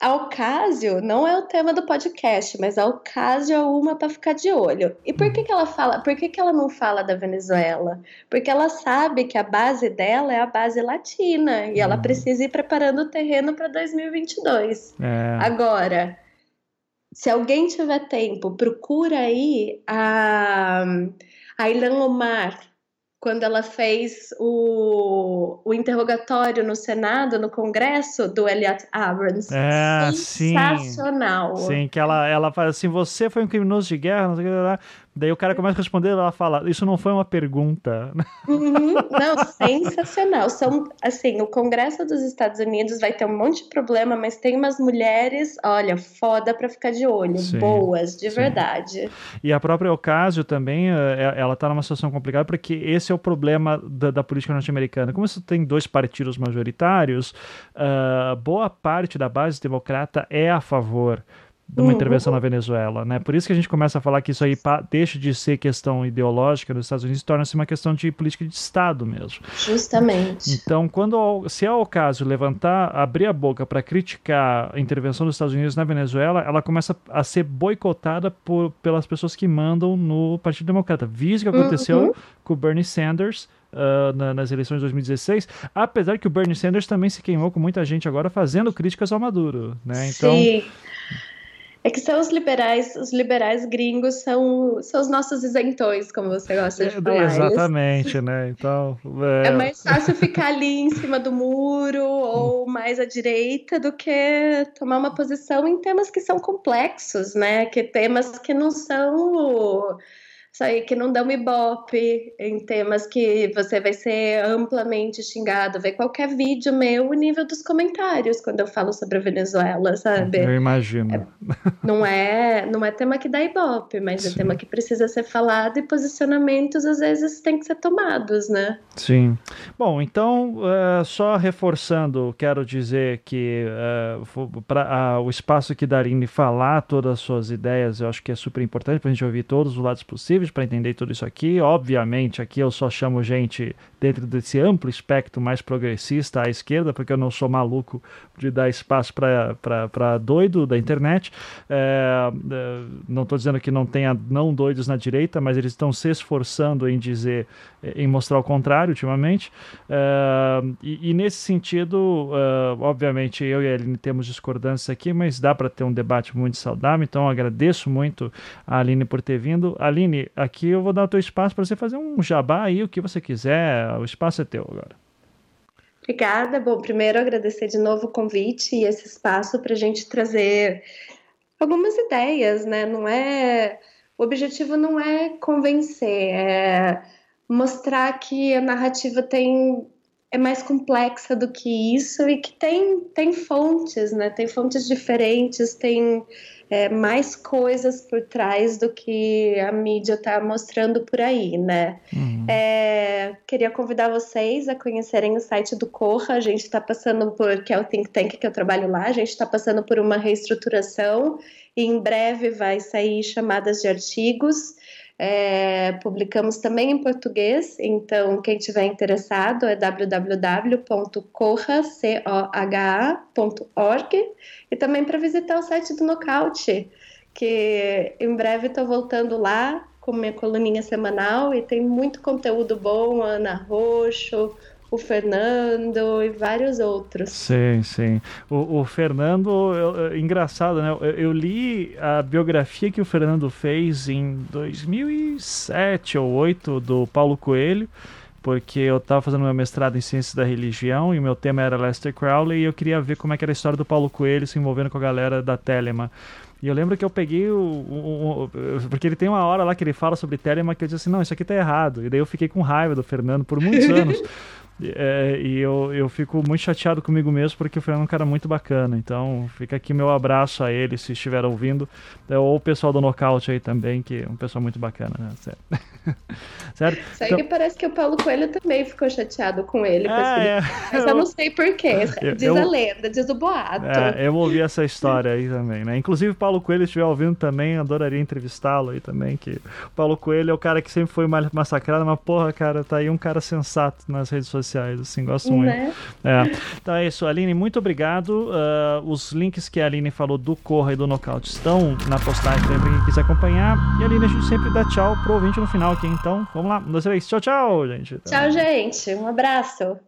a Ocasio não é o tema do podcast, mas a é uma para ficar de olho. E por que, que ela fala? Por que, que ela não fala da Venezuela? Porque ela sabe que a base dela é a base latina e ela uhum. precisa ir preparando o terreno para 2022. É. Agora, se alguém tiver tempo, procura aí a, a Ilan Omar, quando ela fez o, o interrogatório no Senado, no Congresso, do Elliot Abrams. É, Sensacional. Sim, sim, que ela, ela fala assim, você foi um criminoso de guerra, não sei o que, Daí o cara começa a responder, ela fala, isso não foi uma pergunta. Uhum, não, sensacional. São, assim, o Congresso dos Estados Unidos vai ter um monte de problema, mas tem umas mulheres, olha, foda pra ficar de olho, sim, boas, de sim. verdade. E a própria Ocasio também, eh, ela tá numa situação complicada, porque esse é o problema da, da política norte-americana. Como você tem dois partidos majoritários, uh, boa parte da base democrata é a favor de uma uhum. intervenção na Venezuela, né? Por isso que a gente começa a falar que isso aí deixa de ser questão ideológica nos Estados Unidos e torna-se uma questão de política de Estado mesmo. Justamente. Então, quando se é o caso levantar, abrir a boca para criticar a intervenção dos Estados Unidos na Venezuela, ela começa a ser boicotada por, pelas pessoas que mandam no Partido Democrata. Visto que aconteceu uhum. com o Bernie Sanders, Uh, na, nas eleições de 2016, apesar que o Bernie Sanders também se queimou com muita gente agora fazendo críticas ao Maduro, né? Então, Sim. É que são os liberais, os liberais gringos são, são os nossos isentões, como você gosta de é, falar. Exatamente, né? Então. É... é... mais fácil ficar ali em cima do muro ou mais à direita do que tomar uma posição em temas que são complexos, né? Que temas que não são aí que não um ibope em temas que você vai ser amplamente xingado. Vê qualquer vídeo meu, o nível dos comentários quando eu falo sobre a Venezuela, sabe? Eu imagino. É, não é, não é tema que dá ibope, mas Sim. é tema que precisa ser falado e posicionamentos às vezes têm que ser tomados, né? Sim. Bom, então, uh, só reforçando, quero dizer que uh, eh, para uh, o espaço que Darine falar todas as suas ideias, eu acho que é super importante para a gente ouvir todos os lados possíveis para entender tudo isso aqui. Obviamente, aqui eu só chamo gente dentro desse amplo espectro mais progressista à esquerda, porque eu não sou maluco de dar espaço para doido da internet. É, é não estou dizendo que não tenha não doidos na direita, mas eles estão se esforçando em dizer, em mostrar o contrário ultimamente. É, e, e, nesse sentido, é, obviamente, eu e a Aline temos discordâncias aqui, mas dá para ter um debate muito saudável. Então, agradeço muito a Aline por ter vindo. Aline, aqui eu vou dar o teu espaço para você fazer um jabá aí, o que você quiser. O espaço é teu agora. Obrigada. Bom, primeiro agradecer de novo o convite e esse espaço para a gente trazer algumas ideias, né? Não é o objetivo não é convencer, é mostrar que a narrativa tem é mais complexa do que isso e que tem, tem fontes, né? Tem fontes diferentes, tem é, mais coisas por trás do que a mídia está mostrando por aí, né? Uhum. É, queria convidar vocês a conhecerem o site do Corra. A gente está passando por, que é o think tank que eu trabalho lá, a gente está passando por uma reestruturação e em breve vai sair chamadas de artigos. É, publicamos também em português, então quem tiver interessado é www.corra.org e também para visitar o site do Nocaute, que em breve estou voltando lá com minha coluninha semanal e tem muito conteúdo bom, Ana Roxo, o Fernando e vários outros. Sim, sim. O, o Fernando, eu, engraçado, né? Eu, eu, li a biografia que o Fernando fez em 2007 ou 2008 do Paulo Coelho, porque eu estava fazendo meu mestrado em Ciências da Religião e o meu tema era Lester Crowley e eu queria ver como é que era a história do Paulo Coelho se envolvendo com a galera da Telema. E eu lembro que eu peguei o, o, o, Porque ele tem uma hora lá que ele fala sobre Telema que eu disse assim: não, isso aqui tá errado. E daí eu fiquei com raiva do Fernando por muitos anos. É, e eu, eu fico muito chateado comigo mesmo porque o Fernando é um cara muito bacana. Então fica aqui meu abraço a ele se estiver ouvindo. É, ou o pessoal do Nocaute aí também, que é um pessoal muito bacana, né? Sério? Só então... que parece que o Paulo Coelho também ficou chateado com ele. Ah, é, Mas eu... eu... não sei porquê. Diz eu... a lenda, diz o boato. É, eu ouvi essa história aí também, né? Inclusive o Paulo Coelho, estiver ouvindo também, adoraria entrevistá-lo aí também. Que o Paulo Coelho é o cara que sempre foi massacrado, mas porra, cara, tá aí um cara sensato nas redes sociais assim, gosto muito. Né? É. Então é isso, Aline, muito obrigado. Uh, os links que a Aline falou do Corra e do Nocaute estão na postagem para quem quiser acompanhar. E Aline, a gente sempre dá tchau pro ouvinte no final aqui, então vamos lá, um, dois, três, tchau, tchau, gente. Tchau, gente, um abraço.